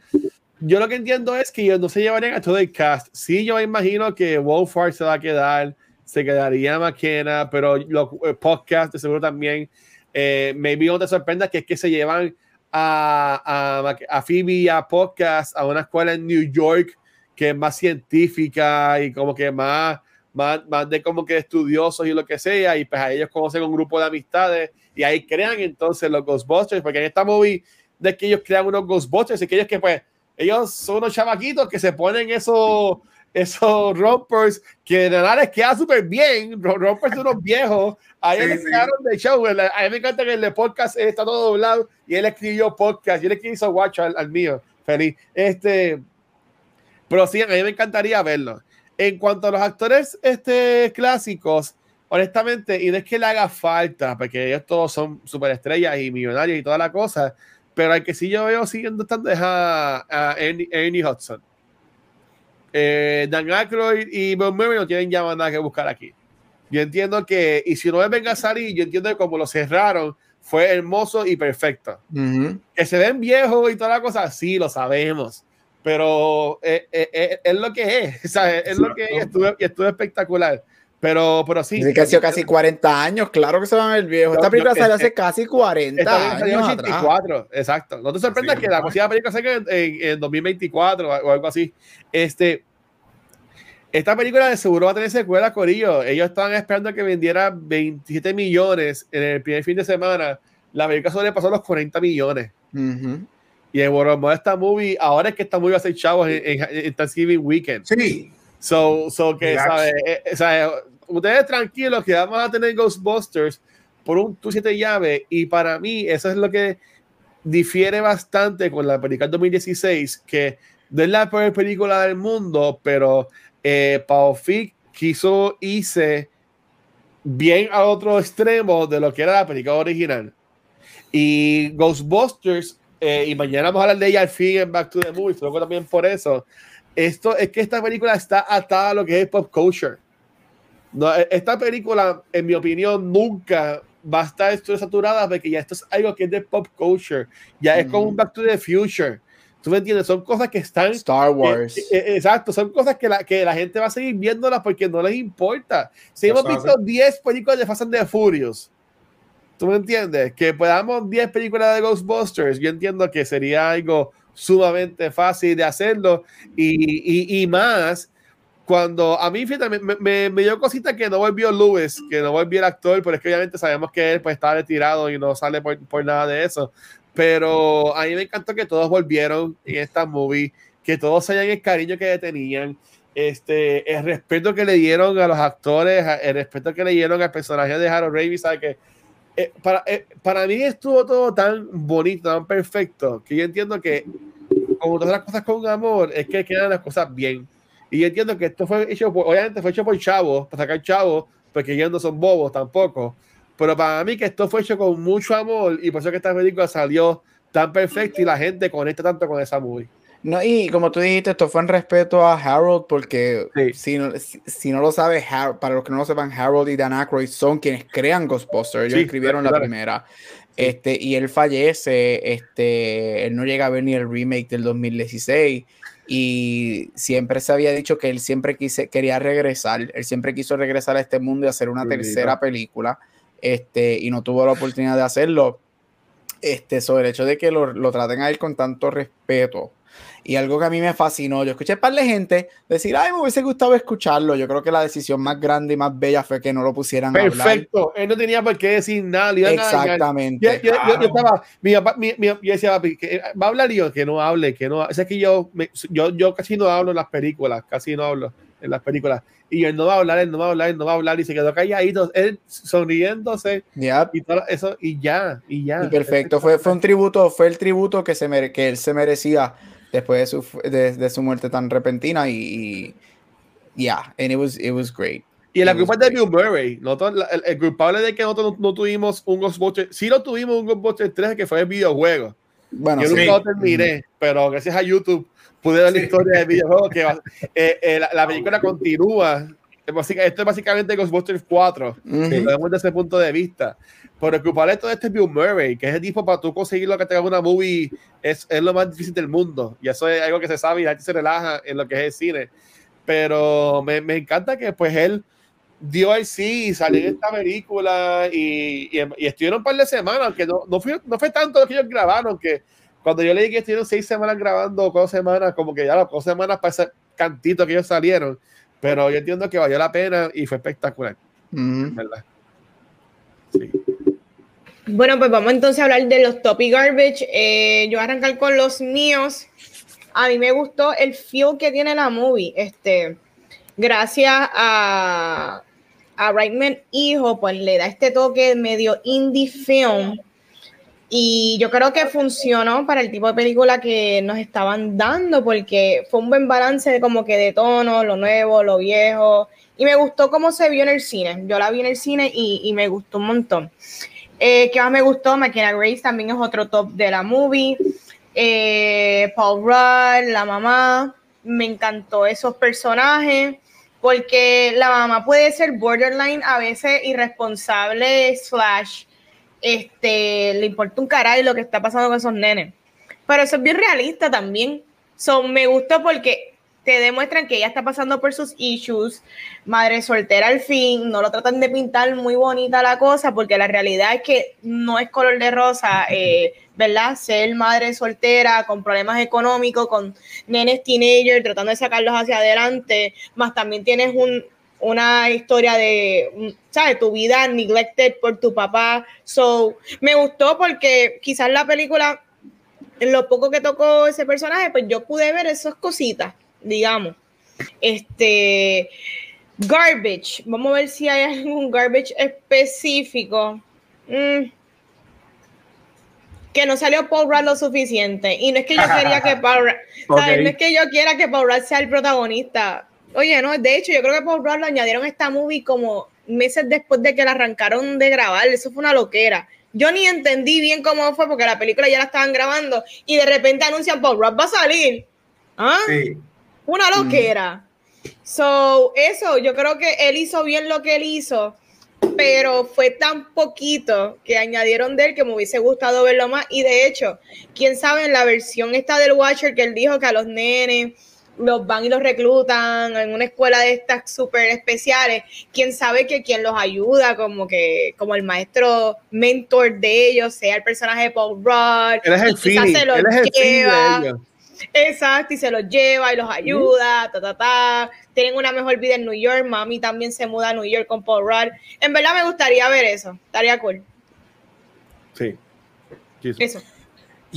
yo lo que entiendo es que ellos no se llevarían a todo el cast. Sí, yo imagino que Wolfhard se va a quedar, se quedaría McKenna, pero los podcasts de seguro también. Eh, maybe no te sorprenda que es que se llevan a, a, a Phoebe a podcast a una escuela en New York que es más científica y como que más, más, más de como que estudiosos y lo que sea, y pues a ellos conocen un grupo de amistades y ahí crean entonces los Ghostbusters, porque en esta movie de que ellos crean unos Ghostbusters y que ellos que pues ellos son unos chavaquitos que se ponen esos esos rompers que de nada les queda súper bien. Rompers de unos viejos. Ahí sí, quedaron de show. A mí me encanta que el de podcast está todo doblado y él escribió podcast y él escribió watch al, al, mío. Feliz. Este, pero sí, a mí me encantaría verlo. En cuanto a los actores este, clásicos, honestamente, y no es que le haga falta, porque ellos todos son superestrellas y millonarios y toda la cosa, pero al que sí yo veo siguiendo estando es a, a Ernie, Ernie, Hudson. Eh, Dan Aykroyd y Bill Murray no tienen ya nada que buscar aquí. Yo entiendo que, y si no me venga a salir, yo entiendo que como lo cerraron, fue hermoso y perfecto. Uh -huh. Que se ven viejos y toda la cosa, sí, lo sabemos. Pero es, es, es, es lo que es, o sea, es lo que es estuvo, estuvo espectacular. Pero, pero sí. Dice que ha sido casi 40 años, claro que se van a ver viejos. Esta película salió hace casi 40 esta años. Salió 84, atrás. exacto. No te sorprendas sí, que la próxima película salga en, en, en, 2024 o algo así. Este, esta película de seguro va a tener secuela, Corillo. Ellos estaban esperando que vendiera 27 millones en el primer fin de semana. La película sobrepasó los 40 millones. Uh -huh. Y en World esta movie, ahora es que esta movie va a ser chavos en, en, en Thanksgiving Weekend. Sí. So, so que, ¿sabe? Eh, ¿sabe? Ustedes tranquilos que vamos a tener Ghostbusters por un tu siete llave y para mí eso es lo que difiere bastante con la película 2016 que no es la peor película del mundo pero eh, Pau Fick quiso irse bien al otro extremo de lo que era la película original y Ghostbusters eh, y mañana vamos a hablar de ella al fin en Back to the Movies luego también por eso esto es que esta película está atada a lo que es pop culture. No, esta película, en mi opinión, nunca va a estar saturada porque ya esto es algo que es de pop culture. Ya mm. es como un Back to the Future. ¿Tú me entiendes? Son cosas que están... Star Wars. Eh, eh, exacto, son cosas que la, que la gente va a seguir viéndolas porque no les importa. Si hemos visto 10 películas de Fast and the Furious, ¿tú me entiendes? Que podamos 10 películas de Ghostbusters, yo entiendo que sería algo sumamente fácil de hacerlo y, y, y más cuando a mí fíjate, me, me, me, dio cosita que no volvió Lewis, que no volvió el actor, pero es que obviamente sabemos que él pues estaba retirado y no sale por, por nada de eso. Pero a mí me encantó que todos volvieron en esta movie, que todos hayan el cariño que tenían, este, el respeto que le dieron a los actores, el respeto que le dieron al personaje de Harold Ramis, ¿sabes? que eh, para, eh, para mí estuvo todo tan bonito, tan perfecto, que yo entiendo que como todas las cosas con amor, es que quedan las cosas bien. Y yo entiendo que esto fue hecho, por, obviamente fue hecho por chavos, para sacar chavos, porque ellos no son bobos tampoco. Pero para mí que esto fue hecho con mucho amor y por eso que esta película salió tan perfecta y la gente conecta tanto con esa movie. No, y como tú dijiste, esto fue en respeto a Harold, porque sí. si, no, si, si, no lo sabes, Harold, para los que no lo sepan, Harold y Dan Aykroyd son quienes crean Ghostbusters. Ellos sí, escribieron claro, la primera. Este, y él fallece, este, él no llega a ver ni el remake del 2016 y siempre se había dicho que él siempre quise, quería regresar, él siempre quiso regresar a este mundo y hacer una tercera película, este, y no tuvo la oportunidad de hacerlo. este, sobre el hecho de que lo, lo traten a él con tanto respeto. Y algo que a mí me fascinó, yo escuché par de gente decir, ay, me hubiese gustado escucharlo. Yo creo que la decisión más grande y más bella fue que no lo pusieran a hablar. Perfecto, él no tenía por qué decir nada. Exactamente. Yo, yo- yo- yo Claro. estaba, mi papá- mi- mi- yo decía, papi, que, ¿va a hablar yo? Que no hable, que no. O sea, es que yo, me- yo, yo casi no hablo en las películas, casi no hablo en las películas. Y él no va a hablar, él no va a hablar, él no va a hablar. Y se quedó calladito, él sonriéndose Yep. y todo eso, y ya, y ya. Y perfecto, fue, fue un tributo, fue el tributo que, se mere- que él se merecía después de su, de, de su muerte tan repentina y, y yeah, and it was, it was great. Y la culpa es de. Bill Murray. Nosotros, el, el culpable de que nosotros no, no tuvimos un Ghostbusters, sí lo tuvimos un Ghostbusters 3 que fue el videojuego. Bueno, Yo sí. nunca lo terminé, pero gracias a YouTube pude ver la historia del videojuego que va- eh, eh, la, la película continúa. Esto es básicamente Ghostbusters 4, Ujú. lo vemos desde ese punto de vista. Pero el culpable de todo esto es Bill Murray, que es el tipo para tú conseguir lo que te haga una movie, es, es lo más difícil del mundo. Y eso es algo que se sabe y la gente se relaja en lo que es el cine. Pero me, me encanta que pues él dio el sí y salió en esta película y, y, y estuvieron un par de semanas, que no, no, fue, no fue tanto lo que ellos grabaron, que cuando yo leí que estuvieron seis semanas grabando, o cuatro semanas, como que ya las dos semanas para ese cantito que ellos salieron, pero yo entiendo que valió la pena y fue espectacular, ¿verdad? Sí. Bueno, pues vamos entonces a hablar de los topic garbage. Eh, yo voy a arrancar con los míos. A mí me gustó el feel que tiene la movie. Este, gracias a, a Reitman Hijo, pues le da este toque medio indie film. Y yo creo que funcionó para el tipo de película que nos estaban dando, porque fue un buen balance de como que de tono, lo nuevo, lo viejo. Y me gustó cómo se vio en el cine. Yo la vi en el cine y, y me gustó un montón. Eh, ¿Qué más me gustó? McKenna Grace también es otro top de la movie. Eh, Paul Rudd, la mamá. Me encantó esos personajes. Porque la mamá puede ser borderline a veces irresponsable, slash, este, le importa un caray lo que está pasando con esos nenes. Pero eso es bien realista también. So, me gustó porque te demuestran que ella está pasando por sus issues, madre soltera al fin, no lo tratan de pintar muy bonita la cosa, porque la realidad es que no es color de rosa, eh, ¿verdad? Ser madre soltera con problemas económicos, con nenes teenagers, tratando de sacarlos hacia adelante, más también tienes un, una historia de, mm, ¿sabes? Tu vida neglected por tu papá. So, me gustó porque quizás la película, en lo poco que tocó ese personaje, pues yo pude ver esas cositas, digamos. Este, garbage. Vamos a ver si hay algún garbage específico. Mm. Que no salió Paul Rudd lo suficiente. Y no es que yo quería que Paul Rudd. No es que yo quiera que Paul Rudd sea el protagonista. Oye, no, de hecho, yo creo que Paul Rudd lo añadieron a esta movie como meses después de que la arrancaron de grabar. Eso fue una loquera. Yo ni entendí bien cómo fue porque la película ya la estaban grabando y de repente anuncian Paul Rudd va a salir. ¿Ah? Sí. Una loquera. So, eso, yo creo que él hizo bien lo que él hizo, pero fue tan poquito que añadieron de él que me hubiese gustado verlo más. Y de hecho, quién sabe, en la versión esta del Watcher que él dijo que a los nenes los van y los reclutan en una escuela de estas súper especiales, quién sabe que quien los ayuda, como que como el maestro mentor de ellos, sea el personaje de Paul Rudd. Él es el quizás se los él es el feeling lleva. de ellos. Exacto, y se los lleva y los ayuda, ta, ta, ta. Tienen una mejor vida en New York. Mami también se muda a New York con Paul Rudd. En verdad me gustaría ver eso. Estaría cool. Sí. Eso.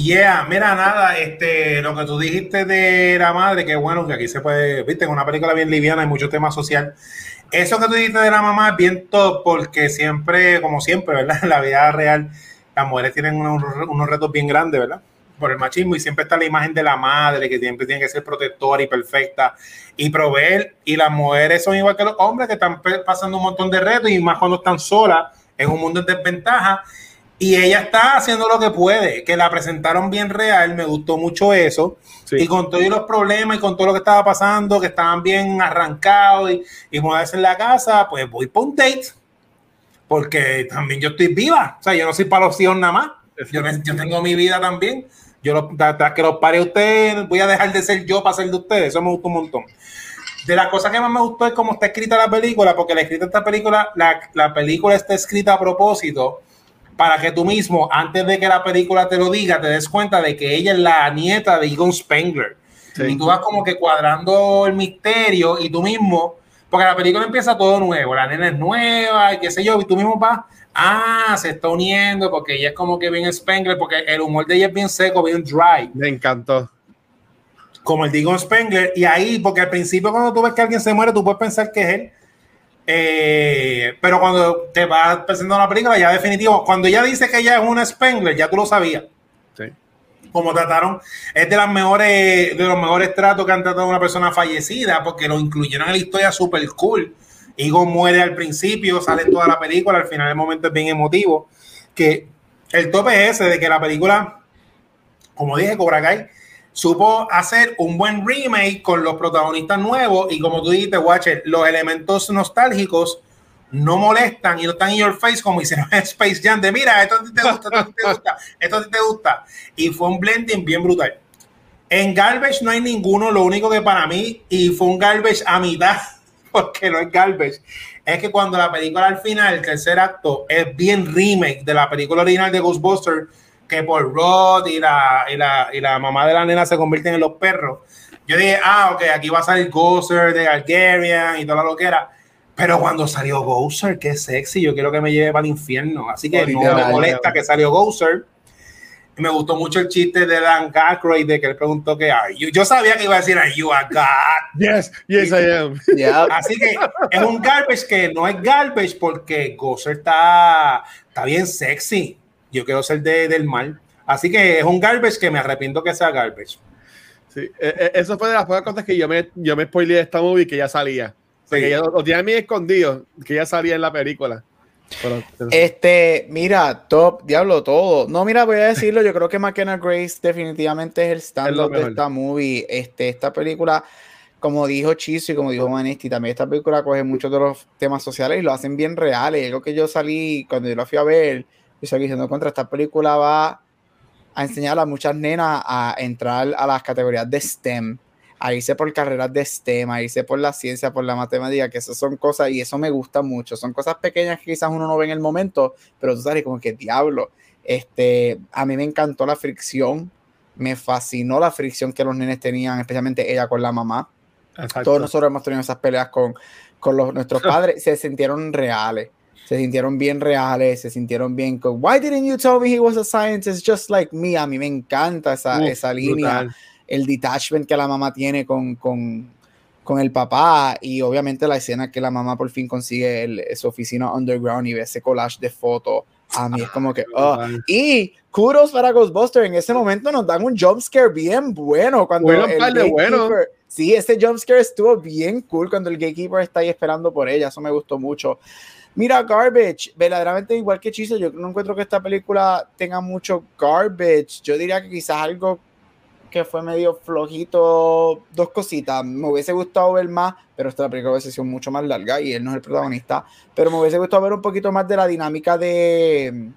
Yeah, mira, nada, este, lo que tú dijiste de la madre, que bueno, que aquí se puede, viste, en una película bien liviana hay mucho tema social. Eso que tú dijiste de la mamá es bien top, porque siempre, como siempre, ¿verdad? En la vida real, las mujeres tienen unos, unos retos bien grandes, ¿verdad? Por el machismo, y siempre está la imagen de la madre, que siempre tiene que ser protectora y perfecta, y proveer, y las mujeres son igual que los hombres, que están pasando un montón de retos, y más cuando están solas, en un mundo en desventaja, y ella está haciendo lo que puede, que la presentaron bien real, me gustó mucho eso. Sí. Y con todos los problemas y con todo lo que estaba pasando, que estaban bien arrancados y, y mudarse en la casa, pues voy por un date. Porque también yo estoy viva. O sea, yo no soy para los hijos nada más. Yo, yo tengo mi vida también. Yo los, tras tras que los pare ustedes, voy a dejar de ser yo para ser de ustedes. Eso me gustó un montón. De las cosas que más me gustó es cómo está escrita la película, porque la escrita esta película, la, la película está escrita a propósito para que tú mismo, antes de que la película te lo diga, te des cuenta de que ella es la nieta de Egon Spengler. Y tú vas como que cuadrando el misterio y tú mismo, porque la película empieza todo nuevo, la nena es nueva y qué sé yo, y tú mismo vas, ah, se está uniendo porque ella es como que bien Spengler, porque el humor de ella es bien seco, bien dry. Me encantó. Como el de Egon Spengler, y ahí, porque al principio cuando tú ves que alguien se muere, tú puedes pensar que es él eh, pero cuando te vas presentando la película, ya definitivo, cuando ella dice que ella es una Spengler, ya tú lo sabías. Sí. Como trataron, es de las mejores, de los mejores tratos que han tratado a una persona fallecida, porque lo incluyeron en la historia super cool. Higo muere al principio, sale toda la película, al final el momento es bien emotivo. Que el tope es ese de que la película, como dije, Cobra Kai supo hacer un buen remake con los protagonistas nuevos y como tú dijiste, Watcher, los elementos nostálgicos no molestan y no están en your face como hicieron en Space Jam de mira, esto te gusta, esto te gusta, esto te gusta. Y fue un blending bien brutal. En Garbage no hay ninguno, lo único que para mí, y fue un Garbage a mitad, porque no es Garbage, es que cuando la película al final, el tercer acto, es bien remake de la película original de Ghostbusters, que por Rod y la, y la, y la mamá de la nena se convierten en los perros. Yo dije, ah, ok, aquí va a salir Gozer de Algerian y toda lo que era. Pero cuando salió Gozer, qué sexy, yo quiero que me lleve para el infierno. Así que no me molesta que salió Gozer. Me gustó mucho el chiste de Dan Aykroyd de que él preguntó que Yo sabía que iba a decir, Are you a God? Yes, yes, I am. Así que es un garbage que no es garbage porque Gozer está, está bien sexy yo quiero ser de, del mal. Así que es un garbage que me arrepiento que sea garbage. Sí, e, e, eso fue de las pocas cosas que yo me, yo me spoileé de esta movie que ya salía. que ya lo tenía mí escondido, que ya salía en la película. este, mira, top, diablo, todo. No, mira, voy a decirlo, yo creo que McKenna Grace definitivamente es el stand-up de esta movie. Este, esta película, como dijo Chiso y como dijo Manisti, también esta película coge muchos de los temas sociales y lo hacen bien reales. Algo que yo salí, cuando yo la fui a ver, y estoy diciendo contra esta película va a enseñar a muchas nenas a entrar a las categorías de STEM, a irse por carreras de STEM, a irse por la ciencia, por la matemática, que eso son cosas, y eso me gusta mucho. Son cosas pequeñas que quizás uno no ve en el momento, pero tú sabes como que diablo. Este, a mí me encantó la fricción, me fascinó la fricción que los nenes tenían, especialmente ella con la mamá. Todos nosotros hemos tenido esas peleas con, con los, nuestros padres, se sintieron reales se sintieron bien reales, se sintieron bien con Why didn't you tell me he was a scientist just like me? A mí me encanta esa, esa línea, el detachment que la mamá tiene con, con, con, el papá y obviamente la escena que la mamá por fin consigue el, su oficina underground y ve ese collage de fotos. A mí es como que, oh. y kudos para Ghostbuster. En ese momento nos dan un jump scare bien bueno. Cuando bueno, el bueno. Sí, ese jump scare estuvo bien cool cuando el gatekeeper está ahí esperando por ella. Eso me gustó mucho. Mira, Garbage, verdaderamente igual que Chiso, yo no encuentro que esta película tenga mucho garbage. Yo diría que quizás algo que fue medio flojito, dos cositas. Me hubiese gustado ver más, pero esta película hubiese sido mucho más larga y él no es el protagonista. Pero me hubiese gustado ver un poquito más de la dinámica de,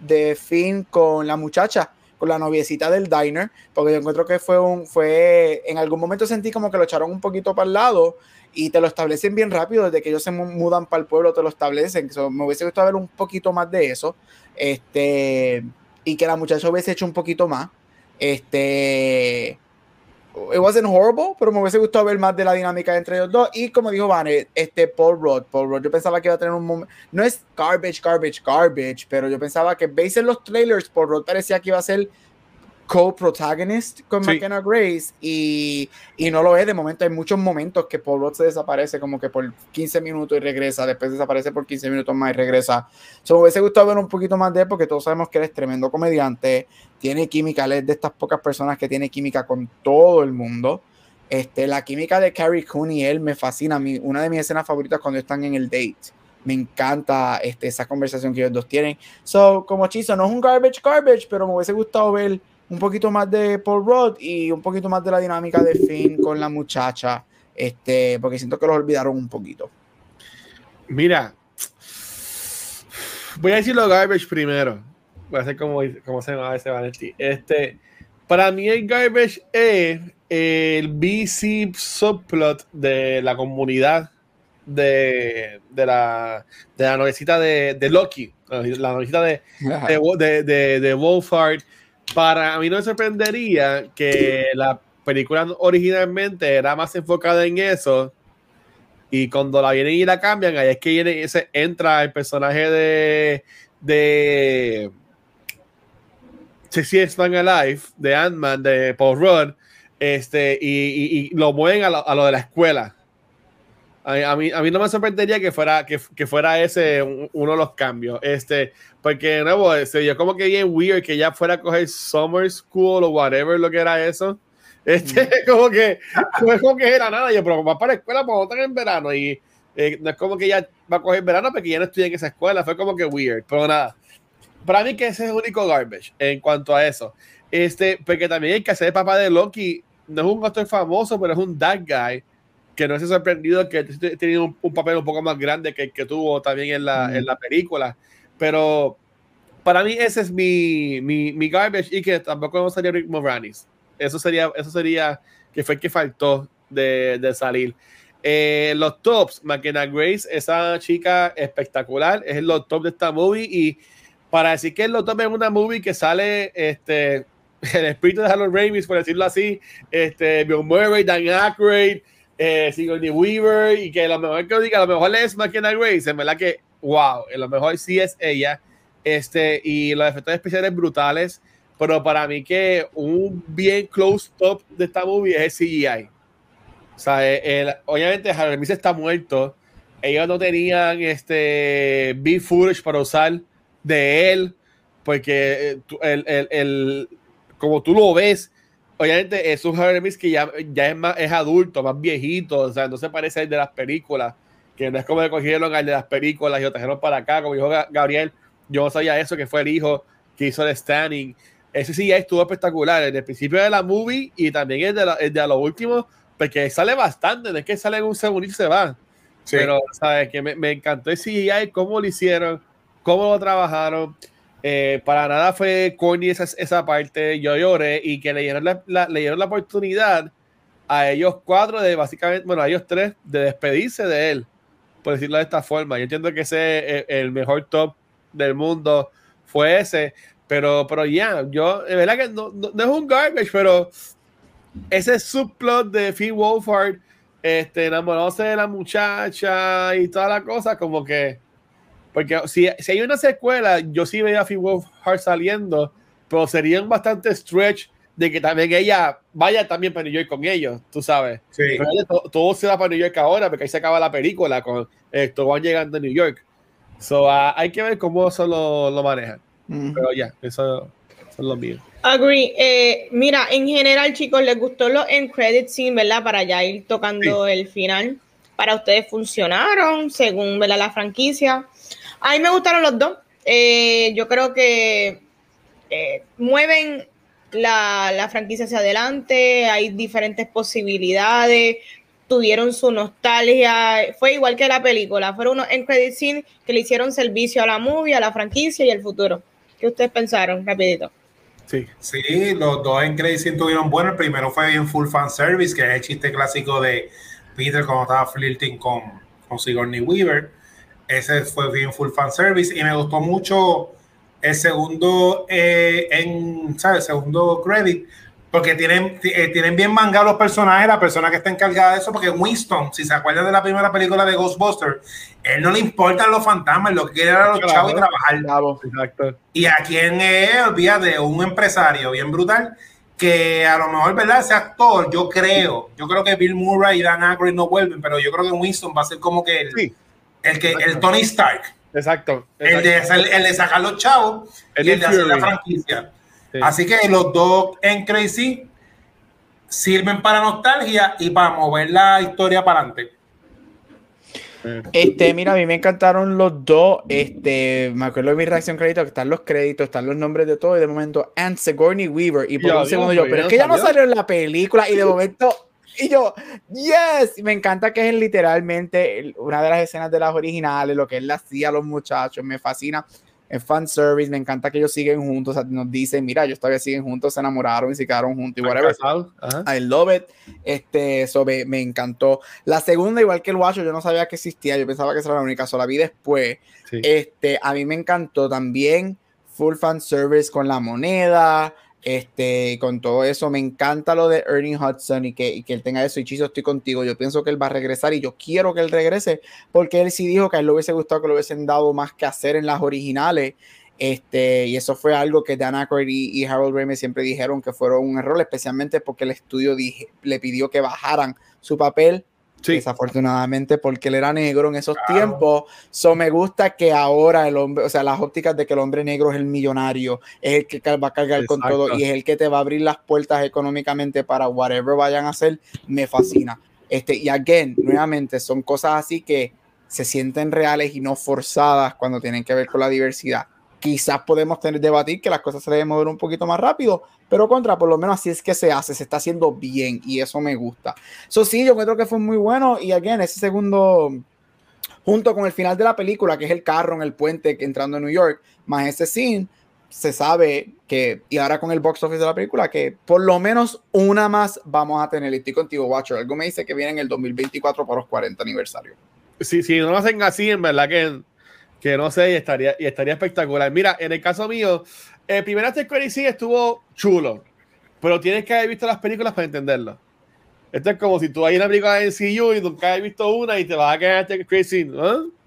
de Finn con la muchacha, con la noviecita del diner, porque yo encuentro que fue un, fue, en algún momento sentí como que lo echaron un poquito para el lado y te lo establecen bien rápido, desde que ellos se mudan para el pueblo te lo establecen. me hubiese gustado ver un poquito más de eso, este, y que la muchacha hubiese hecho un poquito más. Este, it wasn't horrible, pero me hubiese gustado ver más de la dinámica entre ellos dos. Y como dijo Vane, este Paul Rudd, Paul Rudd, yo pensaba que iba a tener un momento, no es garbage, garbage, garbage, pero yo pensaba que, veis en los trailers, Paul Rudd parecía que iba a ser co-protagonist con McKenna Grace y, y, no lo es. De momento hay muchos momentos que Paul Rudd se desaparece como que por 15 minutos y regresa, después desaparece por 15 minutos más y regresa. So, me hubiese gustado ver un poquito más de él porque todos sabemos que él es tremendo comediante, tiene química, él es de estas pocas personas que tiene química con todo el mundo. Este, la química de Carrie Coon y él me fascina. Mí, una de mis escenas favoritas cuando están en el date. Me encanta este, esa conversación que ellos dos tienen. So, como hechizo, no es un garbage garbage, pero me hubiese gustado ver un poquito más de Paul Rudd y un poquito más de la dinámica de Finn con la muchacha, este, porque siento que los olvidaron un poquito. Mira, voy a decir lo garbage primero. Voy a hacer como, como se llama ese Vanetti. Este, para mí el garbage es el BC subplot de la comunidad de, de la, de la novecita de, de Loki la novelita de, de, de, de, Wolfhard. Para mí no me sorprendería que la película originalmente era más enfocada en eso. Y cuando la vienen y la cambian, ahí es que viene, ese, entra el personaje de. de Stand Alive, de Ant-Man, de Paul Rudd, este, y, y, lo mueven a lo, a lo de la escuela a, mí, a mí no me sorprendería que fuera, que, que, fuera ese uno de los cambios. Este, porque de nuevo, se dio como que bien weird que ya fuera a coger Summer School o whatever lo que era eso. Este, como que no es como que era nada. Yo, pero va para la escuela, pues estar en verano. Y eh, no es como que ya va a coger verano porque ya no estudia en esa escuela. Fue como que weird, pero nada. Para mí que ese es el único garbage en cuanto a eso. Este, porque también hay que hacer papá de Loki. No es un actor famoso, pero es un that guy que no se sorprendido que tenía un, un, papel un poco más grande que el que tuvo también en la, en la película. Pero para mí ese es mi, mi, mi garbage y que tampoco no sería Rick Moranis. Eso sería, eso sería que fue el que faltó de, de salir. Eh, los tops, McKenna Grace, esa chica espectacular, es los top de esta movie y para decir que los top es una movie que sale este, el espíritu de Harold Ramis, por decirlo así, este, Bill Murray, Dan Aykroyd, eh, Sigourney Weaver y que lo mejor que diga, lo mejor es McKenna Grace, en verdad que, wow, lo mejor sí es ella. Este, y los efectos especiales brutales, pero para mí que un bien close top de esta movie es el CGI. O sea, el, obviamente Harry está muerto. Ellos no tenían este big footage para usar de él, porque eh, el, el, como tú lo ves, obviamente es un Harry que ya, ya es, más, es adulto, más viejito, o sea, no se parece al de las películas, que no es como que cogieron al de las películas y lo trajeron para acá, como dijo Gabriel, yo no sabía eso, que fue el hijo que hizo el standing. Ese sí ya estuvo espectacular, en el principio de la movie y también el de, la, el de lo último, porque sale bastante, no es que sale en un segundo y se va. Pero, ¿sabes? Que me, me encantó el CGI, cómo lo hicieron, cómo lo trabajaron. Eh, para nada fue corny esa, esa parte, yo lloré y que le dieron la, le la oportunidad a ellos cuatro de básicamente, bueno, a ellos tres de despedirse de él, por decirlo de esta forma. Yo entiendo que ese el, mejor top del mundo fue ese, pero, pero ya, yo, de verdad que no, no, es un garbage, pero ese subplot de Finn Wolfhard, este, enamorándose de la muchacha y toda la cosa, como que porque si, si hay una secuela, yo sí veía a Finn Wolfhard saliendo, pero serían bastante stretch de que también ella vaya también para New York con ellos, tú sabes. Sí. todo, se va para New York ahora, porque ahí se acaba la película con esto, van llegando a New York. So, uh, hay que ver cómo eso lo, lo manejan. Pero ya, eso, es lo mío. Agree. Eh, mira, en general, chicos, les gustó los end credit scene, ¿verdad? Para ya ir tocando el final. Para ustedes funcionaron, según ¿verdad? la franquicia. A mí me gustaron los dos. Eh, yo creo que eh, mueven la, franquicia hacia adelante, hay diferentes posibilidades, tuvieron su nostalgia, fue igual que la película, fueron unos en credit scene que le hicieron servicio a la movie, a la franquicia y al futuro. ¿Qué ustedes pensaron? Rapidito. Sí. sí, los dos en credit scene tuvieron bueno. El primero fue bien full fan service, que es el chiste clásico de Peter cuando estaba flirting con, con Sigourney Weaver. Ese fue bien full fan service y me gustó mucho el segundo eh, en, ¿sabes? Segundo credit, porque tienen, eh, tienen bien mangados los personajes, la persona que está encargada de eso, porque Winston, si se acuerdan de la primera película de Ghostbusters, él no le importan los fantasmas, lo que quiere era los chavos y trabajar. Y a quien es, olvídate, un empresario bien brutal, que a lo mejor, ¿verdad? Ese actor, yo creo, yo creo que Bill Murray y Dan Aykroyd no vuelven, pero yo creo que Winston va a ser como que el, el que el Tony Stark. Exacto. El, de, el, de, sacar los chavos y el de hacer la franquicia. Así que los dos en Crazy sirven para nostalgia y para mover la historia para adelante. Este, mira, a mí me encantaron los dos. Este, me acuerdo de mi reacción crédito, que están los créditos, están los nombres de todo, y de momento, and Sigourney Weaver. Y por un segundo yo, pero es que ya no salió en la película, y de momento y yo, yes, me encanta que es literalmente una de las escenas de las originales, lo que él hacía a los muchachos, me fascina. es fan service, me encanta que ellos siguen juntos, o sea, nos dicen, mira, ellos todavía siguen juntos, se enamoraron y se quedaron juntos y whatever. I love it. Este, eso me, me, encantó. La segunda, igual que el Watcher, yo no sabía que existía, yo pensaba que esa era la única, solo la vi después. Este, a mí me encantó también full fan service con la moneda, este, con todo eso, me encanta lo de Ernie Hudson y que, que él tenga eso. Y Chiso, estoy contigo. Yo pienso que él va a regresar y yo quiero que él regrese porque él sí dijo que a él le hubiese gustado que lo hubiesen dado más que hacer en las originales. Este, y eso fue algo que Dan Aykroyd y, Harold Ramis siempre dijeron que fueron un error, especialmente porque el estudio le pidió que bajaran su papel Desafortunadamente, porque él era negro en esos tiempos. So me gusta que ahora el hombre, o sea, las ópticas de que el hombre negro es el millonario, es el que va a cargar con todo y es el que te va a abrir las puertas económicamente para whatever vayan a hacer, me fascina. Este, y again, nuevamente, son cosas así que se sienten reales y no forzadas cuando tienen que ver con la diversidad quizás podemos tener debatir que las cosas se deben mover un poquito más rápido, pero contra, por lo menos así es que se hace, se está haciendo bien y eso me gusta. Eso sí, yo creo que fue muy bueno y again, ese segundo, junto con el final de la película, que es el carro en el puente entrando a New York, más ese scene, se sabe que, y ahora con el box office de la película, que por lo menos una más vamos a tener. Y estoy contigo, Watcher. Algo me dice que viene en el 2024 por los 40 aniversarios. Sí, sí, no lo hacen así, en verdad que que no sé, y estaría, y estaría espectacular. Mira, en el caso mío, el primer After Credit Scene estuvo chulo, pero tienes que haber visto las películas para entenderlo. Esto es como si tú hay una película de MCU y nunca has visto una y te vas a quedar Scene, ¿no?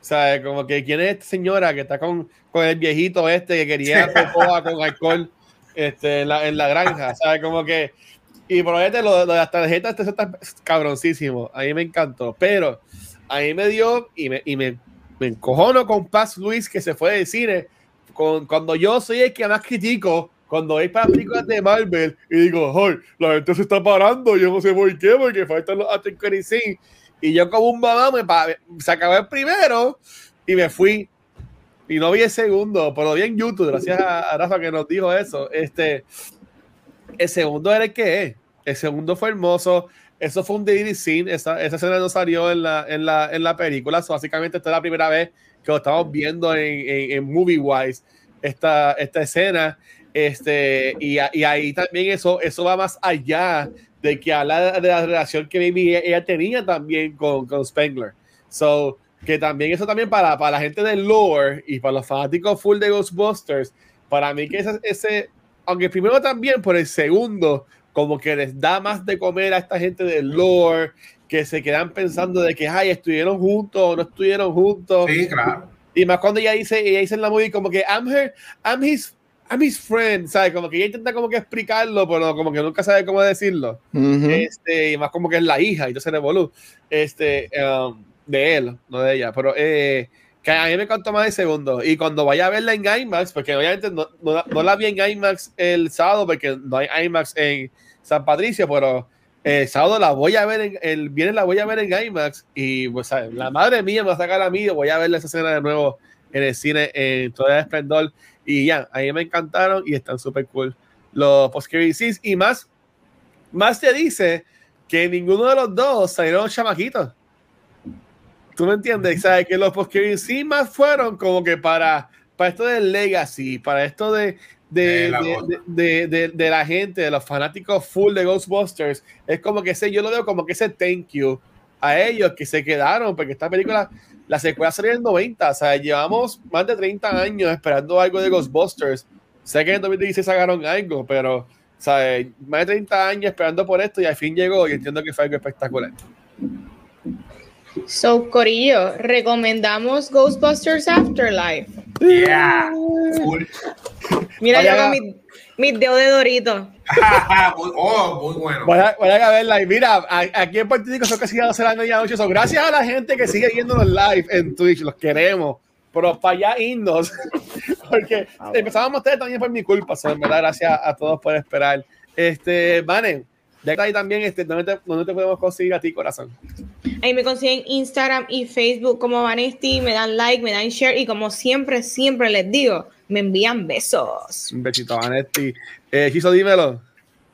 O sea, como que quién es esta señora que está con, con el viejito este que quería hacer con alcohol este, en, la, en la granja, ¿sabes? Como que... Y por lo, lo, de las tarjetas, esto está cabroncísimo. A mí me encantó. Pero a mí me dio y me, y me me encojono con Paz Luis que se fue de cine. Con, cuando yo soy el que más critico, cuando hay para películas de Marvel y digo, hoy la gente se está parando, yo no sé por qué, porque faltan los after Y yo como un mamá me se acabó el primero y me fui. Y no vi el segundo, pero vi en YouTube, gracias a, Rafa que nos dijo eso. Este, el segundo era el que es. El segundo fue hermoso. Eso fue un DVD scene, esa, esa escena no salió en la, en la, en la película, básicamente esta es la primera vez que lo estamos viendo en, en, en Movie Wise, esta, esta escena, este, y, y, ahí también eso, eso va más allá de que habla de la relación que Baby ella tenía también con, con Spengler. So, que también eso también para, para la gente del lore y para los fanáticos full de Ghostbusters, para mí que ese, ese aunque primero también por el segundo, como que les da más de comer a esta gente del lore, que se quedan pensando de que, ay, estuvieron juntos o no estuvieron juntos. Sí, claro. Y más cuando ella dice, ella dice en la movie como que, I'm her, I'm his, I'm his friend, ¿sabes? Como que ella intenta como que explicarlo, pero como que nunca sabe cómo decirlo. este, y más como que es la hija, y entonces revolú, este, um, de él, no de ella, pero eh, que a mí me contó más de segundo. Y cuando vaya a verla en IMAX, porque obviamente no, no, no la vi en IMAX el sábado, porque no hay IMAX en San Patricio, pero el eh, sábado la voy a ver, en, el viernes la voy a ver en IMAX y pues la madre mía me va a sacar a mí, voy a ver esa escena de nuevo en el cine en todo el esplendor y ya, ahí me encantaron y están súper cool los post y más, más te dice que ninguno de los dos salieron chamaquitos. ¿Tú me entiendes? ¿Sabes? Que los post más fueron como que para, para esto del legacy, para esto de, de, de, de, de, la gente, de los fanáticos full de Ghostbusters, es como que ese, yo lo veo como que ese thank you a ellos que se quedaron, porque esta película, la secuela salió en 90, o sea, llevamos más de 30 años esperando algo de Ghostbusters. Sé que en 2016 sacaron algo, pero, ¿sabes? Más de 30 años esperando por esto y al fin llegó y entiendo que fue algo espectacular. So, Corillo, recomendamos Ghostbusters Afterlife. Yeah. Mira, yo con mi, mi dedo de Dorito. oh, muy bueno. Voy a, voy a verla. Y mira, aquí en Puerto Rico son casi 12 de la medianoche. So, gracias a la gente que sigue viéndonos live en Twitch. Los queremos. Pero para allá irnos. Porque ah, empezamos a ustedes también por mi culpa. So, en verdad, gracias a todos por esperar. Este, Vane, de ahí también, este, ¿dónde, te, ¿dónde te podemos conseguir a ti, corazón? Ahí me consiguen Instagram y Facebook como Vanesti, me dan like, me dan share y como siempre, siempre les digo, me envían besos. Un besito, Vanesti. Eh, Chiso, dímelo.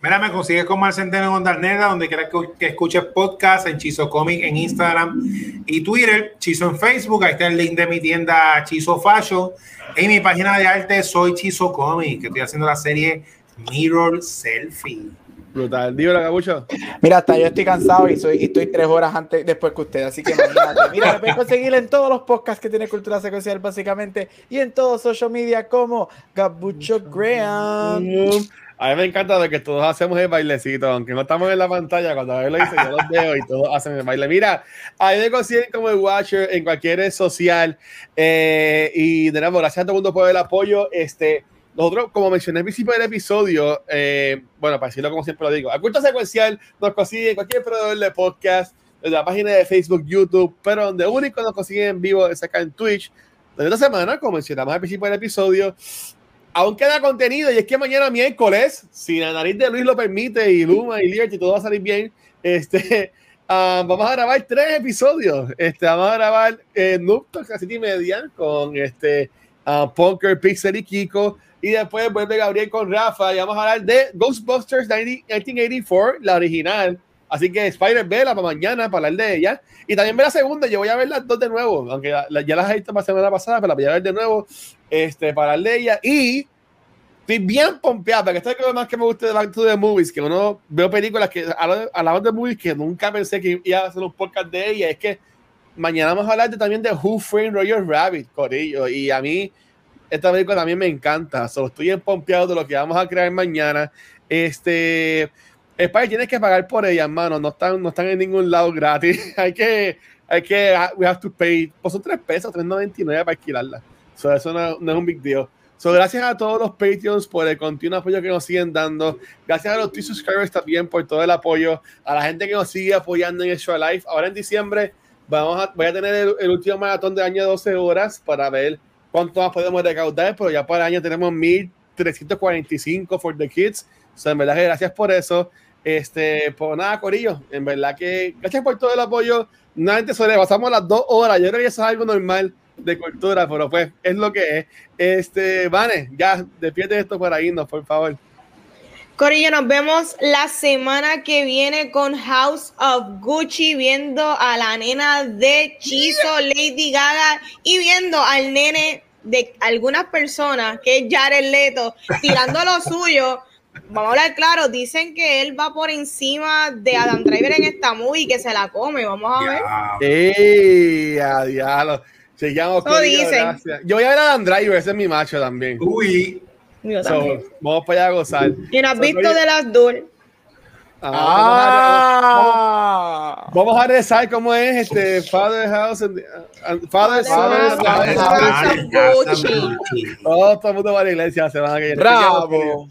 Mira, me consigues con Mar Centeno en Negra, donde quieras que, que, escuches podcast, en Chizo Comic en Instagram y Twitter, Chizo en Facebook, ahí está el link de mi tienda Chizo Fashion. En mi página de arte soy Chizo Comic, que estoy haciendo la serie Mirror Selfie. Brutal. Dímelo, Gabucho. Mira, hasta yo estoy cansado y, soy, y estoy tres horas antes después que usted, así que imagínate. Mira, me pueden conseguir en todos los podcasts que tiene Cultura Secuencial, básicamente, y en todos social media como Gabucho Graham. A mí me encanta de que todos hacemos el bailecito, aunque no estamos en la pantalla, cuando él lo dice, yo los veo y todos hacen el baile. Mira, a mí me consiguen como el Watcher en cualquier red social. Eh, y de nuevo, gracias a todo el mundo por el apoyo. Este, nosotros, como mencioné al principio del episodio, eh, bueno, para decirlo como siempre lo digo, a culto secuencial nos consigue cualquier proveedor de podcast, desde la página de Facebook, YouTube, pero donde único nos consiguen en vivo es acá en Twitch. De esta semana, como mencionamos al principio del episodio, aún queda contenido y es que mañana miércoles, si la nariz de Luis lo permite y Luma y Liberty todo va a salir bien, este, uh, vamos a grabar tres episodios. Este, vamos a grabar eh, Noob Talk y media con este, uh, Punker, Pixel y Kiko. Y después vuelve Gabriel con Rafa y vamos a hablar de Ghostbusters 1984, la original. Así que Spider vela para mañana para hablar de ella. Y también ve la segunda. Yo voy a ver las dos de nuevo. Aunque la, ya las he visto la semana pasada, pero la voy a ver de nuevo este, para hablar de ella. Y estoy bien pompeado. Porque esto es lo más que me gusta de Back to the Movies. Que uno veo películas que hablamos de movies que nunca pensé que iba a hacer un podcast de ella. Es que mañana vamos a hablar de, también de Who Framed Roger Rabbit, Corillo. Y a mí esta película también me encanta. Solo estoy empompeado de lo que vamos a crear mañana. Este. Spider, tienes que pagar por ella, hermano. No están, no están en ningún lado gratis. hay que, hay que, we have to pay. Pues son 3 pesos, 3.99 para alquilarla. So, eso no, no, es un big deal. So, gracias a todos los Patreons por el continuo apoyo que nos siguen dando. Gracias a los T-Subscribers también por todo el apoyo. A la gente que nos sigue apoyando en el show live. Ahora en diciembre vamos a, voy a tener el, el último maratón de año de 12 horas para ver cuánto más podemos recaudar, pero ya para el año tenemos 1345 for the kids. O sea, en verdad gracias por eso. Este, pues nada, Corillo, en verdad que gracias por todo el apoyo. Nuevamente sobrepasamos las dos horas. Yo creo que eso es algo normal de cultura, pero pues es lo que es. Este, Vane, ya despierte esto para irnos, por favor. Corillo, nos vemos la semana que viene con House of Gucci, viendo a la nena de Chizo, Lady Gaga, y viendo al nene de algunas personas, que es Jared Leto, tirando lo suyo. Vamos a hablar claro, dicen que él va por encima de Adam Driver en esta movie y que se la come. Vamos a ver. ¡Ey! A diablo. Dicen. Yo voy a ver a Adam Driver, ese es mi macho también. Uy. So, vamos para allá a gozar. ¿Y no has so, visto de las dos? Ah, vamos, a rezar cómo es este Father House and, and Father el mundo va a la iglesia se van a Bravo.